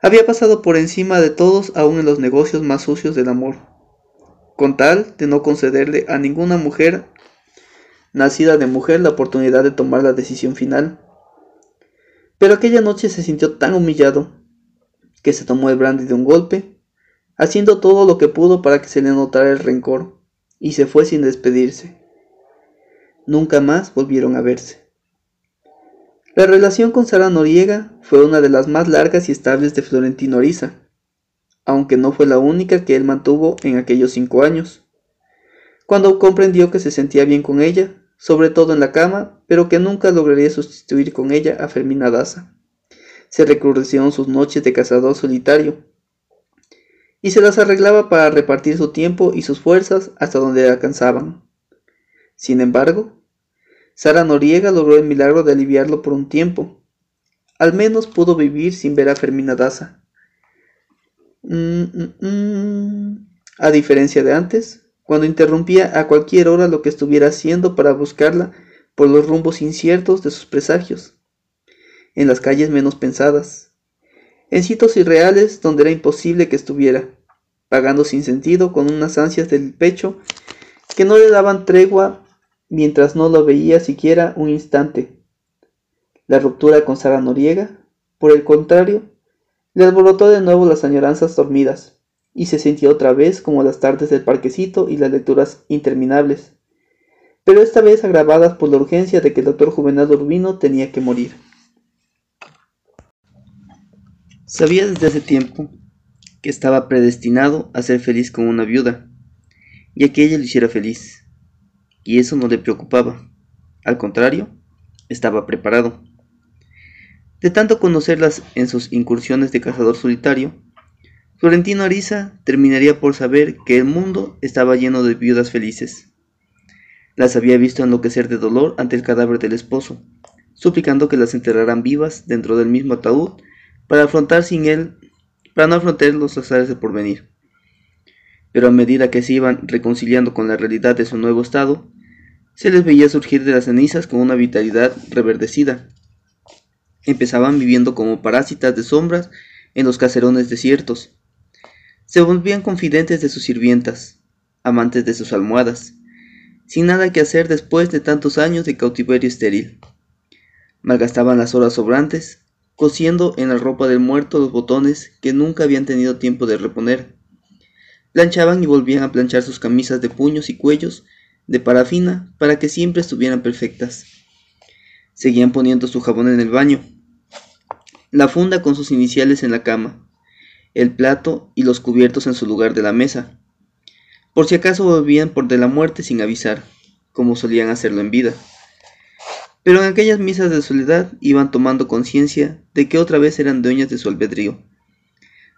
Había pasado por encima de todos aún en los negocios más sucios del amor, con tal de no concederle a ninguna mujer nacida de mujer la oportunidad de tomar la decisión final. Pero aquella noche se sintió tan humillado que se tomó el brandy de un golpe, haciendo todo lo que pudo para que se le notara el rencor, y se fue sin despedirse. Nunca más volvieron a verse. La relación con Sara Noriega fue una de las más largas y estables de Florentino Ariza, aunque no fue la única que él mantuvo en aquellos cinco años. Cuando comprendió que se sentía bien con ella, sobre todo en la cama, pero que nunca lograría sustituir con ella a Fermina Daza se recrudecieron sus noches de cazador solitario y se las arreglaba para repartir su tiempo y sus fuerzas hasta donde alcanzaban. Sin embargo, Sara Noriega logró el milagro de aliviarlo por un tiempo. Al menos pudo vivir sin ver a Fermina Daza. Mm, mm, mm. A diferencia de antes, cuando interrumpía a cualquier hora lo que estuviera haciendo para buscarla por los rumbos inciertos de sus presagios, en las calles menos pensadas, en sitios irreales donde era imposible que estuviera, pagando sin sentido con unas ansias del pecho que no le daban tregua mientras no lo veía siquiera un instante. La ruptura con Sara Noriega, por el contrario, le alborotó de nuevo las añoranzas dormidas, y se sintió otra vez como las tardes del parquecito y las lecturas interminables, pero esta vez agravadas por la urgencia de que el doctor Juvenal Urbino tenía que morir. Sabía desde hace tiempo que estaba predestinado a ser feliz con una viuda, y que ella lo hiciera feliz, y eso no le preocupaba. Al contrario, estaba preparado. De tanto conocerlas en sus incursiones de cazador solitario, Florentino Ariza terminaría por saber que el mundo estaba lleno de viudas felices. Las había visto enloquecer de dolor ante el cadáver del esposo, suplicando que las enterraran vivas dentro del mismo ataúd para afrontar sin él, para no afrontar los azares de porvenir. Pero a medida que se iban reconciliando con la realidad de su nuevo estado, se les veía surgir de las cenizas con una vitalidad reverdecida. Empezaban viviendo como parásitas de sombras en los caserones desiertos. Se volvían confidentes de sus sirvientas, amantes de sus almohadas, sin nada que hacer después de tantos años de cautiverio estéril. Malgastaban las horas sobrantes cosiendo en la ropa del muerto los botones que nunca habían tenido tiempo de reponer. Planchaban y volvían a planchar sus camisas de puños y cuellos de parafina para que siempre estuvieran perfectas. Seguían poniendo su jabón en el baño, la funda con sus iniciales en la cama, el plato y los cubiertos en su lugar de la mesa, por si acaso volvían por de la muerte sin avisar, como solían hacerlo en vida. Pero en aquellas misas de soledad iban tomando conciencia de que otra vez eran dueñas de su albedrío,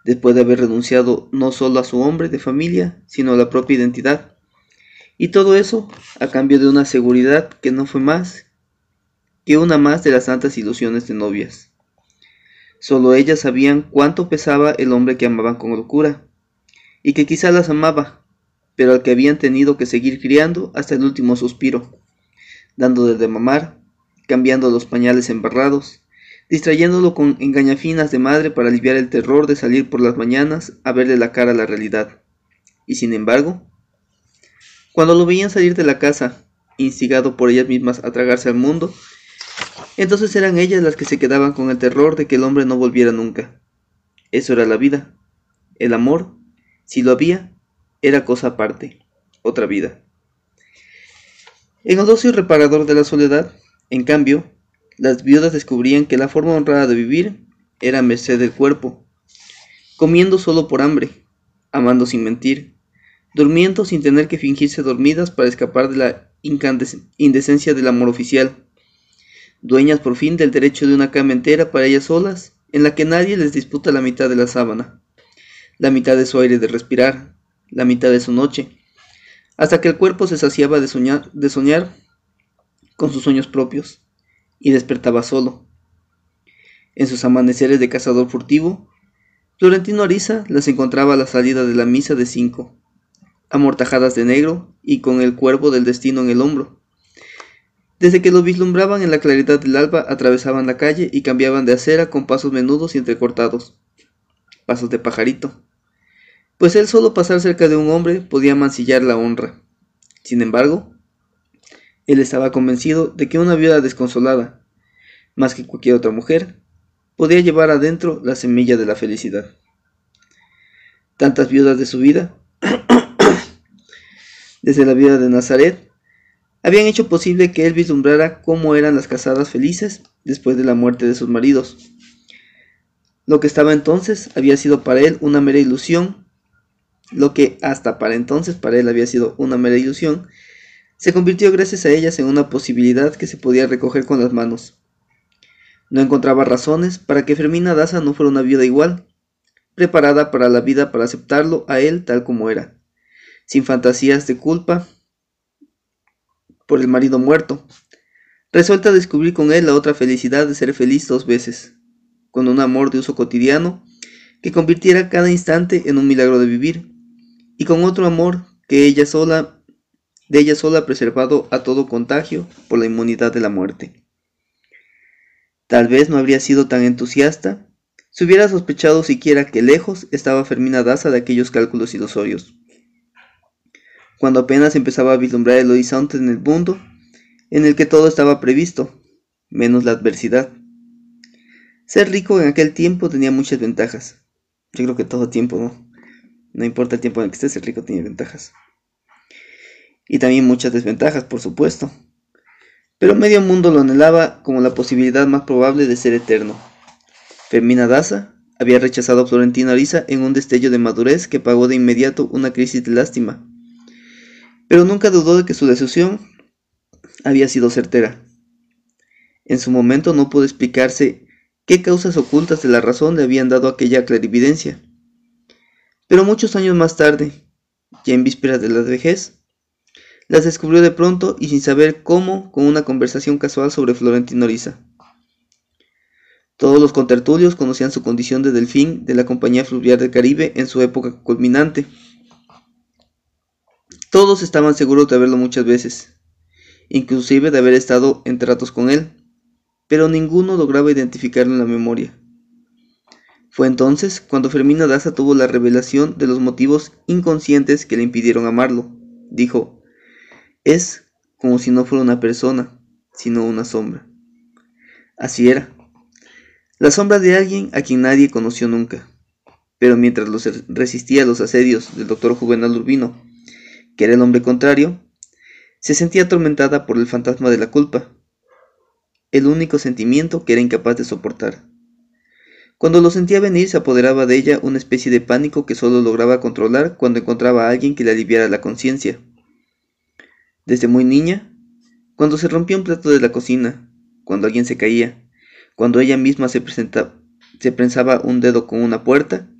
después de haber renunciado no solo a su hombre de familia, sino a la propia identidad. Y todo eso a cambio de una seguridad que no fue más que una más de las santas ilusiones de novias. Solo ellas sabían cuánto pesaba el hombre que amaban con locura, y que quizá las amaba, pero al que habían tenido que seguir criando hasta el último suspiro, dándole de mamar, cambiando los pañales embarrados, distrayéndolo con engañafinas de madre para aliviar el terror de salir por las mañanas a verle la cara la realidad. Y sin embargo, cuando lo veían salir de la casa, instigado por ellas mismas a tragarse al mundo, entonces eran ellas las que se quedaban con el terror de que el hombre no volviera nunca. Eso era la vida. El amor, si lo había, era cosa aparte, otra vida. En el ocio reparador de la soledad, en cambio, las viudas descubrían que la forma honrada de vivir era merced del cuerpo, comiendo solo por hambre, amando sin mentir, durmiendo sin tener que fingirse dormidas para escapar de la indecencia del amor oficial, dueñas por fin del derecho de una cama entera para ellas solas, en la que nadie les disputa la mitad de la sábana, la mitad de su aire de respirar, la mitad de su noche, hasta que el cuerpo se saciaba de soñar, de soñar con sus sueños propios, y despertaba solo. En sus amaneceres de cazador furtivo, Florentino Ariza las encontraba a la salida de la misa de cinco, amortajadas de negro y con el cuervo del destino en el hombro. Desde que lo vislumbraban en la claridad del alba, atravesaban la calle y cambiaban de acera con pasos menudos y entrecortados, pasos de pajarito, pues él solo pasar cerca de un hombre podía mancillar la honra. Sin embargo, él estaba convencido de que una viuda desconsolada, más que cualquier otra mujer, podía llevar adentro la semilla de la felicidad. Tantas viudas de su vida, desde la vida de Nazaret, habían hecho posible que él vislumbrara cómo eran las casadas felices después de la muerte de sus maridos. Lo que estaba entonces había sido para él una mera ilusión, lo que hasta para entonces para él había sido una mera ilusión, se convirtió gracias a ellas en una posibilidad que se podía recoger con las manos. No encontraba razones para que Fermina Daza no fuera una viuda igual, preparada para la vida para aceptarlo a él tal como era, sin fantasías de culpa por el marido muerto, resuelta a descubrir con él la otra felicidad de ser feliz dos veces, con un amor de uso cotidiano que convirtiera cada instante en un milagro de vivir, y con otro amor que ella sola, de ella sola preservado a todo contagio por la inmunidad de la muerte. Tal vez no habría sido tan entusiasta si hubiera sospechado siquiera que lejos estaba Fermina Daza de aquellos cálculos ilusorios. Cuando apenas empezaba a vislumbrar el horizonte en el mundo, en el que todo estaba previsto, menos la adversidad. Ser rico en aquel tiempo tenía muchas ventajas. Yo creo que todo tiempo, ¿no? No importa el tiempo en el que estés, ser rico tiene ventajas. Y también muchas desventajas, por supuesto. Pero medio mundo lo anhelaba como la posibilidad más probable de ser eterno. Fermina Daza había rechazado a Florentino Ariza en un destello de madurez que pagó de inmediato una crisis de lástima. Pero nunca dudó de que su decisión había sido certera. En su momento no pudo explicarse qué causas ocultas de la razón le habían dado aquella clarividencia. Pero muchos años más tarde, ya en vísperas de la vejez, las descubrió de pronto y sin saber cómo con una conversación casual sobre Florentino Oriza. Todos los contertulios conocían su condición de delfín de la Compañía Fluvial del Caribe en su época culminante. Todos estaban seguros de verlo muchas veces, inclusive de haber estado en tratos con él, pero ninguno lograba identificarlo en la memoria. Fue entonces cuando Fermina Daza tuvo la revelación de los motivos inconscientes que le impidieron amarlo. Dijo, es como si no fuera una persona, sino una sombra. Así era. La sombra de alguien a quien nadie conoció nunca. Pero mientras los resistía a los asedios del doctor Juvenal Urbino, que era el hombre contrario, se sentía atormentada por el fantasma de la culpa, el único sentimiento que era incapaz de soportar. Cuando lo sentía venir se apoderaba de ella una especie de pánico que solo lograba controlar cuando encontraba a alguien que le aliviara la conciencia. Desde muy niña, cuando se rompía un plato de la cocina, cuando alguien se caía, cuando ella misma se, se prensaba un dedo con una puerta,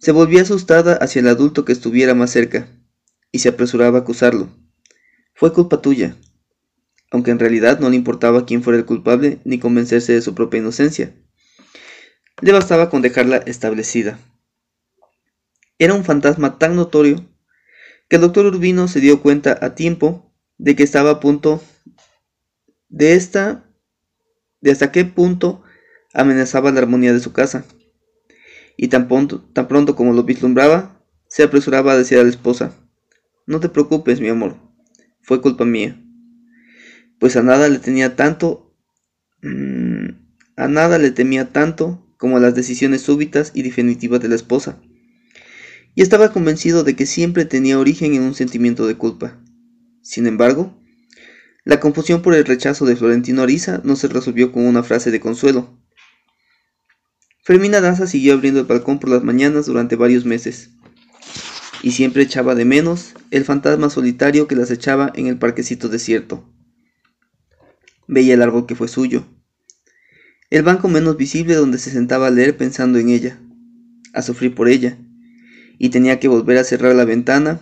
se volvía asustada hacia el adulto que estuviera más cerca y se apresuraba a acusarlo. Fue culpa tuya, aunque en realidad no le importaba quién fuera el culpable ni convencerse de su propia inocencia. Le bastaba con dejarla establecida. Era un fantasma tan notorio que el doctor Urbino se dio cuenta a tiempo de que estaba a punto de esta de hasta qué punto amenazaba la armonía de su casa. Y tan pronto, tan pronto como lo vislumbraba, se apresuraba a decir a la esposa, No te preocupes, mi amor, fue culpa mía. Pues a nada le tenía tanto, mm, a nada le temía tanto como a las decisiones súbitas y definitivas de la esposa. Y estaba convencido de que siempre tenía origen en un sentimiento de culpa. Sin embargo, la confusión por el rechazo de Florentino Ariza no se resolvió con una frase de consuelo. Fermina Daza siguió abriendo el balcón por las mañanas durante varios meses y siempre echaba de menos el fantasma solitario que las echaba en el parquecito desierto. Veía el árbol que fue suyo, el banco menos visible donde se sentaba a leer pensando en ella, a sufrir por ella, y tenía que volver a cerrar la ventana,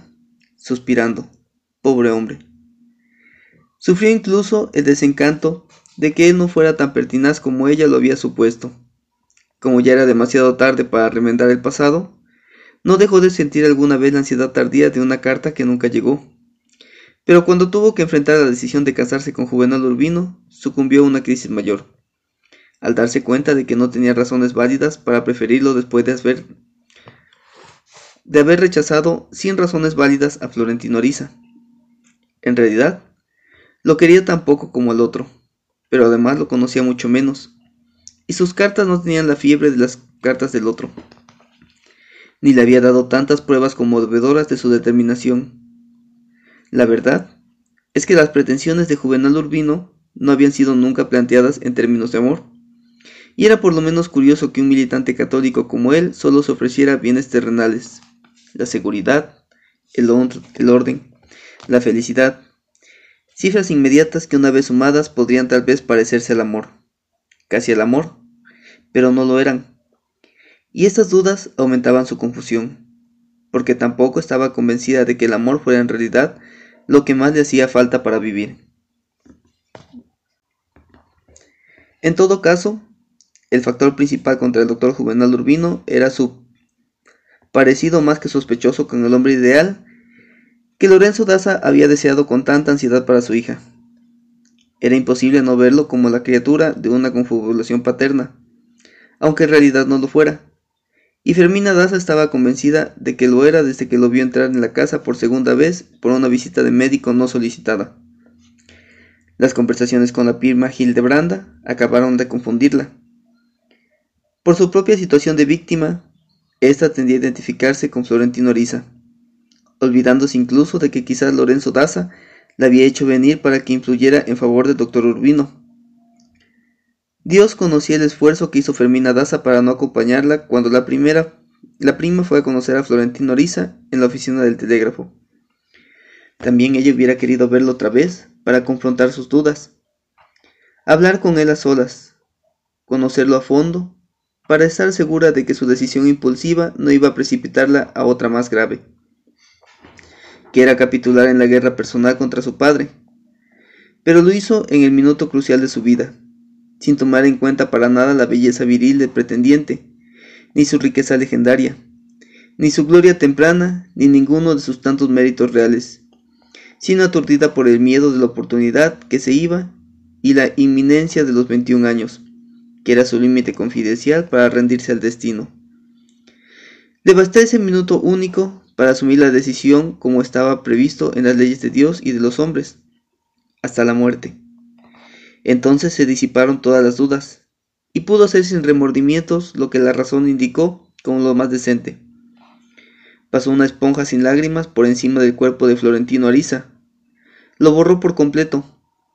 suspirando, pobre hombre. Sufrió incluso el desencanto de que él no fuera tan pertinaz como ella lo había supuesto. Como ya era demasiado tarde para remendar el pasado, no dejó de sentir alguna vez la ansiedad tardía de una carta que nunca llegó. Pero cuando tuvo que enfrentar la decisión de casarse con Juvenal Urbino, sucumbió a una crisis mayor. Al darse cuenta de que no tenía razones válidas para preferirlo después de haber, de haber rechazado sin razones válidas a Florentino Ariza. En realidad, lo quería tan poco como al otro, pero además lo conocía mucho menos, y sus cartas no tenían la fiebre de las cartas del otro ni le había dado tantas pruebas conmovedoras de su determinación. La verdad es que las pretensiones de Juvenal Urbino no habían sido nunca planteadas en términos de amor, y era por lo menos curioso que un militante católico como él solo se ofreciera bienes terrenales, la seguridad, el, el orden, la felicidad, cifras inmediatas que una vez sumadas podrían tal vez parecerse al amor. casi el amor, pero no lo eran. Y estas dudas aumentaban su confusión, porque tampoco estaba convencida de que el amor fuera en realidad lo que más le hacía falta para vivir. En todo caso, el factor principal contra el doctor Juvenal Urbino era su parecido más que sospechoso con el hombre ideal que Lorenzo Daza había deseado con tanta ansiedad para su hija. Era imposible no verlo como la criatura de una confabulación paterna, aunque en realidad no lo fuera. Y Fermina Daza estaba convencida de que lo era desde que lo vio entrar en la casa por segunda vez por una visita de médico no solicitada. Las conversaciones con la prima Hildebranda acabaron de confundirla. Por su propia situación de víctima, ésta tendía a identificarse con Florentino Ariza, olvidándose incluso de que quizás Lorenzo Daza la había hecho venir para que influyera en favor del doctor Urbino. Dios conocía el esfuerzo que hizo Fermina Daza para no acompañarla cuando la primera, la prima fue a conocer a Florentino Ariza en la oficina del telégrafo. También ella hubiera querido verlo otra vez para confrontar sus dudas, hablar con él a solas, conocerlo a fondo, para estar segura de que su decisión impulsiva no iba a precipitarla a otra más grave que era capitular en la guerra personal contra su padre, pero lo hizo en el minuto crucial de su vida, sin tomar en cuenta para nada la belleza viril del pretendiente, ni su riqueza legendaria, ni su gloria temprana, ni ninguno de sus tantos méritos reales, sino aturdida por el miedo de la oportunidad que se iba y la inminencia de los 21 años, que era su límite confidencial para rendirse al destino. Le bastó ese minuto único para asumir la decisión como estaba previsto en las leyes de Dios y de los hombres, hasta la muerte. Entonces se disiparon todas las dudas, y pudo hacer sin remordimientos lo que la razón indicó como lo más decente. Pasó una esponja sin lágrimas por encima del cuerpo de Florentino Ariza. Lo borró por completo,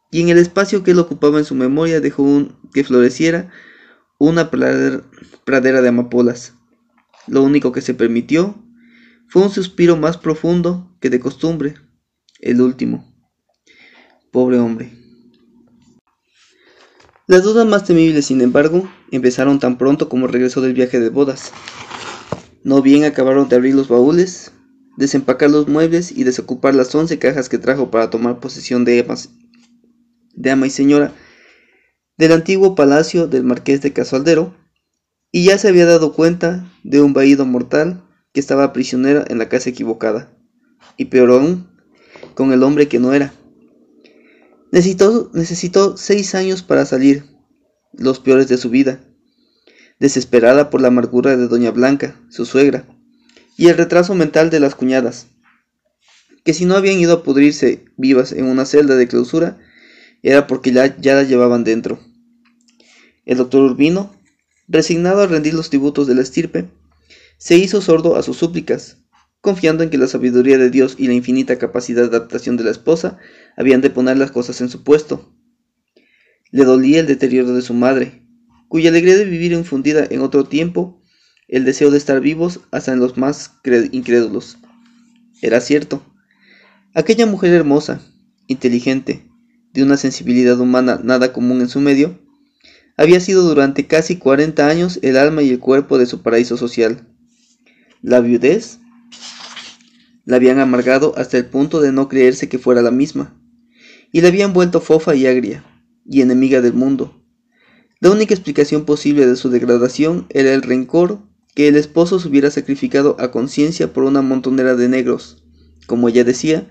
y en el espacio que él ocupaba en su memoria dejó un, que floreciera una pradera de amapolas. Lo único que se permitió fue un suspiro más profundo que de costumbre, el último. Pobre hombre. Las dudas más temibles, sin embargo, empezaron tan pronto como regresó del viaje de bodas. No bien acabaron de abrir los baúles, desempacar los muebles y desocupar las once cajas que trajo para tomar posesión de, de ama y señora del antiguo palacio del marqués de Casualdero, y ya se había dado cuenta de un vaído mortal que estaba prisionera en la casa equivocada, y peor aún, con el hombre que no era. Necesitó, necesitó seis años para salir, los peores de su vida, desesperada por la amargura de doña Blanca, su suegra, y el retraso mental de las cuñadas, que si no habían ido a pudrirse vivas en una celda de clausura, era porque ya, ya las llevaban dentro. El doctor Urbino, resignado a rendir los tributos de la estirpe, se hizo sordo a sus súplicas, confiando en que la sabiduría de Dios y la infinita capacidad de adaptación de la esposa habían de poner las cosas en su puesto. Le dolía el deterioro de su madre, cuya alegría de vivir infundida en otro tiempo, el deseo de estar vivos hasta en los más incrédulos. Era cierto. Aquella mujer hermosa, inteligente, de una sensibilidad humana nada común en su medio, había sido durante casi cuarenta años el alma y el cuerpo de su paraíso social. La viudez la habían amargado hasta el punto de no creerse que fuera la misma, y la habían vuelto fofa y agria, y enemiga del mundo. La única explicación posible de su degradación era el rencor que el esposo se hubiera sacrificado a conciencia por una montonera de negros, como ella decía,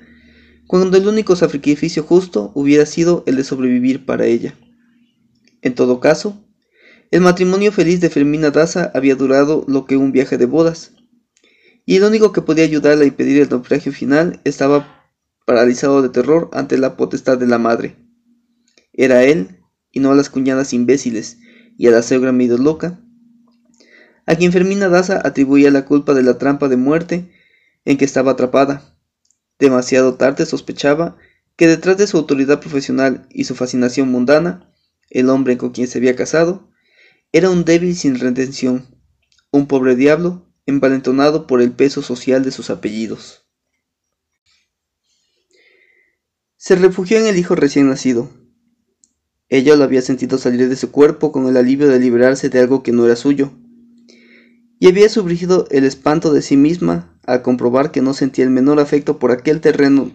cuando el único sacrificio justo hubiera sido el de sobrevivir para ella. En todo caso, el matrimonio feliz de Fermina Daza había durado lo que un viaje de bodas, y el único que podía ayudarla a impedir el naufragio final estaba paralizado de terror ante la potestad de la madre. Era él, y no a las cuñadas imbéciles y a la suegra medio loca, a quien Fermina Daza atribuía la culpa de la trampa de muerte en que estaba atrapada. Demasiado tarde sospechaba que detrás de su autoridad profesional y su fascinación mundana, el hombre con quien se había casado, era un débil sin retención, un pobre diablo envalentonado por el peso social de sus apellidos. Se refugió en el hijo recién nacido. Ella lo había sentido salir de su cuerpo con el alivio de liberarse de algo que no era suyo. Y había sufrido el espanto de sí misma al comprobar que no sentía el menor afecto por aquel terreno,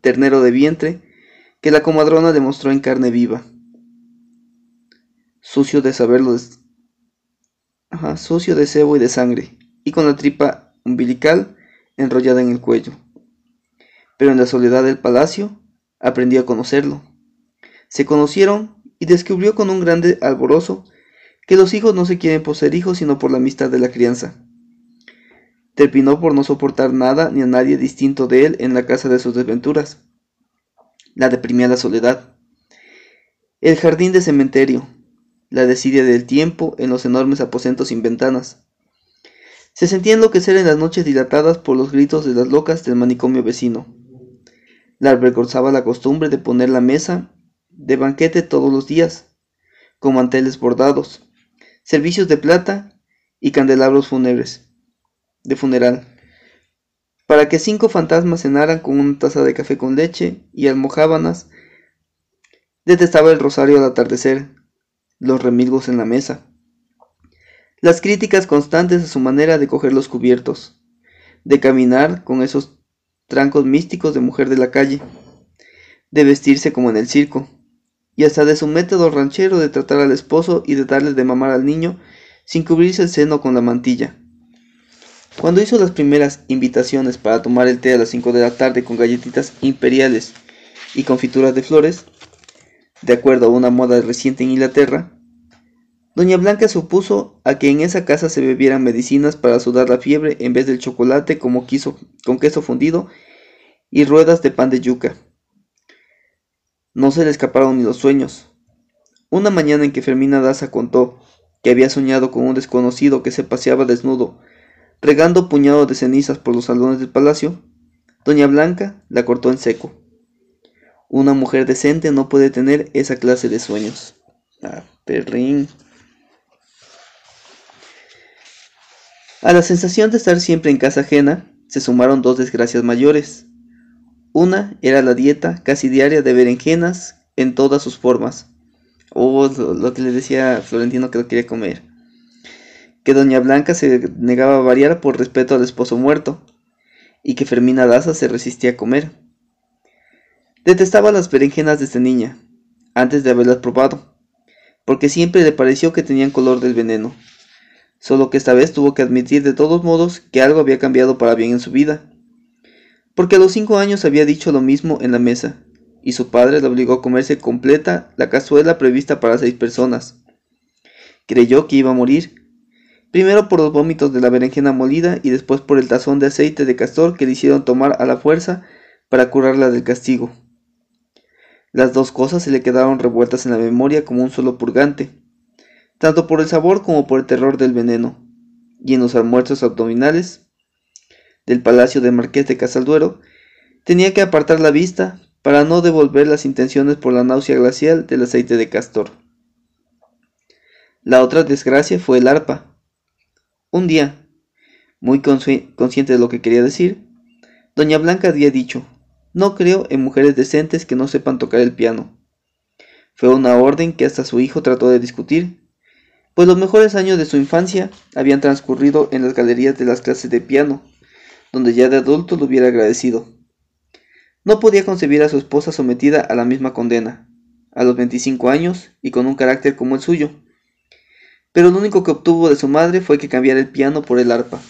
ternero de vientre que la comadrona demostró en carne viva. Sucio de saberlo, sucio de sebo y de sangre, y con la tripa umbilical enrollada en el cuello. Pero en la soledad del palacio aprendió a conocerlo. Se conocieron y descubrió con un grande alborozo que los hijos no se quieren poseer hijos sino por la amistad de la crianza. Terminó por no soportar nada ni a nadie distinto de él en la casa de sus desventuras. La deprimía la soledad. El jardín de cementerio, la desidia del tiempo en los enormes aposentos sin ventanas, se sentía enloquecer en las noches dilatadas por los gritos de las locas del manicomio vecino. La avergonzaba la costumbre de poner la mesa de banquete todos los días, con manteles bordados, servicios de plata y candelabros fúnebres, de funeral, para que cinco fantasmas cenaran con una taza de café con leche y almohábanas. Detestaba el rosario al atardecer, los remilgos en la mesa, las críticas constantes a su manera de coger los cubiertos, de caminar con esos trancos místicos de mujer de la calle, de vestirse como en el circo, y hasta de su método ranchero de tratar al esposo y de darle de mamar al niño sin cubrirse el seno con la mantilla. Cuando hizo las primeras invitaciones para tomar el té a las 5 de la tarde con galletitas imperiales y confituras de flores, de acuerdo a una moda reciente en Inglaterra, Doña Blanca se opuso a que en esa casa se bebieran medicinas para sudar la fiebre en vez del chocolate como quiso con queso fundido y ruedas de pan de yuca. No se le escaparon ni los sueños. Una mañana en que Fermina Daza contó que había soñado con un desconocido que se paseaba desnudo, regando puñados de cenizas por los salones del palacio, Doña Blanca la cortó en seco. Una mujer decente no puede tener esa clase de sueños. Ah, perrín. A la sensación de estar siempre en casa ajena se sumaron dos desgracias mayores. Una era la dieta casi diaria de berenjenas en todas sus formas. O lo, que le decía Florentino que lo quería comer. Que doña Blanca se negaba a variar por respeto al esposo muerto. Y que Fermina Daza se resistía a comer. Detestaba las berenjenas desde niña, antes de haberlas probado, porque siempre le pareció que tenían color del veneno solo que esta vez tuvo que admitir de todos modos que algo había cambiado para bien en su vida. Porque a los cinco años había dicho lo mismo en la mesa, y su padre le obligó a comerse completa la cazuela prevista para seis personas. Creyó que iba a morir, primero por los vómitos de la berenjena molida y después por el tazón de aceite de castor que le hicieron tomar a la fuerza para curarla del castigo. Las dos cosas se le quedaron revueltas en la memoria como un solo purgante, tanto por el sabor como por el terror del veneno, y en los almuerzos abdominales del palacio de Marqués de Casalduero, tenía que apartar la vista para no devolver las intenciones por la náusea glacial del aceite de castor. La otra desgracia fue el arpa. Un día, muy consciente de lo que quería decir, doña Blanca había dicho, no creo en mujeres decentes que no sepan tocar el piano. Fue una orden que hasta su hijo trató de discutir, pues los mejores años de su infancia habían transcurrido en las galerías de las clases de piano, donde ya de adulto lo hubiera agradecido. No podía concebir a su esposa sometida a la misma condena, a los 25 años y con un carácter como el suyo. Pero lo único que obtuvo de su madre fue que cambiara el piano por el arpa,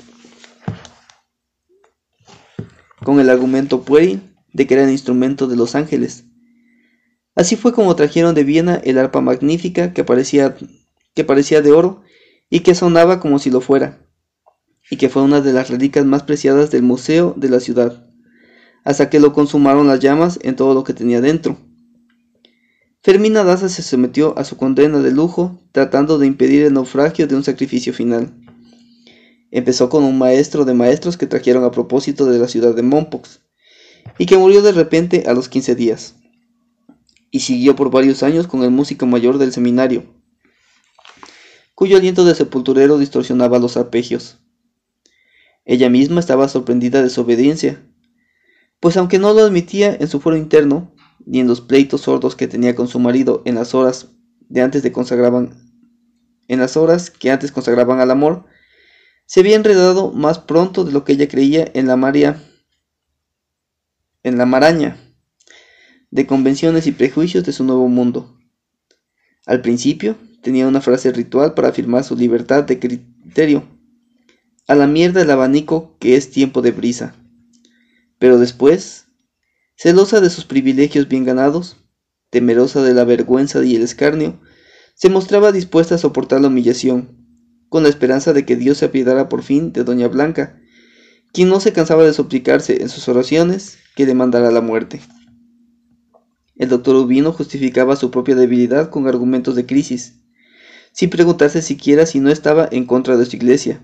con el argumento pueril de que era el instrumento de los ángeles. Así fue como trajeron de Viena el arpa magnífica que parecía que parecía de oro y que sonaba como si lo fuera, y que fue una de las reliquias más preciadas del museo de la ciudad, hasta que lo consumaron las llamas en todo lo que tenía dentro. Fermina Daza se sometió a su condena de lujo, tratando de impedir el naufragio de un sacrificio final. Empezó con un maestro de maestros que trajeron a propósito de la ciudad de Mompox, y que murió de repente a los 15 días. Y siguió por varios años con el músico mayor del seminario, cuyo aliento de sepulturero distorsionaba los arpegios. Ella misma estaba sorprendida de su obediencia, pues aunque no lo admitía en su fuero interno, ni en los pleitos sordos que tenía con su marido en las horas de antes de consagraban en las horas que antes consagraban al amor, se había enredado más pronto de lo que ella creía en la maria en la maraña de convenciones y prejuicios de su nuevo mundo. Al principio tenía una frase ritual para afirmar su libertad de criterio. A la mierda el abanico que es tiempo de brisa. Pero después, celosa de sus privilegios bien ganados, temerosa de la vergüenza y el escarnio, se mostraba dispuesta a soportar la humillación, con la esperanza de que Dios se apiadara por fin de Doña Blanca, quien no se cansaba de suplicarse en sus oraciones que demandara la muerte. El doctor Urbino justificaba su propia debilidad con argumentos de crisis, sin preguntarse siquiera si no estaba en contra de su iglesia.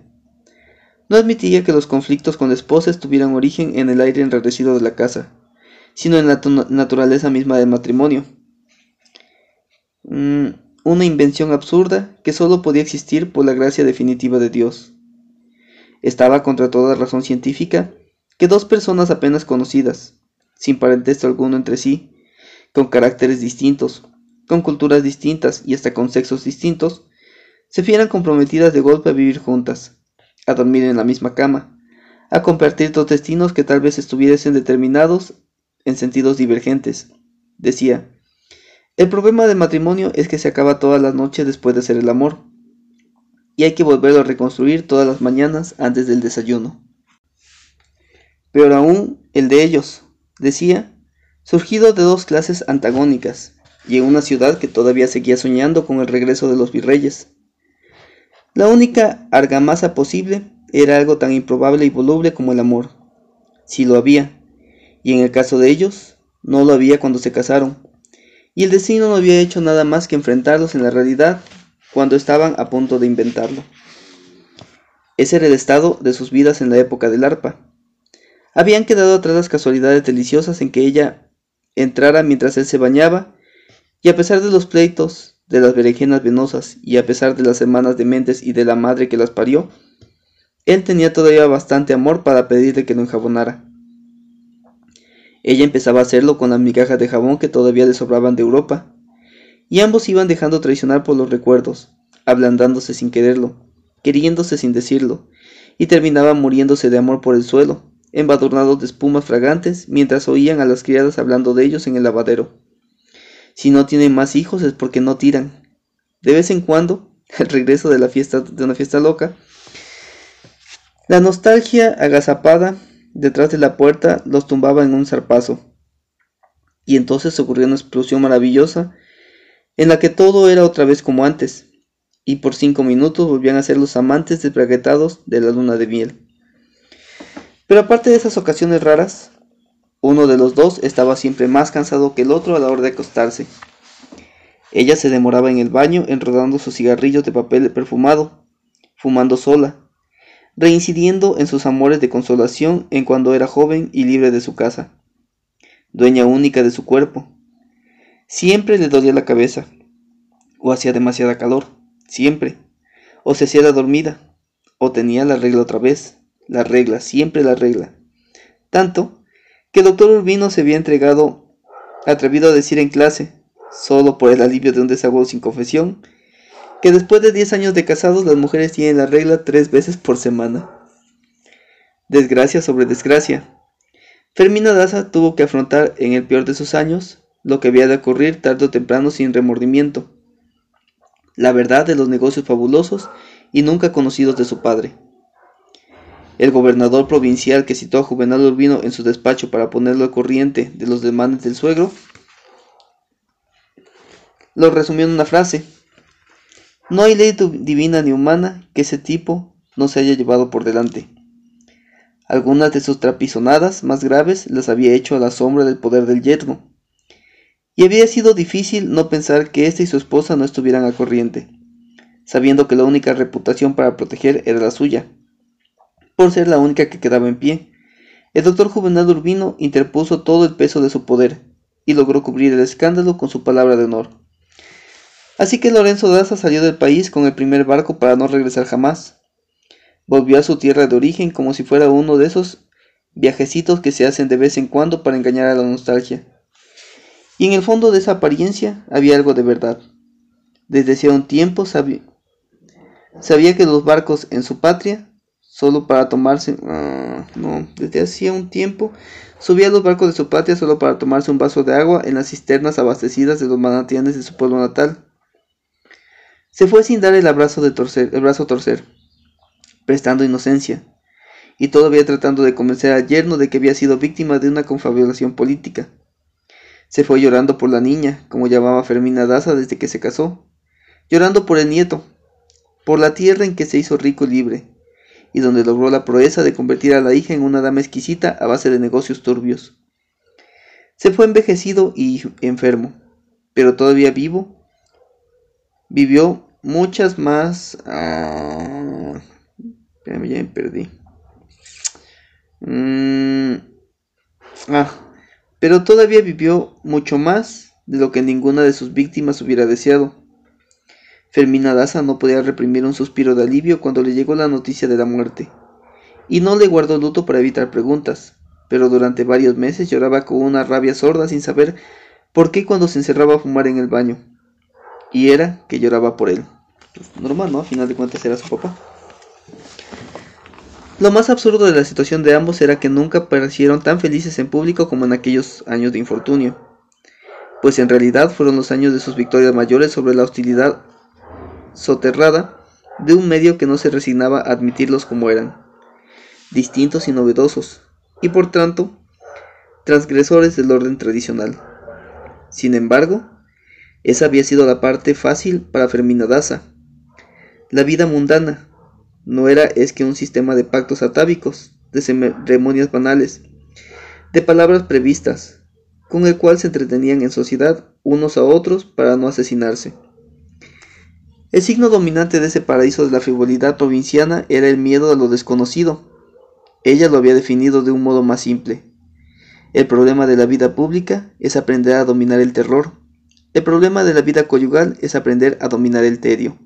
No admitía que los conflictos con la esposa tuvieran origen en el aire enrarecido de la casa, sino en la naturaleza misma del matrimonio. Mm, una invención absurda que solo podía existir por la gracia definitiva de Dios. Estaba contra toda razón científica que dos personas apenas conocidas, sin parentesco alguno entre sí, con caracteres distintos, con culturas distintas y hasta con sexos distintos, se vieran comprometidas de golpe a vivir juntas, a dormir en la misma cama, a compartir dos destinos que tal vez estuviesen determinados en sentidos divergentes. Decía, el problema del matrimonio es que se acaba todas las noches después de hacer el amor, y hay que volverlo a reconstruir todas las mañanas antes del desayuno. Peor aún, el de ellos, decía, surgido de dos clases antagónicas, y en una ciudad que todavía seguía soñando con el regreso de los virreyes. La única argamasa posible era algo tan improbable y voluble como el amor, si lo había, y en el caso de ellos, no lo había cuando se casaron, y el destino no había hecho nada más que enfrentarlos en la realidad cuando estaban a punto de inventarlo. Ese era el estado de sus vidas en la época del arpa. Habían quedado atrás las casualidades deliciosas en que ella entrara mientras él se bañaba, y a pesar de los pleitos, de las berenjenas venosas, y a pesar de las semanas dementes y de la madre que las parió, él tenía todavía bastante amor para pedirle que lo enjabonara. Ella empezaba a hacerlo con las migajas de jabón que todavía le sobraban de Europa, y ambos iban dejando traicionar por los recuerdos, ablandándose sin quererlo, queriéndose sin decirlo, y terminaban muriéndose de amor por el suelo, embadurnados de espumas fragantes, mientras oían a las criadas hablando de ellos en el lavadero. Si no tienen más hijos es porque no tiran. De vez en cuando, al regreso de la fiesta de una fiesta loca, la nostalgia agazapada detrás de la puerta los tumbaba en un zarpazo. Y entonces ocurrió una explosión maravillosa en la que todo era otra vez como antes, y por cinco minutos volvían a ser los amantes desbraguetados de la luna de miel. Pero aparte de esas ocasiones raras, uno de los dos estaba siempre más cansado que el otro a la hora de acostarse. Ella se demoraba en el baño enrodando sus cigarrillos de papel perfumado, fumando sola, reincidiendo en sus amores de consolación en cuando era joven y libre de su casa, dueña única de su cuerpo. Siempre le dolía la cabeza, o hacía demasiada calor, siempre, o se hacía la dormida, o tenía la regla otra vez, la regla, siempre la regla. Tanto que el doctor Urbino se había entregado, atrevido a decir en clase, solo por el alivio de un desahogo sin confesión, que después de 10 años de casados las mujeres tienen la regla tres veces por semana. Desgracia sobre desgracia. Fermina Daza tuvo que afrontar en el peor de sus años lo que había de ocurrir tarde o temprano sin remordimiento. La verdad de los negocios fabulosos y nunca conocidos de su padre. El gobernador provincial que citó a Juvenal Urbino en su despacho para ponerlo al corriente de los demandes del suegro, lo resumió en una frase. No hay ley divina ni humana que ese tipo no se haya llevado por delante. Algunas de sus trapizonadas más graves las había hecho a la sombra del poder del yerno. Y había sido difícil no pensar que éste y su esposa no estuvieran a corriente, sabiendo que la única reputación para proteger era la suya por ser la única que quedaba en pie. El doctor Juvenal Urbino interpuso todo el peso de su poder y logró cubrir el escándalo con su palabra de honor. Así que Lorenzo Daza salió del país con el primer barco para no regresar jamás. Volvió a su tierra de origen como si fuera uno de esos viajecitos que se hacen de vez en cuando para engañar a la nostalgia. Y en el fondo de esa apariencia había algo de verdad. Desde hacía un tiempo sabía, sabía que los barcos en su patria, solo para tomarse... Ah, no, desde hacía un tiempo subía a los barcos de su patria solo para tomarse un vaso de agua en las cisternas abastecidas de los manantiales de su pueblo natal. Se fue sin dar el abrazo de torcer, el brazo torcer, prestando inocencia, y todavía tratando de convencer al yerno de que había sido víctima de una confabulación política. Se fue llorando por la niña, como llamaba Fermina Daza desde que se casó, llorando por el nieto, por la tierra en que se hizo rico y libre, y donde logró la proeza de convertir a la hija en una dama exquisita a base de negocios turbios. Se fue envejecido y enfermo, pero todavía vivo. Vivió muchas más... Ah, ya me perdí. Mm, ah, pero todavía vivió mucho más de lo que ninguna de sus víctimas hubiera deseado. Fermina Daza no podía reprimir un suspiro de alivio cuando le llegó la noticia de la muerte, y no le guardó luto para evitar preguntas, pero durante varios meses lloraba con una rabia sorda sin saber por qué cuando se encerraba a fumar en el baño, y era que lloraba por él. Pues, normal, ¿no? A final de cuentas era su papá. Lo más absurdo de la situación de ambos era que nunca parecieron tan felices en público como en aquellos años de infortunio, pues en realidad fueron los años de sus victorias mayores sobre la hostilidad soterrada de un medio que no se resignaba a admitirlos como eran, distintos y novedosos, y por tanto transgresores del orden tradicional. Sin embargo, esa había sido la parte fácil para Fermina Daza. La vida mundana, no era es que un sistema de pactos atávicos, de ceremonias banales, de palabras previstas, con el cual se entretenían en sociedad unos a otros para no asesinarse. El signo dominante de ese paraíso de la frivolidad provinciana era el miedo a lo desconocido. Ella lo había definido de un modo más simple. El problema de la vida pública es aprender a dominar el terror. El problema de la vida conyugal es aprender a dominar el tedio.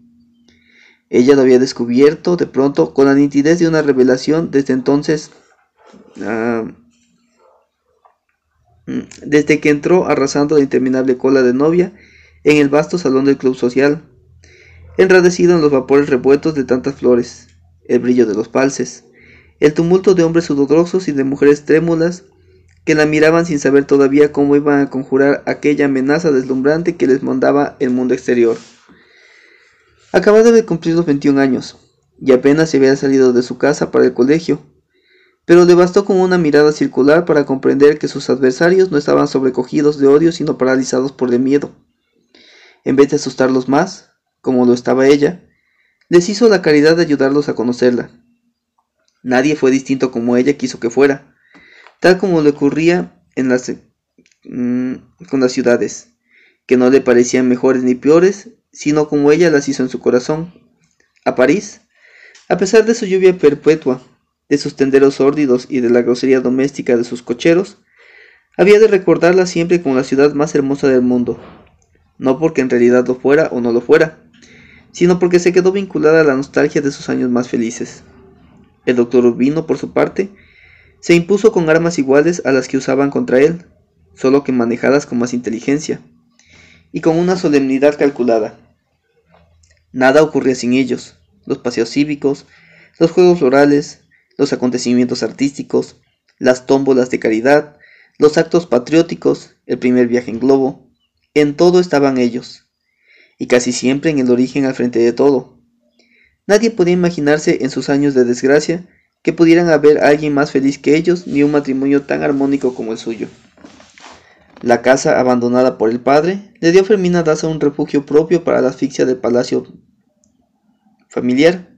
Ella lo había descubierto de pronto con la nitidez de una revelación desde entonces, ah, desde que entró arrasando la interminable cola de novia en el vasto salón del club social, enradecido en los vapores revueltos de tantas flores, el brillo de los palces, el tumulto de hombres sudorosos y de mujeres trémulas que la miraban sin saber todavía cómo iban a conjurar aquella amenaza deslumbrante que les mandaba el mundo exterior. Acababa de cumplir los 21 años, y apenas se había salido de su casa para el colegio, pero le bastó con una mirada circular para comprender que sus adversarios no estaban sobrecogidos de odio sino paralizados por el miedo. En vez de asustarlos más, como lo estaba ella, les hizo la caridad de ayudarlos a conocerla. Nadie fue distinto como ella quiso que fuera, tal como le ocurría en las, mm, con las ciudades, que no le parecían mejores ni peores, sino como ella las hizo en su corazón. A París, a pesar de su lluvia perpetua, de sus tenderos sórdidos y de la grosería doméstica de sus cocheros, había de recordarla siempre como la ciudad más hermosa del mundo, no porque en realidad lo fuera o no lo fuera, sino porque se quedó vinculada a la nostalgia de sus años más felices. El doctor Urbino, por su parte, se impuso con armas iguales a las que usaban contra él, solo que manejadas con más inteligencia y con una solemnidad calculada. Nada ocurría sin ellos. Los paseos cívicos, los juegos florales, los acontecimientos artísticos, las tómbolas de caridad, los actos patrióticos, el primer viaje en globo, en todo estaban ellos, y casi siempre en el origen al frente de todo. Nadie podía imaginarse en sus años de desgracia que pudieran haber alguien más feliz que ellos ni un matrimonio tan armónico como el suyo. La casa abandonada por el padre le dio a Fermina Daza un refugio propio para la asfixia del palacio familiar.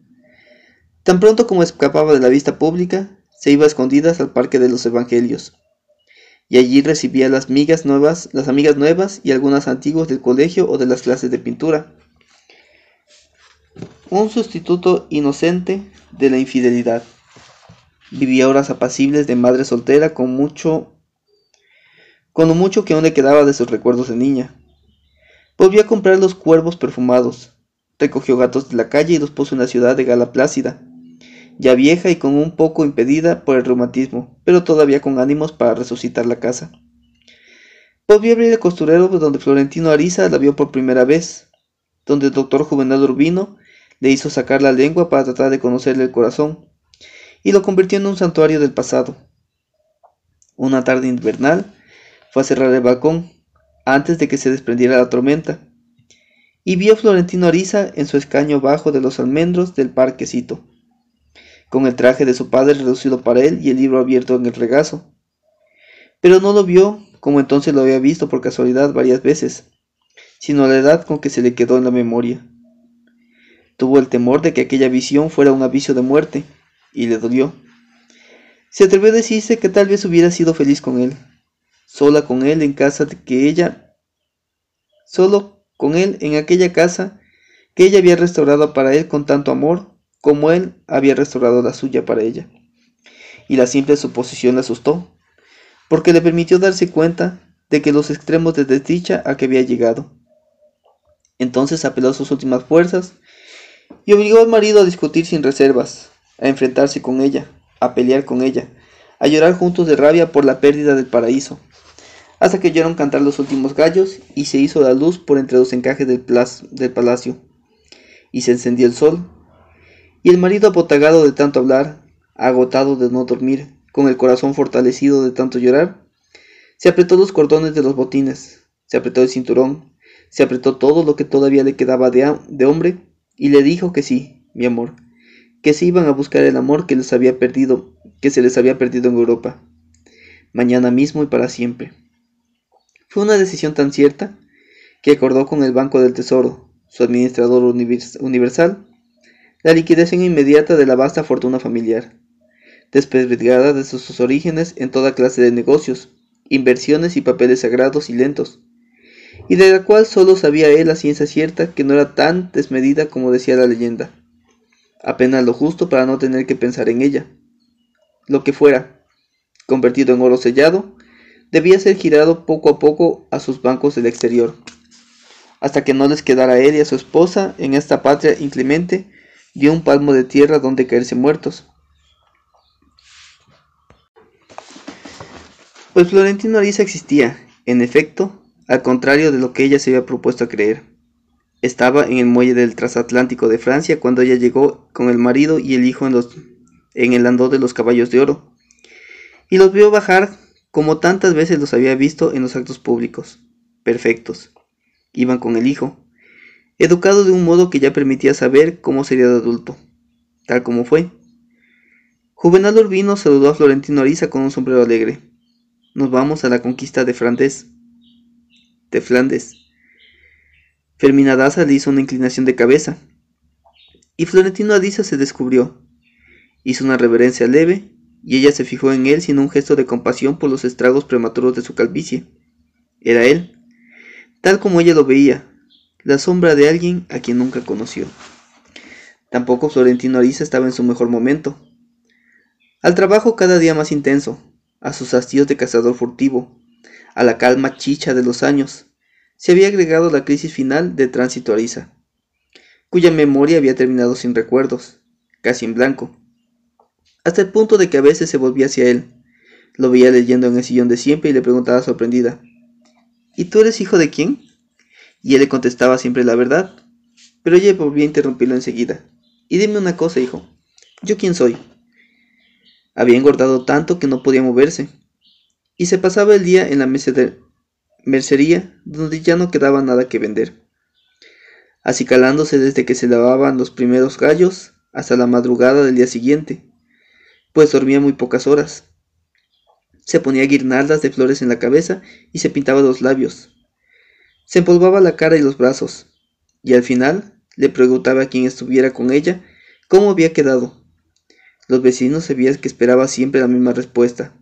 Tan pronto como escapaba de la vista pública, se iba a escondidas al parque de los evangelios. Y allí recibía las amigas nuevas, las amigas nuevas y algunas antiguos del colegio o de las clases de pintura. Un sustituto inocente de la infidelidad. Vivía horas apacibles de madre soltera con mucho con lo mucho que aún le quedaba de sus recuerdos de niña. Volvió a comprar los cuervos perfumados, recogió gatos de la calle y los puso en la ciudad de Gala Plácida, ya vieja y con un poco impedida por el reumatismo, pero todavía con ánimos para resucitar la casa. Volvió a abrir el costurero donde Florentino Ariza la vio por primera vez, donde el doctor Juvenal Urbino le hizo sacar la lengua para tratar de conocerle el corazón, y lo convirtió en un santuario del pasado. Una tarde invernal fue a cerrar el balcón antes de que se desprendiera la tormenta, y vio a Florentino Ariza en su escaño bajo de los almendros del parquecito, con el traje de su padre reducido para él y el libro abierto en el regazo. Pero no lo vio como entonces lo había visto por casualidad varias veces, sino la edad con que se le quedó en la memoria. Tuvo el temor de que aquella visión fuera un aviso de muerte, y le dolió. Se atrevió a decirse que tal vez hubiera sido feliz con él, sola con él en casa de que ella, solo con él en aquella casa que ella había restaurado para él con tanto amor como él había restaurado la suya para ella. Y la simple suposición le asustó, porque le permitió darse cuenta de que los extremos de desdicha a que había llegado. Entonces apeló a sus últimas fuerzas y obligó al marido a discutir sin reservas, a enfrentarse con ella, a pelear con ella, a llorar juntos de rabia por la pérdida del paraíso, hasta que oyeron cantar los últimos gallos y se hizo la luz por entre los encajes del, del palacio, y se encendió el sol, y el marido apotagado de tanto hablar, agotado de no dormir, con el corazón fortalecido de tanto llorar, se apretó los cordones de los botines, se apretó el cinturón, se apretó todo lo que todavía le quedaba de, de hombre y le dijo que sí, mi amor, que se iban a buscar el amor que les había perdido, que se les había perdido en Europa, mañana mismo y para siempre. Fue una decisión tan cierta que acordó con el Banco del Tesoro, su administrador universal, la liquidación inmediata de la vasta fortuna familiar desperdigada desde sus orígenes en toda clase de negocios, inversiones y papeles sagrados y lentos, y de la cual solo sabía él la ciencia cierta que no era tan desmedida como decía la leyenda, apenas lo justo para no tener que pensar en ella. Lo que fuera, convertido en oro sellado, debía ser girado poco a poco a sus bancos del exterior, hasta que no les quedara a él y a su esposa en esta patria inclemente de un palmo de tierra donde caerse muertos. Pues Florentino Ariza existía, en efecto, al contrario de lo que ella se había propuesto a creer. Estaba en el muelle del transatlántico de Francia cuando ella llegó con el marido y el hijo en, los, en el andó de los caballos de oro, y los vio bajar como tantas veces los había visto en los actos públicos, perfectos. Iban con el hijo, educado de un modo que ya permitía saber cómo sería de adulto, tal como fue. Juvenal Urbino saludó a Florentino Ariza con un sombrero alegre nos vamos a la conquista de Flandes. De Flandes. Fermina Daza le hizo una inclinación de cabeza, y Florentino Adiza se descubrió. Hizo una reverencia leve, y ella se fijó en él sin un gesto de compasión por los estragos prematuros de su calvicie. Era él, tal como ella lo veía, la sombra de alguien a quien nunca conoció. Tampoco Florentino Ariza estaba en su mejor momento. Al trabajo cada día más intenso, a sus hastíos de cazador furtivo, a la calma chicha de los años, se había agregado la crisis final de Tránsito Ariza, cuya memoria había terminado sin recuerdos, casi en blanco, hasta el punto de que a veces se volvía hacia él, lo veía leyendo en el sillón de siempre y le preguntaba sorprendida, ¿Y tú eres hijo de quién? Y él le contestaba siempre la verdad, pero ella volvía a interrumpirlo enseguida. Y dime una cosa, hijo, ¿yo quién soy? Había engordado tanto que no podía moverse, y se pasaba el día en la mercería, donde ya no quedaba nada que vender. Acicalándose desde que se lavaban los primeros gallos hasta la madrugada del día siguiente, pues dormía muy pocas horas. Se ponía guirnaldas de flores en la cabeza y se pintaba los labios. Se empolvaba la cara y los brazos, y al final le preguntaba a quien estuviera con ella cómo había quedado los vecinos sabían que esperaba siempre la misma respuesta.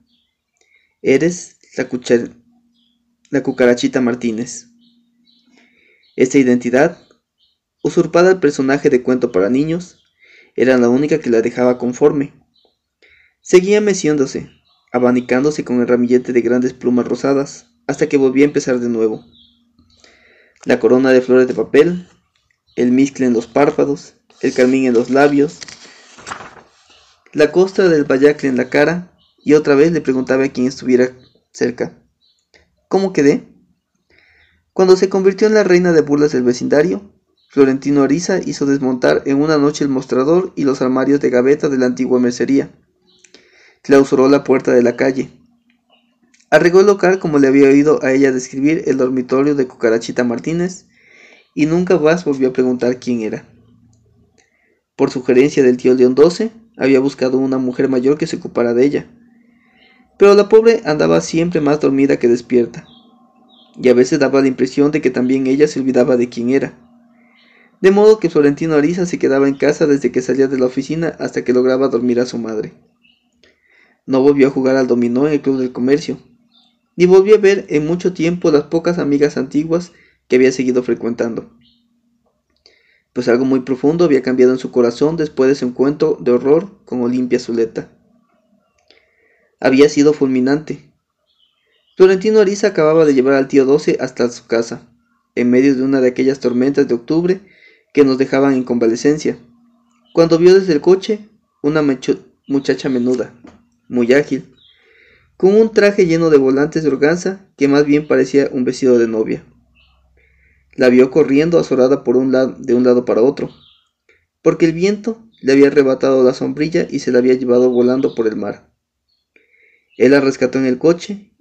Eres la, la cucarachita Martínez. Esta identidad, usurpada al personaje de cuento para niños, era la única que la dejaba conforme. Seguía meciéndose, abanicándose con el ramillete de grandes plumas rosadas, hasta que volvía a empezar de nuevo. La corona de flores de papel, el miscle en los párpados, el carmín en los labios, la costra del bayacle en la cara y otra vez le preguntaba a quien estuviera cerca. ¿Cómo quedé? Cuando se convirtió en la reina de burlas del vecindario, Florentino Ariza hizo desmontar en una noche el mostrador y los armarios de gaveta de la antigua mercería. Clausuró la puerta de la calle. Arregló el local como le había oído a ella describir el dormitorio de Cucarachita Martínez y nunca más volvió a preguntar quién era. Por sugerencia del tío León XII, había buscado una mujer mayor que se ocupara de ella. Pero la pobre andaba siempre más dormida que despierta, y a veces daba la impresión de que también ella se olvidaba de quién era. De modo que Florentino Ariza se quedaba en casa desde que salía de la oficina hasta que lograba dormir a su madre. No volvió a jugar al dominó en el club del comercio, ni volvió a ver en mucho tiempo las pocas amigas antiguas que había seguido frecuentando. Pues algo muy profundo había cambiado en su corazón después de su encuentro de horror con Olimpia Zuleta. Había sido fulminante. Florentino Ariza acababa de llevar al tío Doce hasta su casa, en medio de una de aquellas tormentas de octubre que nos dejaban en convalecencia, cuando vio desde el coche una muchacha menuda, muy ágil, con un traje lleno de volantes de organza que más bien parecía un vestido de novia. La vio corriendo azorada por un lado, de un lado para otro, porque el viento le había arrebatado la sombrilla y se la había llevado volando por el mar. Él la rescató en el coche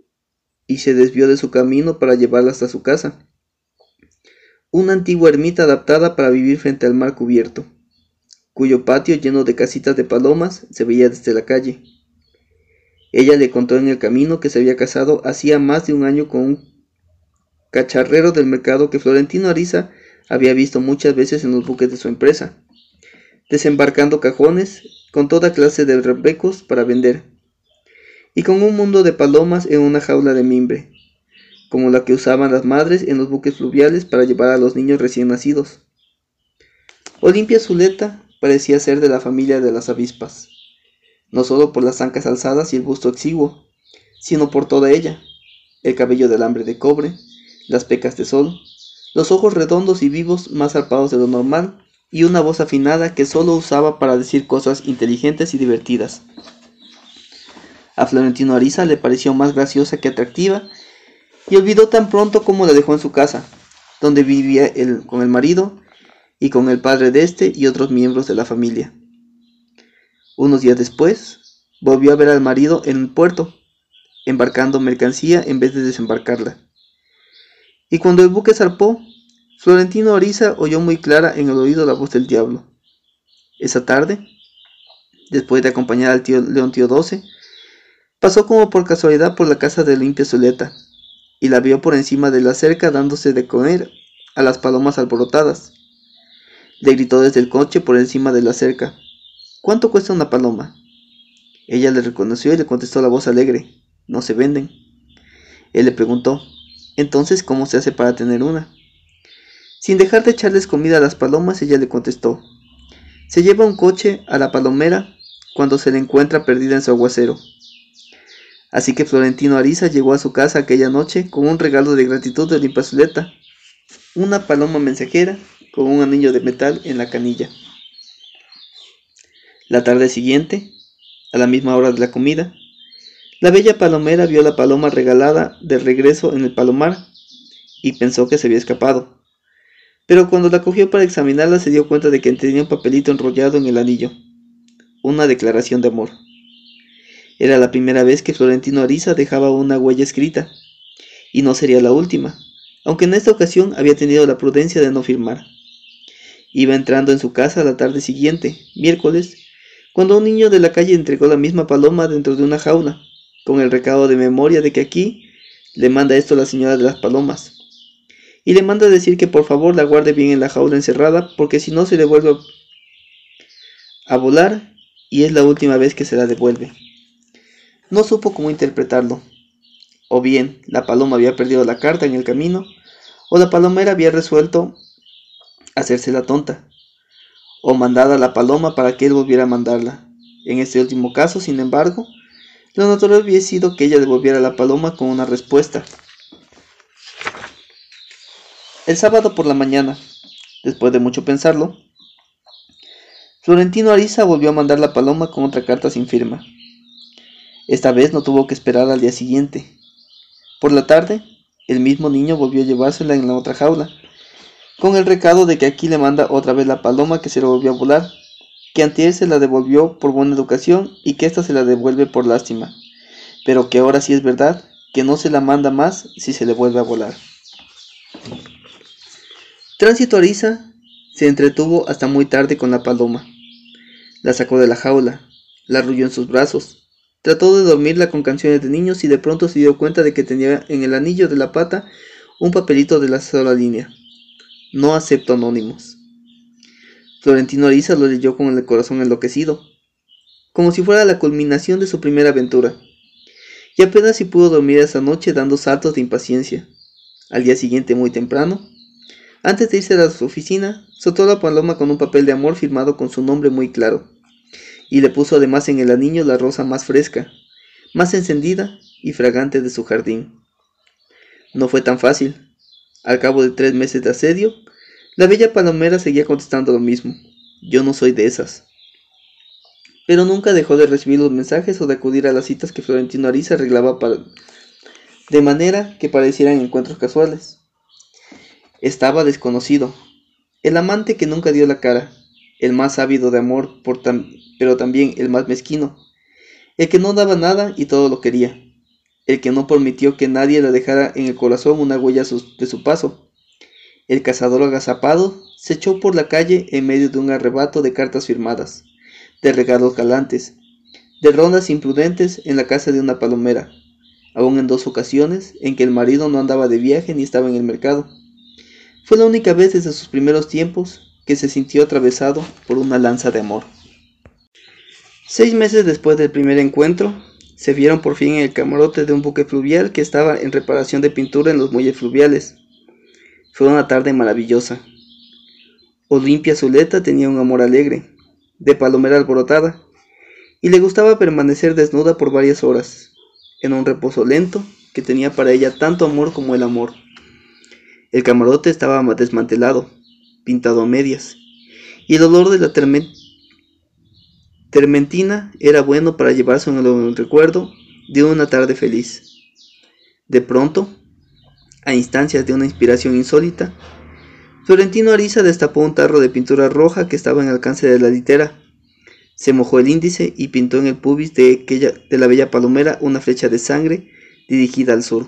y se desvió de su camino para llevarla hasta su casa, una antigua ermita adaptada para vivir frente al mar cubierto, cuyo patio lleno de casitas de palomas se veía desde la calle. Ella le contó en el camino que se había casado hacía más de un año con un cacharrero del mercado que Florentino Ariza había visto muchas veces en los buques de su empresa, desembarcando cajones con toda clase de rebecos para vender, y con un mundo de palomas en una jaula de mimbre, como la que usaban las madres en los buques fluviales para llevar a los niños recién nacidos. Olimpia Zuleta parecía ser de la familia de las avispas no solo por las ancas alzadas y el busto exiguo, sino por toda ella, el cabello de alambre de cobre, las pecas de sol, los ojos redondos y vivos más zarpados de lo normal, y una voz afinada que solo usaba para decir cosas inteligentes y divertidas. A Florentino Ariza le pareció más graciosa que atractiva, y olvidó tan pronto como la dejó en su casa, donde vivía él con el marido y con el padre de este y otros miembros de la familia. Unos días después, volvió a ver al marido en el puerto, embarcando mercancía en vez de desembarcarla. Y cuando el buque zarpó, Florentino Ariza oyó muy clara en el oído la voz del diablo. Esa tarde, después de acompañar al tío León Tío 12, pasó como por casualidad por la casa de Limpia Zuleta y la vio por encima de la cerca dándose de comer a las palomas alborotadas. Le gritó desde el coche por encima de la cerca. ¿Cuánto cuesta una paloma? Ella le reconoció y le contestó la voz alegre. No se venden. Él le preguntó, entonces, ¿cómo se hace para tener una? Sin dejar de echarles comida a las palomas, ella le contestó, se lleva un coche a la palomera cuando se le encuentra perdida en su aguacero. Así que Florentino Ariza llegó a su casa aquella noche con un regalo de gratitud de Olimpazuleta, una paloma mensajera con un anillo de metal en la canilla. La tarde siguiente, a la misma hora de la comida, la bella palomera vio la paloma regalada de regreso en el palomar y pensó que se había escapado. Pero cuando la cogió para examinarla se dio cuenta de que tenía un papelito enrollado en el anillo, una declaración de amor. Era la primera vez que Florentino Ariza dejaba una huella escrita, y no sería la última, aunque en esta ocasión había tenido la prudencia de no firmar. Iba entrando en su casa la tarde siguiente, miércoles, cuando un niño de la calle entregó la misma paloma dentro de una jaula, con el recado de memoria de que aquí le manda esto la señora de las palomas. Y le manda decir que por favor la guarde bien en la jaula encerrada, porque si no se le vuelve a volar y es la última vez que se la devuelve. No supo cómo interpretarlo. O bien la paloma había perdido la carta en el camino, o la palomera había resuelto hacerse la tonta o mandada a la paloma para que él volviera a mandarla. En este último caso, sin embargo, lo natural había sido que ella devolviera a la paloma con una respuesta. El sábado por la mañana, después de mucho pensarlo, Florentino Ariza volvió a mandar la paloma con otra carta sin firma. Esta vez no tuvo que esperar al día siguiente. Por la tarde, el mismo niño volvió a llevársela en la otra jaula, con el recado de que aquí le manda otra vez la paloma que se lo volvió a volar, que antes se la devolvió por buena educación y que ésta se la devuelve por lástima, pero que ahora sí es verdad que no se la manda más si se le vuelve a volar. Tránsito Ariza se entretuvo hasta muy tarde con la paloma. La sacó de la jaula, la arrulló en sus brazos, trató de dormirla con canciones de niños y de pronto se dio cuenta de que tenía en el anillo de la pata un papelito de la sola línea. No acepto anónimos. Florentino Ariza lo leyó con el corazón enloquecido, como si fuera la culminación de su primera aventura, y apenas si pudo dormir esa noche dando saltos de impaciencia. Al día siguiente, muy temprano, antes de irse a su oficina, soltó la paloma con un papel de amor firmado con su nombre muy claro, y le puso además en el anillo la rosa más fresca, más encendida y fragante de su jardín. No fue tan fácil. Al cabo de tres meses de asedio, la bella palomera seguía contestando lo mismo. Yo no soy de esas. Pero nunca dejó de recibir los mensajes o de acudir a las citas que Florentino Ariza arreglaba para... de manera que parecieran encuentros casuales. Estaba desconocido. El amante que nunca dio la cara, el más ávido de amor, pero también el más mezquino, el que no daba nada y todo lo quería, el que no permitió que nadie le dejara en el corazón una huella de su paso, el cazador agazapado se echó por la calle en medio de un arrebato de cartas firmadas, de regalos galantes, de rondas imprudentes en la casa de una palomera, aún en dos ocasiones en que el marido no andaba de viaje ni estaba en el mercado. Fue la única vez desde sus primeros tiempos que se sintió atravesado por una lanza de amor. Seis meses después del primer encuentro, se vieron por fin en el camarote de un buque fluvial que estaba en reparación de pintura en los muelles fluviales. Fue una tarde maravillosa. Olimpia Zuleta tenía un amor alegre, de palomera alborotada, y le gustaba permanecer desnuda por varias horas, en un reposo lento que tenía para ella tanto amor como el amor. El camarote estaba desmantelado, pintado a medias, y el olor de la termentina era bueno para llevarse un recuerdo de una tarde feliz. De pronto, a instancias de una inspiración insólita, Florentino Ariza destapó un tarro de pintura roja que estaba en alcance de la litera. Se mojó el índice y pintó en el pubis de, aquella, de la bella palomera una flecha de sangre dirigida al sur.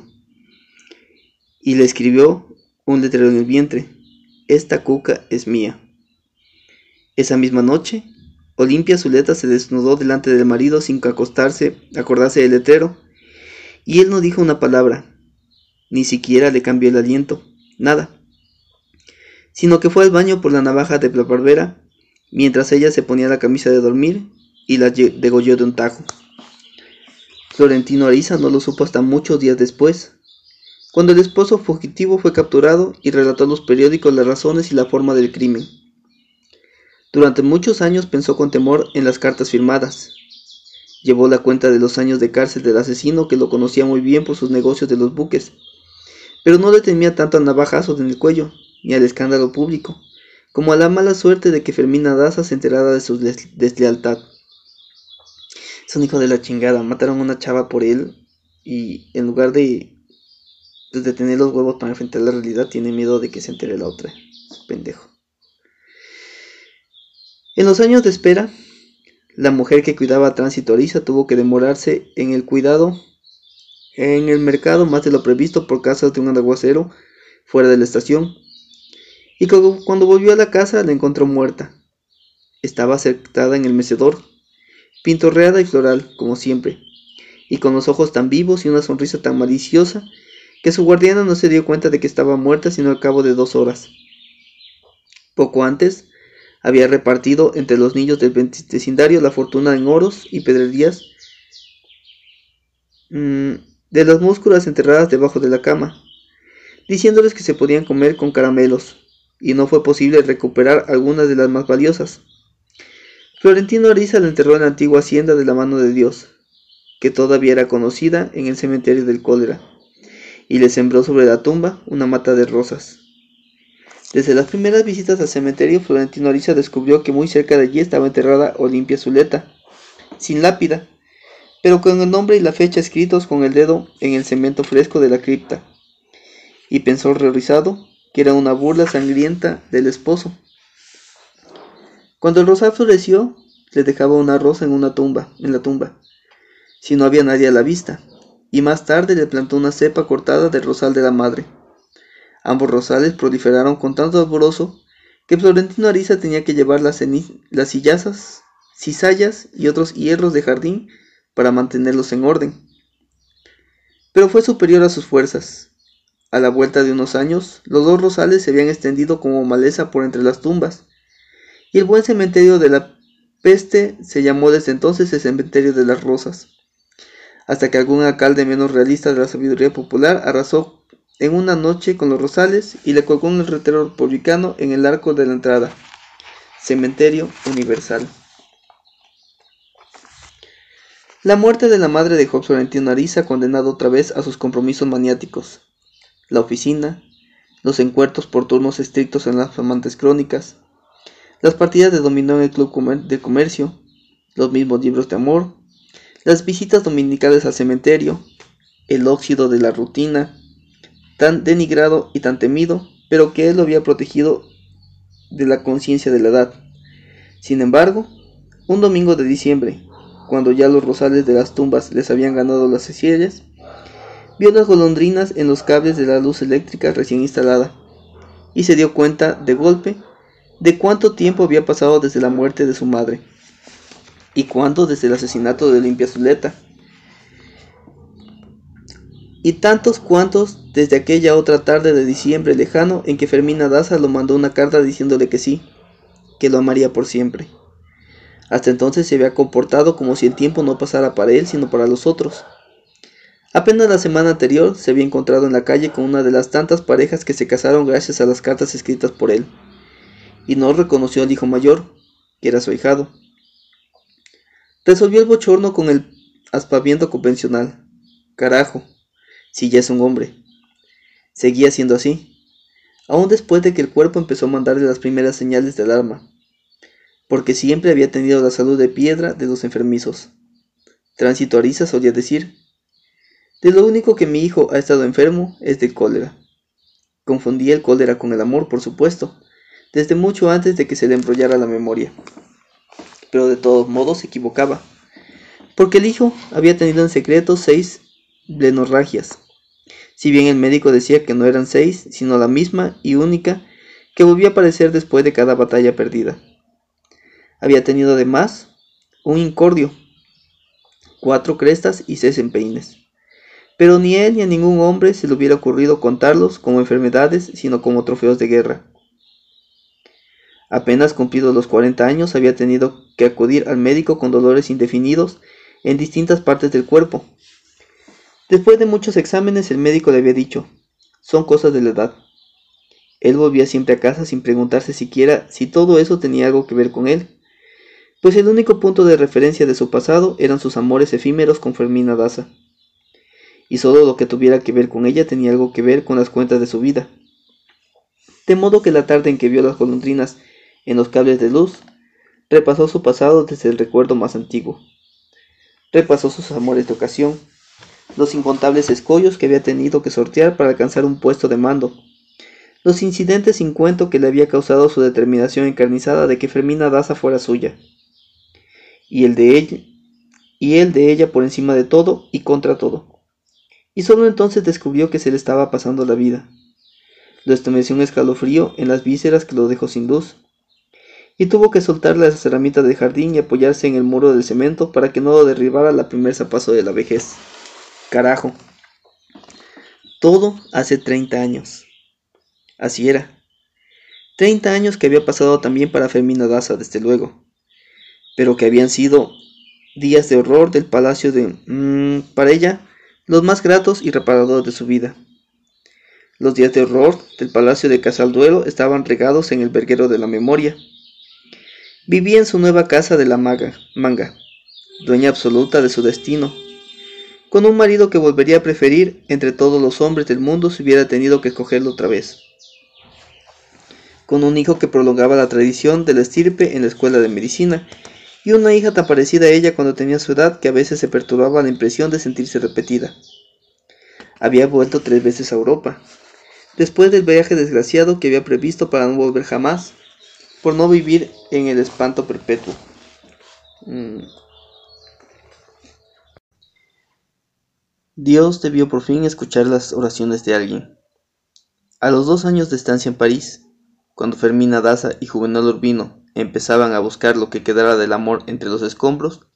Y le escribió un letrero en el vientre. Esta cuca es mía. Esa misma noche, Olimpia Zuleta se desnudó delante del marido sin acostarse, acordarse del letrero, y él no dijo una palabra, ni siquiera le cambió el aliento, nada. Sino que fue al baño por la navaja de la barbera, mientras ella se ponía la camisa de dormir y la degolló de un tajo. Florentino Ariza no lo supo hasta muchos días después, cuando el esposo fugitivo fue capturado y relató a los periódicos las razones y la forma del crimen. Durante muchos años pensó con temor en las cartas firmadas. Llevó la cuenta de los años de cárcel del asesino que lo conocía muy bien por sus negocios de los buques pero no le temía tanto a navajazos en el cuello, ni al escándalo público, como a la mala suerte de que Fermina Daza se enterara de su deslealtad. Es un hijo de la chingada, mataron a una chava por él y en lugar de, de tener los huevos para enfrentar la realidad, tiene miedo de que se entere la otra. Pendejo. En los años de espera, la mujer que cuidaba a Tránsito tuvo que demorarse en el cuidado en el mercado más de lo previsto por causa de un aguacero fuera de la estación. Y cuando volvió a la casa la encontró muerta. Estaba sentada en el mecedor, pintorreada y floral, como siempre, y con los ojos tan vivos y una sonrisa tan maliciosa que su guardiana no se dio cuenta de que estaba muerta sino al cabo de dos horas. Poco antes, había repartido entre los niños del vecindario la fortuna en oros y pedrerías mm, de las músculas enterradas debajo de la cama, diciéndoles que se podían comer con caramelos, y no fue posible recuperar algunas de las más valiosas. Florentino Ariza la enterró en la antigua hacienda de la mano de Dios, que todavía era conocida en el cementerio del cólera, y le sembró sobre la tumba una mata de rosas. Desde las primeras visitas al cementerio, Florentino Ariza descubrió que muy cerca de allí estaba enterrada Olimpia Zuleta, sin lápida, pero con el nombre y la fecha escritos con el dedo en el cemento fresco de la cripta. y pensó horrorizado que era una burla sangrienta del esposo. Cuando el rosal floreció, le dejaba una rosa en una tumba, en la tumba, si no había nadie a la vista, y más tarde le plantó una cepa cortada del rosal de la madre. Ambos rosales proliferaron con tanto alborozo que Florentino Ariza tenía que llevar las, las sillazas, cizallas y otros hierros de jardín para mantenerlos en orden. Pero fue superior a sus fuerzas. A la vuelta de unos años, los dos rosales se habían extendido como maleza por entre las tumbas, y el buen cementerio de la peste se llamó desde entonces el cementerio de las rosas, hasta que algún alcalde menos realista de la sabiduría popular arrasó en una noche con los rosales y le colgó un retero republicano en el arco de la entrada. Cementerio Universal. La muerte de la madre dejó a Florentino Ariza condenado otra vez a sus compromisos maniáticos. La oficina, los encuentros por turnos estrictos en las amantes crónicas, las partidas de dominó en el club de comercio, los mismos libros de amor, las visitas dominicales al cementerio, el óxido de la rutina, tan denigrado y tan temido, pero que él lo había protegido de la conciencia de la edad. Sin embargo, un domingo de diciembre, cuando ya los rosales de las tumbas les habían ganado las sillas, vio las golondrinas en los cables de la luz eléctrica recién instalada, y se dio cuenta, de golpe, de cuánto tiempo había pasado desde la muerte de su madre, y cuánto desde el asesinato de Olimpia Zuleta, y tantos cuantos desde aquella otra tarde de diciembre lejano en que Fermina Daza lo mandó una carta diciéndole que sí, que lo amaría por siempre. Hasta entonces se había comportado como si el tiempo no pasara para él, sino para los otros. Apenas la semana anterior se había encontrado en la calle con una de las tantas parejas que se casaron gracias a las cartas escritas por él, y no reconoció al hijo mayor, que era su hijado. Resolvió el bochorno con el aspaviento convencional. Carajo, si ya es un hombre. Seguía siendo así, aún después de que el cuerpo empezó a mandarle las primeras señales de alarma porque siempre había tenido la salud de piedra de los enfermizos. Tránsito Ariza solía decir, de lo único que mi hijo ha estado enfermo es de cólera. Confundía el cólera con el amor, por supuesto, desde mucho antes de que se le embrollara la memoria. Pero de todos modos se equivocaba, porque el hijo había tenido en secreto seis blenorragias. Si bien el médico decía que no eran seis, sino la misma y única que volvía a aparecer después de cada batalla perdida había tenido además un incordio, cuatro crestas y seis empeines. Pero ni él ni a ningún hombre se le hubiera ocurrido contarlos como enfermedades, sino como trofeos de guerra. Apenas cumplidos los 40 años había tenido que acudir al médico con dolores indefinidos en distintas partes del cuerpo. Después de muchos exámenes el médico le había dicho, son cosas de la edad. Él volvía siempre a casa sin preguntarse siquiera si todo eso tenía algo que ver con él pues el único punto de referencia de su pasado eran sus amores efímeros con Fermina Daza. Y solo lo que tuviera que ver con ella tenía algo que ver con las cuentas de su vida. De modo que la tarde en que vio las golondrinas en los cables de luz, repasó su pasado desde el recuerdo más antiguo. Repasó sus amores de ocasión, los incontables escollos que había tenido que sortear para alcanzar un puesto de mando, los incidentes sin cuento que le había causado su determinación encarnizada de que Fermina Daza fuera suya y el de ella, y él de ella por encima de todo y contra todo. Y solo entonces descubrió que se le estaba pasando la vida. Lo estremeció un escalofrío en las vísceras que lo dejó sin luz, y tuvo que soltar las herramientas del jardín y apoyarse en el muro del cemento para que no lo derribara la primer zapazo de la vejez. Carajo. Todo hace 30 años. Así era. 30 años que había pasado también para Fermina Daza, desde luego pero que habían sido días de horror del palacio de... Mmm, para ella, los más gratos y reparadores de su vida. Los días de horror del palacio de Casalduelo estaban regados en el verguero de la memoria. Vivía en su nueva casa de la maga, manga, dueña absoluta de su destino, con un marido que volvería a preferir entre todos los hombres del mundo si hubiera tenido que escogerlo otra vez, con un hijo que prolongaba la tradición de la estirpe en la escuela de medicina y una hija tan parecida a ella cuando tenía su edad que a veces se perturbaba la impresión de sentirse repetida. Había vuelto tres veces a Europa, después del viaje desgraciado que había previsto para no volver jamás, por no vivir en el espanto perpetuo. Mm. Dios debió por fin escuchar las oraciones de alguien. A los dos años de estancia en París, cuando Fermina Daza y Juvenal Urbino empezaban a buscar lo que quedara del amor entre los escombros,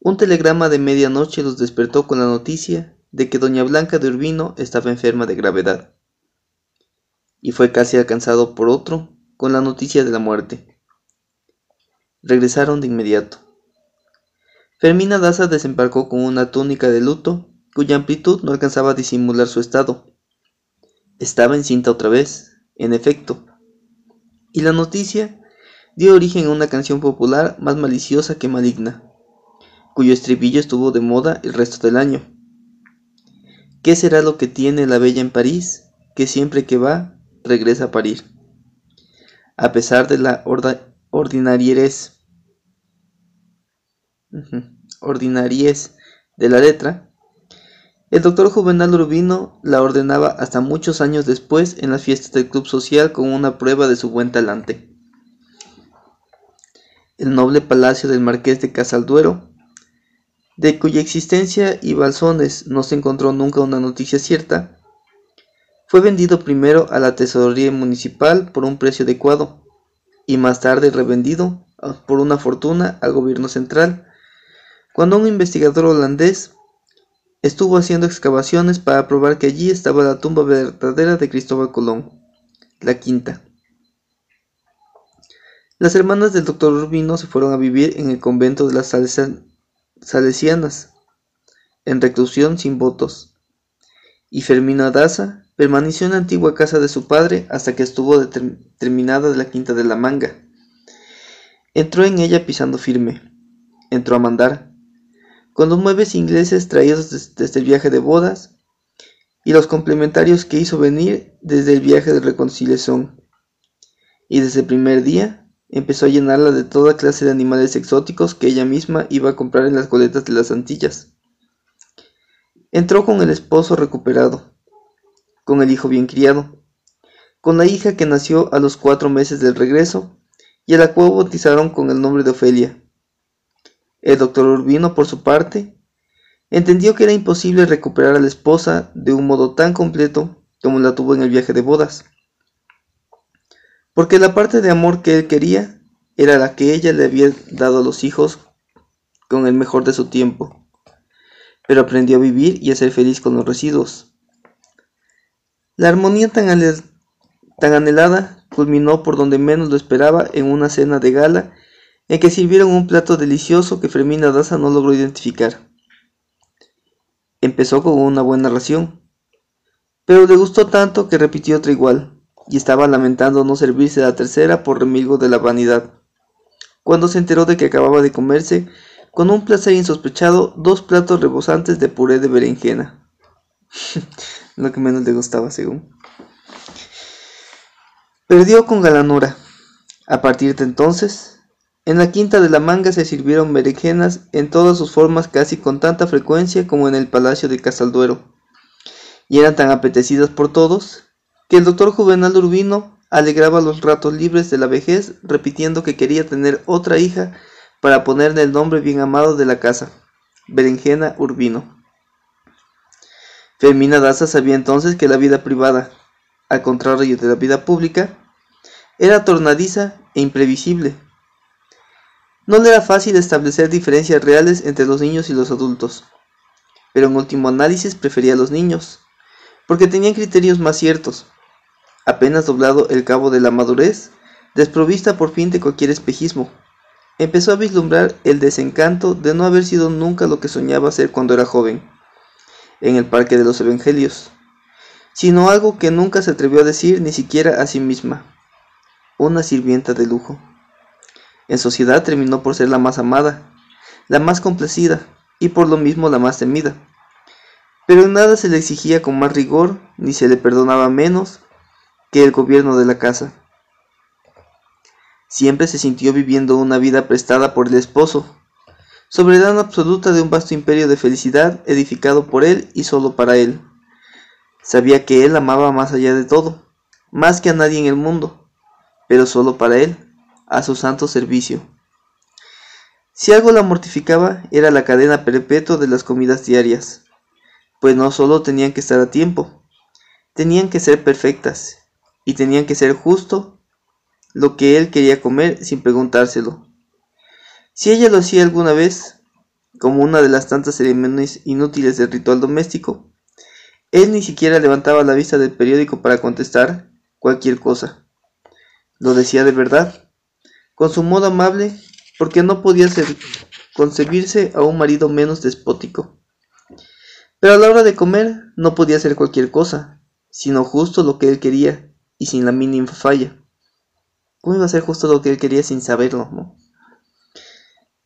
un telegrama de medianoche los despertó con la noticia de que doña Blanca de Urbino estaba enferma de gravedad, y fue casi alcanzado por otro con la noticia de la muerte. Regresaron de inmediato. Fermina Daza desembarcó con una túnica de luto cuya amplitud no alcanzaba a disimular su estado. Estaba encinta otra vez, en efecto, y la noticia dio origen a una canción popular más maliciosa que maligna, cuyo estribillo estuvo de moda el resto del año. ¿Qué será lo que tiene la bella en París, que siempre que va regresa a parir? A pesar de la ordinariez ordinariez de la letra, el doctor Juvenal Urbino la ordenaba hasta muchos años después en las fiestas del club social como una prueba de su buen talante. El noble palacio del marqués de Casalduero, de cuya existencia y balsones no se encontró nunca una noticia cierta, fue vendido primero a la tesorería municipal por un precio adecuado y más tarde revendido por una fortuna al gobierno central cuando un investigador holandés estuvo haciendo excavaciones para probar que allí estaba la tumba verdadera de Cristóbal Colón, la quinta. Las hermanas del doctor Urbino se fueron a vivir en el convento de las Salesianas, en reclusión sin votos, y Fermina Daza permaneció en la antigua casa de su padre hasta que estuvo terminada la quinta de la manga. Entró en ella pisando firme, entró a mandar, con los muebles ingleses traídos desde el viaje de bodas y los complementarios que hizo venir desde el viaje de reconciliación. Y desde el primer día empezó a llenarla de toda clase de animales exóticos que ella misma iba a comprar en las coletas de las Antillas. Entró con el esposo recuperado, con el hijo bien criado, con la hija que nació a los cuatro meses del regreso y a la cual bautizaron con el nombre de Ofelia el doctor Urbino, por su parte, entendió que era imposible recuperar a la esposa de un modo tan completo como la tuvo en el viaje de bodas, porque la parte de amor que él quería era la que ella le había dado a los hijos con el mejor de su tiempo, pero aprendió a vivir y a ser feliz con los residuos. La armonía tan, anhelada culminó por donde menos lo esperaba en una cena de gala en que sirvieron un plato delicioso que Fermina Daza no logró identificar. Empezó con una buena ración, pero le gustó tanto que repitió otra igual, y estaba lamentando no servirse la tercera por remilgo de la vanidad, cuando se enteró de que acababa de comerse, con un placer insospechado, dos platos rebosantes de puré de berenjena. Lo que menos le gustaba, según. Perdió con galanura. A partir de entonces, en la quinta de la manga se sirvieron berenjenas en todas sus formas casi con tanta frecuencia como en el palacio de Casalduero, y eran tan apetecidas por todos, que el doctor Juvenal Urbino alegraba los ratos libres de la vejez repitiendo que quería tener otra hija para ponerle el nombre bien amado de la casa, Berenjena Urbino. Fermina Daza sabía entonces que la vida privada, al contrario de la vida pública, era tornadiza e imprevisible, no le era fácil establecer diferencias reales entre los niños y los adultos, pero en último análisis prefería a los niños, porque tenían criterios más ciertos. Apenas doblado el cabo de la madurez, desprovista por fin de cualquier espejismo, empezó a vislumbrar el desencanto de no haber sido nunca lo que soñaba ser cuando era joven, en el Parque de los Evangelios, sino algo que nunca se atrevió a decir ni siquiera a sí misma, una sirvienta de lujo. En sociedad terminó por ser la más amada, la más complacida y por lo mismo la más temida. Pero nada se le exigía con más rigor ni se le perdonaba menos que el gobierno de la casa. Siempre se sintió viviendo una vida prestada por el esposo, soberanía absoluta de un vasto imperio de felicidad edificado por él y solo para él, Sabía que él amaba más allá de todo, más que a nadie en el mundo, pero solo para él, a su santo servicio. Si algo la mortificaba era la cadena perpetua de las comidas diarias, pues no solo tenían que estar a tiempo, tenían que ser perfectas y tenían que ser justo lo que él quería comer sin preguntárselo. Si ella lo hacía alguna vez, como una de las tantas ceremonias inútiles del ritual doméstico, él ni siquiera levantaba la vista del periódico para contestar cualquier cosa. Lo decía de verdad, con su modo amable, porque no podía concebirse a un marido menos despótico. Pero a la hora de comer no podía hacer cualquier cosa, sino justo lo que él quería y sin la mínima falla. ¿Cómo iba a ser justo lo que él quería sin saberlo?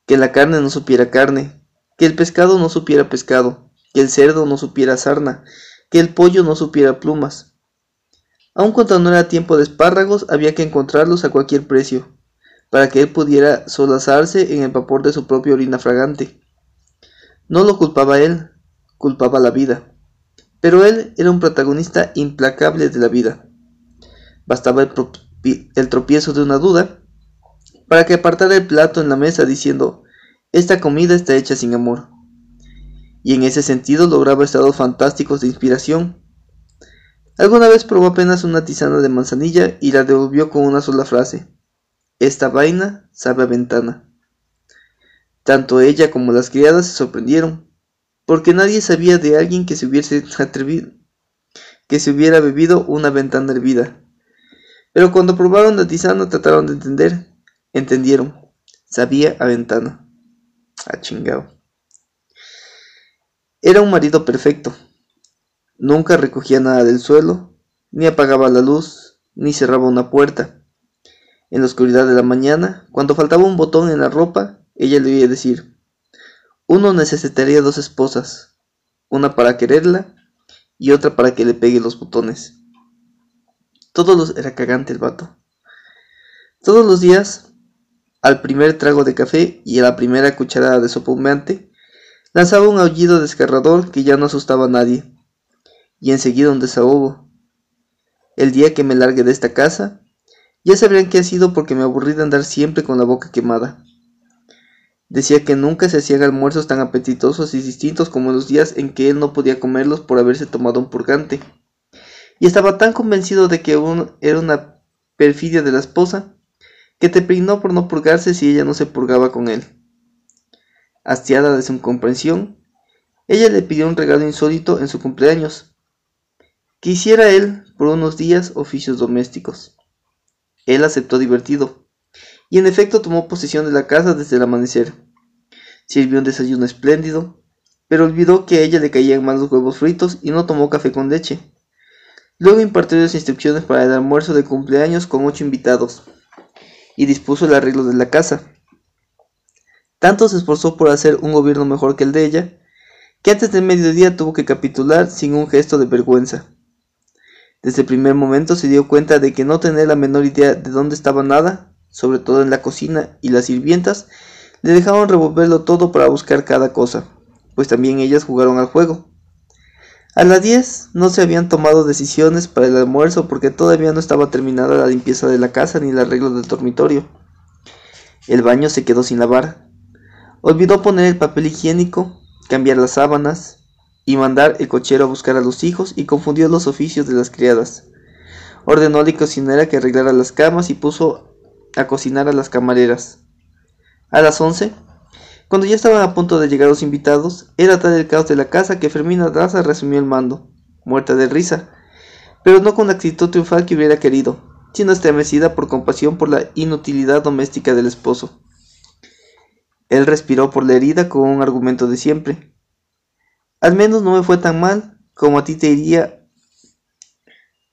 Que la carne no supiera carne, que el pescado no supiera pescado, que el cerdo no supiera sarna, que el pollo no supiera plumas. Aun cuando no era tiempo de espárragos, había que encontrarlos a cualquier precio, para que él pudiera solazarse en el vapor de su propia orina fragante. No lo culpaba él, culpaba la vida. Pero él era un protagonista implacable de la vida. Bastaba el, el tropiezo de una duda para que apartara el plato en la mesa diciendo, esta comida está hecha sin amor. Y en ese sentido lograba estados fantásticos de inspiración. Alguna vez probó apenas una tisana de manzanilla y la devolvió con una sola frase. Esta vaina sabe a ventana. Tanto ella como las criadas se sorprendieron, porque nadie sabía de alguien que se hubiese atrevido, que se hubiera bebido una ventana hervida. Pero cuando probaron la tisana trataron de entender, entendieron, sabía a ventana. A ah, chingado. Era un marido perfecto. Nunca recogía nada del suelo, ni apagaba la luz, ni cerraba una puerta. En la oscuridad de la mañana, cuando faltaba un botón en la ropa, ella le oía decir, uno necesitaría dos esposas, una para quererla y otra para que le pegue los botones. Todos los era cagante el vato. Todos los días, al primer trago de café y a la primera cucharada de sopa humeante, lanzaba un aullido desgarrador que ya no asustaba a nadie, y enseguida un desahogo. El día que me largue de esta casa, ya sabrán que ha sido porque me aburrí de andar siempre con la boca quemada. Decía que nunca se hacían almuerzos tan apetitosos y distintos como los días en que él no podía comerlos por haberse tomado un purgante. Y estaba tan convencido de que era una perfidia de la esposa, que te peinó por no purgarse si ella no se purgaba con él. Hastiada de su incomprensión, ella le pidió un regalo insólito en su cumpleaños, que hiciera él por unos días oficios domésticos. Él aceptó divertido, y en efecto tomó posesión de la casa desde el amanecer. Sirvió un desayuno espléndido, pero olvidó que a ella le caían mal los huevos fritos y no tomó café con leche. Luego impartió las instrucciones para el almuerzo de cumpleaños con ocho invitados y dispuso el arreglo de la casa. Tanto se esforzó por hacer un gobierno mejor que el de ella, que antes del mediodía tuvo que capitular sin un gesto de vergüenza. Desde el primer momento se dio cuenta de que no tener la menor idea de dónde estaba nada sobre todo en la cocina, y las sirvientas le dejaban revolverlo todo para buscar cada cosa, pues también ellas jugaron al juego. A las 10 no se habían tomado decisiones para el almuerzo porque todavía no estaba terminada la limpieza de la casa ni el arreglo del dormitorio. El baño se quedó sin lavar. Olvidó poner el papel higiénico, cambiar las sábanas y mandar el cochero a buscar a los hijos y confundió los oficios de las criadas. Ordenó a la cocinera que arreglara las camas y puso a cocinar a las camareras. A las once, cuando ya estaban a punto de llegar los invitados, era tal el caos de la casa que Fermina Daza resumió el mando, muerta de risa, pero no con la actitud triunfal que hubiera querido, sino estremecida por compasión por la inutilidad doméstica del esposo. Él respiró por la herida con un argumento de siempre. Al menos no me fue tan mal como a ti te iría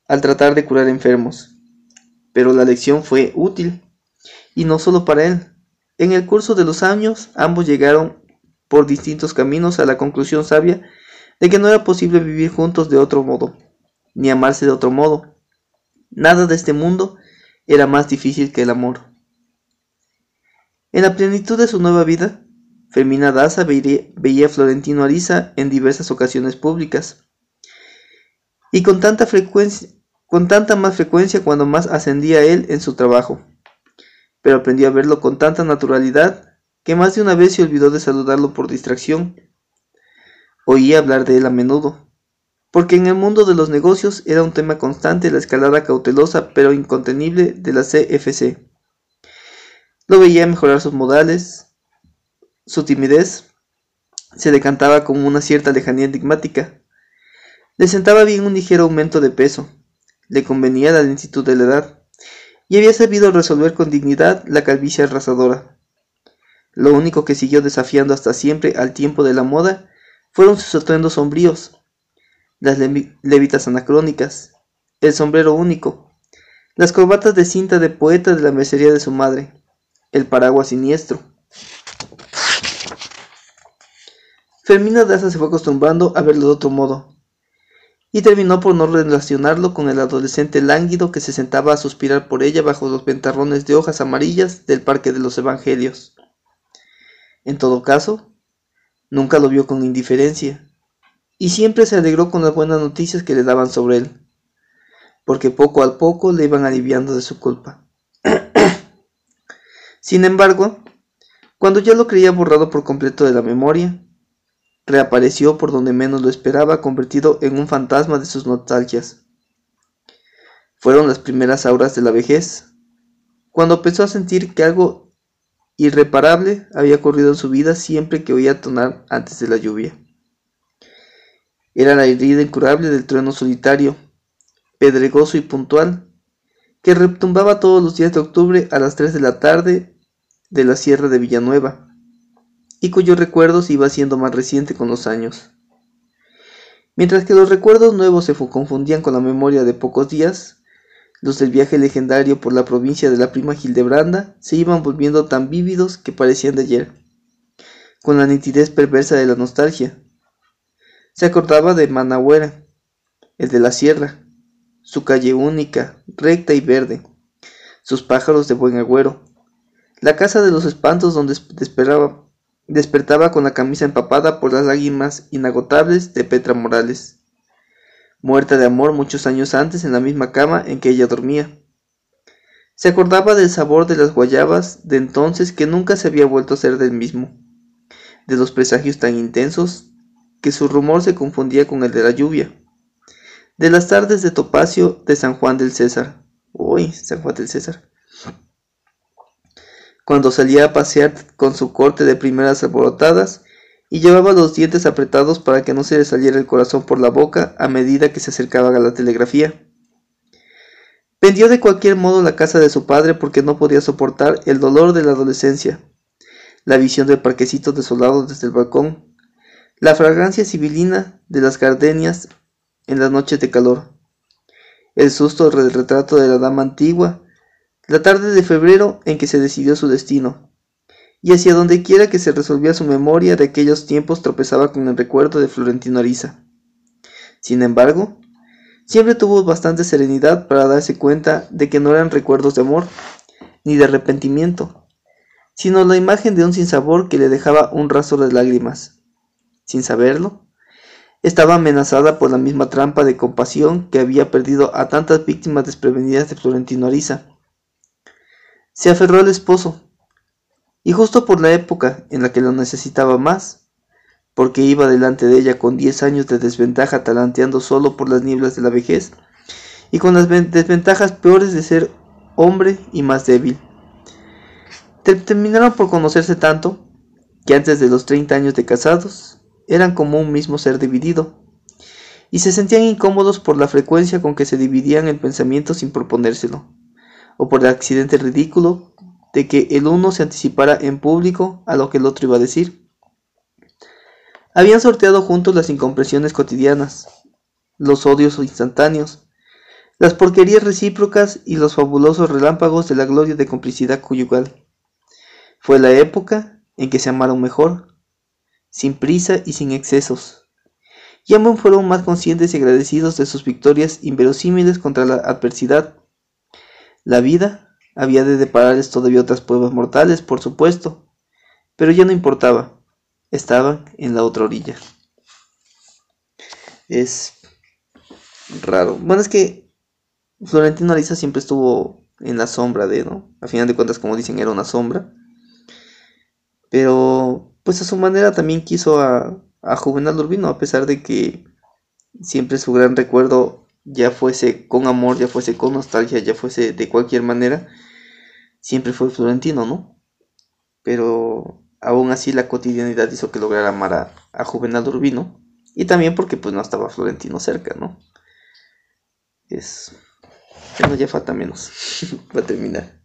al tratar de curar enfermos. Pero la lección fue útil y no solo para él. En el curso de los años, ambos llegaron por distintos caminos a la conclusión sabia de que no era posible vivir juntos de otro modo, ni amarse de otro modo. Nada de este mundo era más difícil que el amor. En la plenitud de su nueva vida, Fermina Daza veía, a Florentino Ariza en diversas ocasiones públicas. y con tanta frecuencia, con tanta más frecuencia cuando más ascendía él en su trabajo. Pero aprendió a verlo con tanta naturalidad que más de una vez se olvidó de saludarlo por distracción. Oía hablar de él a menudo, porque en el mundo de los negocios era un tema constante la escalada cautelosa pero incontenible de la CFC. Lo veía mejorar sus modales, su timidez, se decantaba con una cierta lejanía enigmática. Le sentaba bien un ligero aumento de peso, le convenía la lentitud de la edad, y había sabido resolver con dignidad la calvicie arrasadora. Lo único que siguió desafiando hasta siempre al tiempo de la moda fueron sus atuendos sombríos, las levitas anacrónicas, el sombrero único, las corbatas de cinta de poeta de la mercería de su madre, el paraguas siniestro. Fermina Daza se fue acostumbrando a verlo de otro modo, y terminó por no relacionarlo con el adolescente lánguido que se sentaba a suspirar por ella bajo los ventarrones de hojas amarillas del Parque de los Evangelios. En todo caso, nunca lo vio con indiferencia, y siempre se alegró con las buenas noticias que le daban sobre él, porque poco a poco le iban aliviando de su culpa. Sin embargo, cuando ya lo creía borrado por completo de la memoria, reapareció por donde menos lo esperaba, convertido en un fantasma de sus nostalgias. Fueron las primeras auras de la vejez, cuando empezó a sentir que algo irreparable había ocurrido en su vida siempre que oía tonar antes de la lluvia. Era la herida incurable del trueno solitario, pedregoso y puntual, que retumbaba todos los días de octubre a las tres de la tarde de la sierra de Villanueva, y cuyo recuerdo se iba haciendo más reciente con los años. Mientras que los recuerdos nuevos se confundían con la memoria de pocos días, los del viaje legendario por la provincia de la prima Gildebranda se iban volviendo tan vívidos que parecían de ayer, con la nitidez perversa de la nostalgia, se acordaba de Managüera, el de la sierra, su calle única, recta y verde, sus pájaros de buen agüero, la casa de los espantos donde despertaba, despertaba con la camisa empapada por las lágrimas inagotables de Petra Morales, muerta de amor muchos años antes en la misma cama en que ella dormía. Se acordaba del sabor de las guayabas de entonces que nunca se había vuelto a ser del mismo, de los presagios tan intensos que su rumor se confundía con el de la lluvia. De las tardes de Topacio de San Juan del César. Uy, San Juan del César. Cuando salía a pasear con su corte de primeras alborotadas y llevaba los dientes apretados para que no se le saliera el corazón por la boca a medida que se acercaba a la telegrafía. Vendió de cualquier modo la casa de su padre porque no podía soportar el dolor de la adolescencia, la visión del parquecito desolado desde el balcón, la fragancia sibilina de las gardenias en las noches de calor, el susto del retrato de la dama antigua, la tarde de febrero en que se decidió su destino, y hacia donde quiera que se resolvía su memoria de aquellos tiempos tropezaba con el recuerdo de Florentino Ariza. Sin embargo, siempre tuvo bastante serenidad para darse cuenta de que no eran recuerdos de amor, ni de arrepentimiento, sino la imagen de un sinsabor que le dejaba un rastro de lágrimas sin saberlo, estaba amenazada por la misma trampa de compasión que había perdido a tantas víctimas desprevenidas de Florentino Ariza. Se aferró al esposo, y justo por la época en la que lo necesitaba más, porque iba delante de ella con diez años de desventaja talanteando solo por las nieblas de la vejez, y con las desventajas peores de ser hombre y más débil. Terminaron por conocerse tanto que antes de los treinta años de casados eran como un mismo ser dividido, y se sentían incómodos por la frecuencia con que se dividían el pensamiento sin proponérselo, o por el accidente ridículo de que el uno se anticipara en público a lo que el otro iba a decir. Habían sorteado juntos las incompresiones cotidianas, los odios instantáneos, las porquerías recíprocas y los fabulosos relámpagos de la gloria de complicidad conyugal. Fue la época en que se amaron mejor, sin prisa y sin excesos. Y ambos fueron más conscientes y agradecidos de sus victorias inverosímiles contra la adversidad. La vida había de depararles todavía otras pruebas mortales, por supuesto, pero ya no importaba, estaban en la otra orilla. Es raro. Bueno, es que Florentino Ariza siempre estuvo en la sombra de, ¿no? A final de cuentas, como dicen, era una sombra. Pero, pues a su manera también quiso a, a Juvenal Urbino, a pesar de que siempre su gran recuerdo ya fuese con amor, ya fuese con nostalgia, ya fuese de cualquier manera, siempre fue Florentino, ¿no? Pero aún así la cotidianidad hizo que lograra amar a, a Juvenal Urbino. Y también porque pues no estaba Florentino cerca, ¿no? Es... Bueno, ya falta menos para terminar.